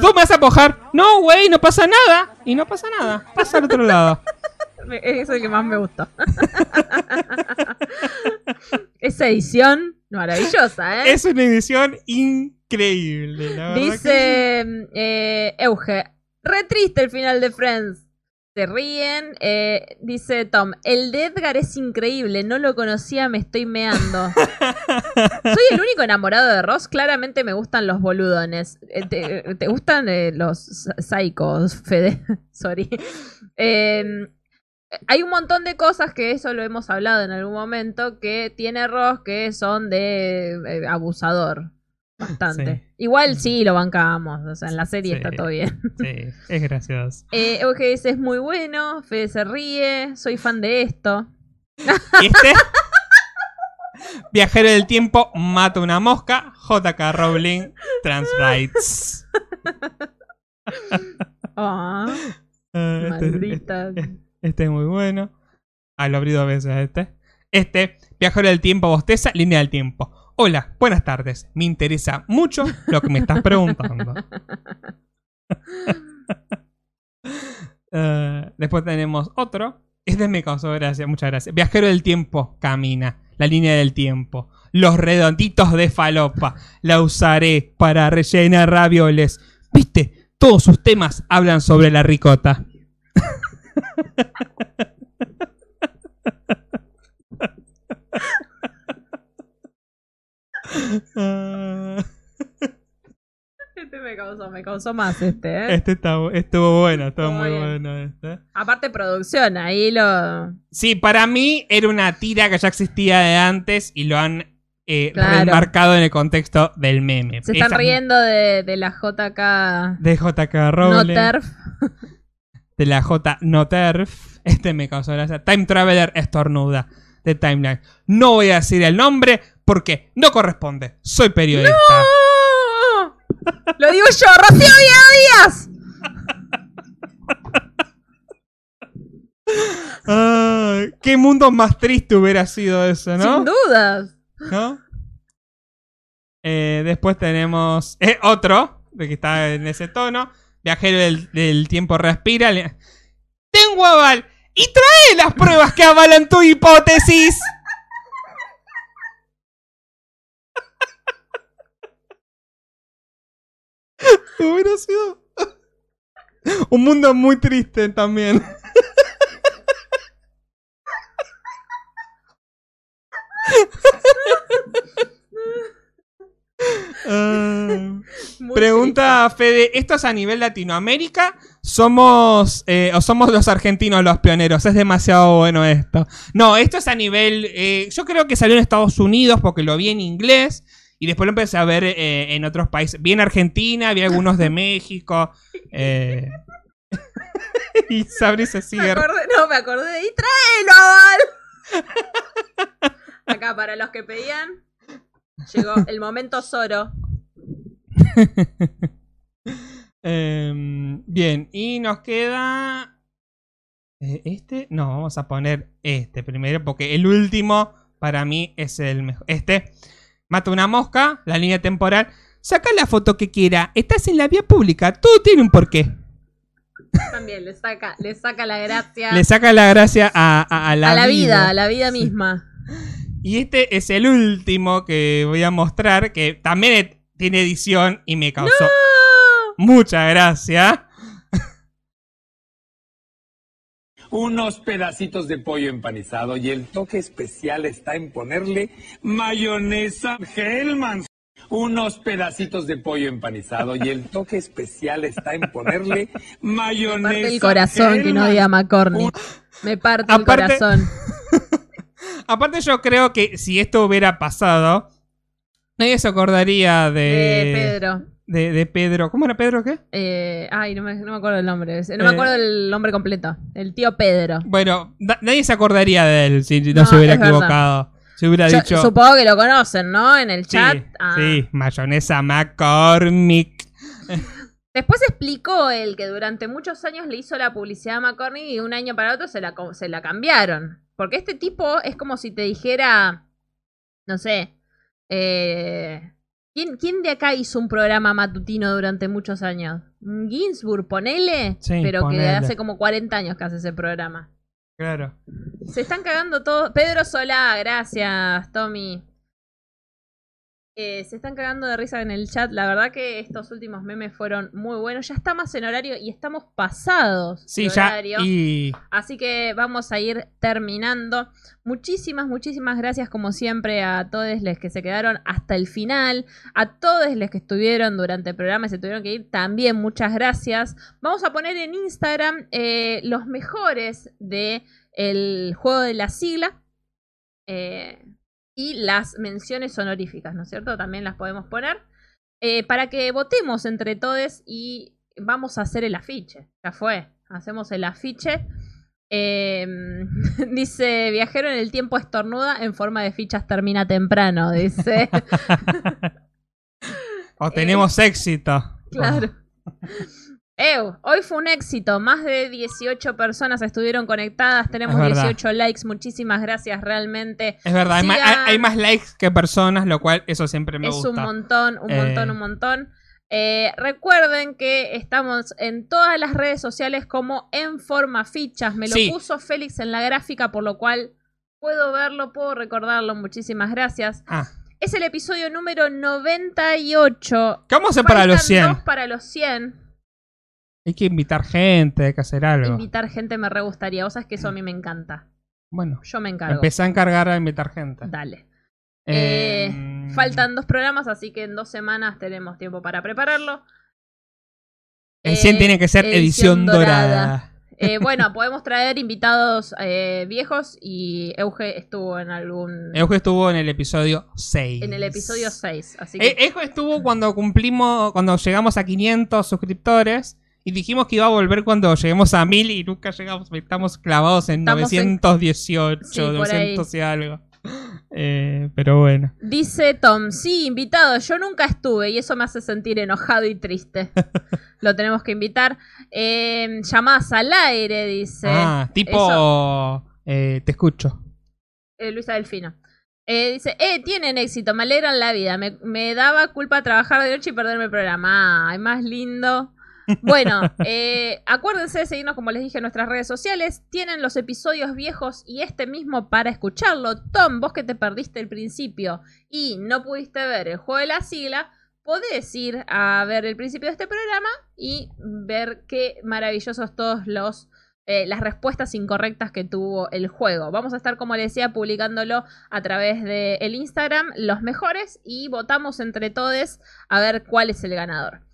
¿tú me vas a apojar? No, güey, no pasa nada. Y no pasa nada. Pasa al otro lado. [LAUGHS] es el que más me gustó. [LAUGHS] Esa edición maravillosa, ¿eh? Es una edición increíble, la que. Dice eh, Euge, re triste el final de Friends. Se ríen. eh, dice Tom, el de Edgar es increíble, no lo conocía, me estoy meando. [LAUGHS] Soy el único enamorado de Ross, claramente me gustan los boludones. Eh, ¿Te, te gustan eh, los psicos, Fede? [LAUGHS] Sorry. Eh, hay un montón de cosas que eso lo hemos hablado en algún momento que tiene Ross que son de abusador. Bastante. Sí. Igual sí lo bancamos. O sea, en la serie Sí. está todo bien. [LAUGHS] Sí, es gracioso. Eh, dice, es muy bueno. Fede se ríe. Soy fan de esto. Y [LAUGHS] este viajero del tiempo mata una mosca. JK Rowling trans rights. Eh, [LAUGHS] este- maldita. este- Este es muy bueno. Ah, lo abrí dos veces este. Este, viajero del tiempo bosteza, línea del tiempo. Hola, buenas tardes. Me interesa mucho lo que me estás preguntando. [LAUGHS] Eh, después tenemos otro. Este me causó gracia, muchas gracias. Viajero del tiempo camina. La línea del tiempo. Los redonditos de falopa. La usaré para rellenar ravioles. ¿Viste? Todos sus temas hablan sobre la ricota. [LAUGHS] Este me causó, me causó más este, ¿eh? este está, estuvo bueno, estuvo muy bien. bueno este. Aparte producción, ahí lo... Sí, para mí era una tira que ya existía de antes y lo han eh, Claro. remarcado en el contexto del meme. Se están riendo de, de la JK De JK No Rowling. Terf. de la J No Terf. Este me causó gracia. Time Traveler estornuda. De Timeline. No voy a decir el nombre porque no corresponde. Soy periodista. ¡Oh! Lo digo yo, Rocío Díaz. [LAUGHS] Ah, qué mundo más triste hubiera sido eso, ¿no? Sin dudas. ¿No? Eh, después tenemos eh, otro, de que está en ese tono. Viajero del, del tiempo respira. le- Tengo aval. Y trae las pruebas que avalan tu hipótesis. [LAUGHS] Hubiera sido un mundo muy triste también. [LAUGHS] Ah. Pregunta Fede, ¿esto es a nivel Latinoamérica? ¿Somos eh, o somos los argentinos los pioneros? Es demasiado bueno esto. No, esto es a nivel... eh, yo creo que salió en Estados Unidos porque lo vi en inglés y después lo empecé a ver eh, en otros países. Vi en Argentina, vi algunos de México. eh, [LAUGHS] y Sabri se Me sigue... acordé, no, me acordé. ¡Y tráelo! [LAUGHS] Acá, para los que pedían, llegó el momento Zoro. [LAUGHS] Em, bien, y nos queda... eh, ¿Este? No, vamos a poner este primero porque el último para mí es el mejor. Este. Mata una mosca, la línea temporal. Saca la foto que quiera. Estás en la vía pública. Todo tiene un porqué. También le saca, le saca la gracia Le saca la gracia a, a- a la, a la vida, vida. a la vida misma. Y este es el último que voy a mostrar, que también tiene edición y me causó mucha gracia. Unos pedacitos de pollo empanizado y el toque especial está en ponerle mayonesa Hellmann's. Unos pedacitos de pollo empanizado y el toque especial está en ponerle Me mayonesa parte el corazón que no diga McCormick. Me parte el Aparte- corazón. [LAUGHS] Aparte yo creo que si esto hubiera pasado, nadie se acordaría de... De Pedro. De, de Pedro. ¿Cómo era Pedro qué? Eh, ay, no me, no me acuerdo el nombre. No me Eh. acuerdo el nombre completo. El tío Pedro. Bueno, da- nadie se acordaría de él si no, No, se hubiera verdad. equivocado. Se hubiera Yo dicho... supongo que lo conocen, ¿no? En el Sí, chat. Ah. sí, mayonesa McCormick. [LAUGHS] Después explicó él que durante muchos años le hizo la publicidad a McCormick y de un año para otro se la, se la cambiaron. Porque este tipo es como si te dijera, no sé, eh, ¿quién, quién de acá hizo un programa matutino durante muchos años? Ginsburg, ponele, Sí, pero que hace como 40 años que hace ese programa. Claro. Se están cagando todos. Pedro Solá, gracias, Tommy. Eh, se están cagando de risa en el chat. La verdad que estos últimos memes fueron muy buenos. Ya estamos en horario y estamos pasados. Sí, de ya. horario. Y Así que vamos a ir terminando. Muchísimas, muchísimas gracias como siempre a todos los que se quedaron hasta el final. A todos los que estuvieron durante el programa y se tuvieron que ir también muchas gracias. Vamos a poner en Instagram eh, los mejores de el juego de la sigla. eh, y las menciones honoríficas, ¿no es cierto? También las podemos poner. eh, para que votemos entre todos y vamos a hacer el afiche. Ya fue. Hacemos el afiche. Eh, [LAUGHS] dice, viajero en el tiempo estornuda en forma de fichas termina temprano, dice. [LAUGHS] o tenemos [LAUGHS] éxito. claro. Ew, hoy fue un éxito. Más de 18 personas estuvieron conectadas. Tenemos Es verdad. 18 likes. Muchísimas gracias, realmente. Es verdad, hay, ma- Sigan. hay- hay más likes que personas, lo cual eso siempre me es gusta. un montón, un Eh. montón, un montón. Eh, recuerden que estamos en todas las redes sociales como en forma fichas. Me lo Sí. puso Félix en la gráfica, por lo cual puedo verlo, puedo recordarlo. Muchísimas gracias. Ah, Es el episodio número 98. ¿Qué vamos a hacer para los Faltan 100? dos para los 100. Hay que invitar gente, hay que hacer algo. Invitar gente me re gustaría. Vos sabés que eso a mí me encanta. Bueno, Yo me encargo. empecé a encargar a invitar gente. Dale. Eh, Eh, Faltan dos programas, así que en dos semanas tenemos tiempo para prepararlo. El 100 Eh, tiene que ser edición, edición dorada. dorada. Bueno, [LAUGHS] podemos traer invitados viejos y Euge estuvo en algún... Euge estuvo en el episodio 6. en el episodio 6, así que... Eh, Euge estuvo cuando cumplimos, cuando llegamos a 500 suscriptores y dijimos que iba a volver cuando lleguemos a 1000 y nunca llegamos, estamos clavados en Estamos en- 918, Sí, por 900 y algo. [GASPS] Eh, pero bueno. Dice Tom, sí, invitado, yo nunca estuve y eso me hace sentir enojado y triste. [LAUGHS] Lo tenemos que invitar. Eh, llamadas al aire, dice ah, tipo... eh, te escucho. eh, Luisa Delfino. Dice, eh, tienen éxito, me alegran la vida. Me, me daba culpa trabajar de noche y perderme el programa. Ay, más lindo. Bueno, eh, acuérdense de seguirnos, como les dije, en nuestras redes sociales. Tienen los episodios viejos y este mismo para escucharlo. Tom, vos que te perdiste el principio y no pudiste ver el juego de la sigla, podés ir a ver el principio de este programa y ver qué maravillosos todos los eh, las respuestas incorrectas que tuvo el juego. Vamos a estar, como les decía, publicándolo a través del el Instagram, los mejores, y votamos entre todos a ver cuál es el ganador.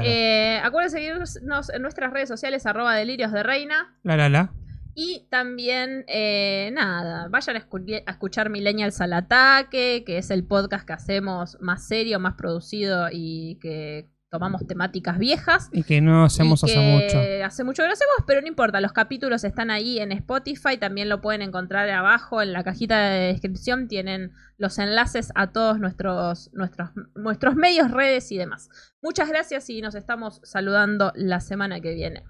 Claro. Eh, acuérdense seguirnos en nuestras redes sociales, arroba delirios de reina. La la la. Y también, eh, nada, vayan a, escu- a escuchar Millennials al Ataque, que es el podcast que hacemos más serio, más producido y que tomamos temáticas viejas. Y que no hacemos hace mucho. Hace mucho que no hacemos, pero no importa, los capítulos están ahí en Spotify, también lo pueden encontrar abajo en la cajita de descripción, tienen los enlaces a todos nuestros, nuestros, nuestros medios, redes y demás. Muchas gracias y nos estamos saludando la semana que viene.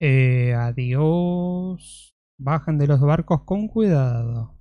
Eh, adiós. Bajan de los barcos con cuidado.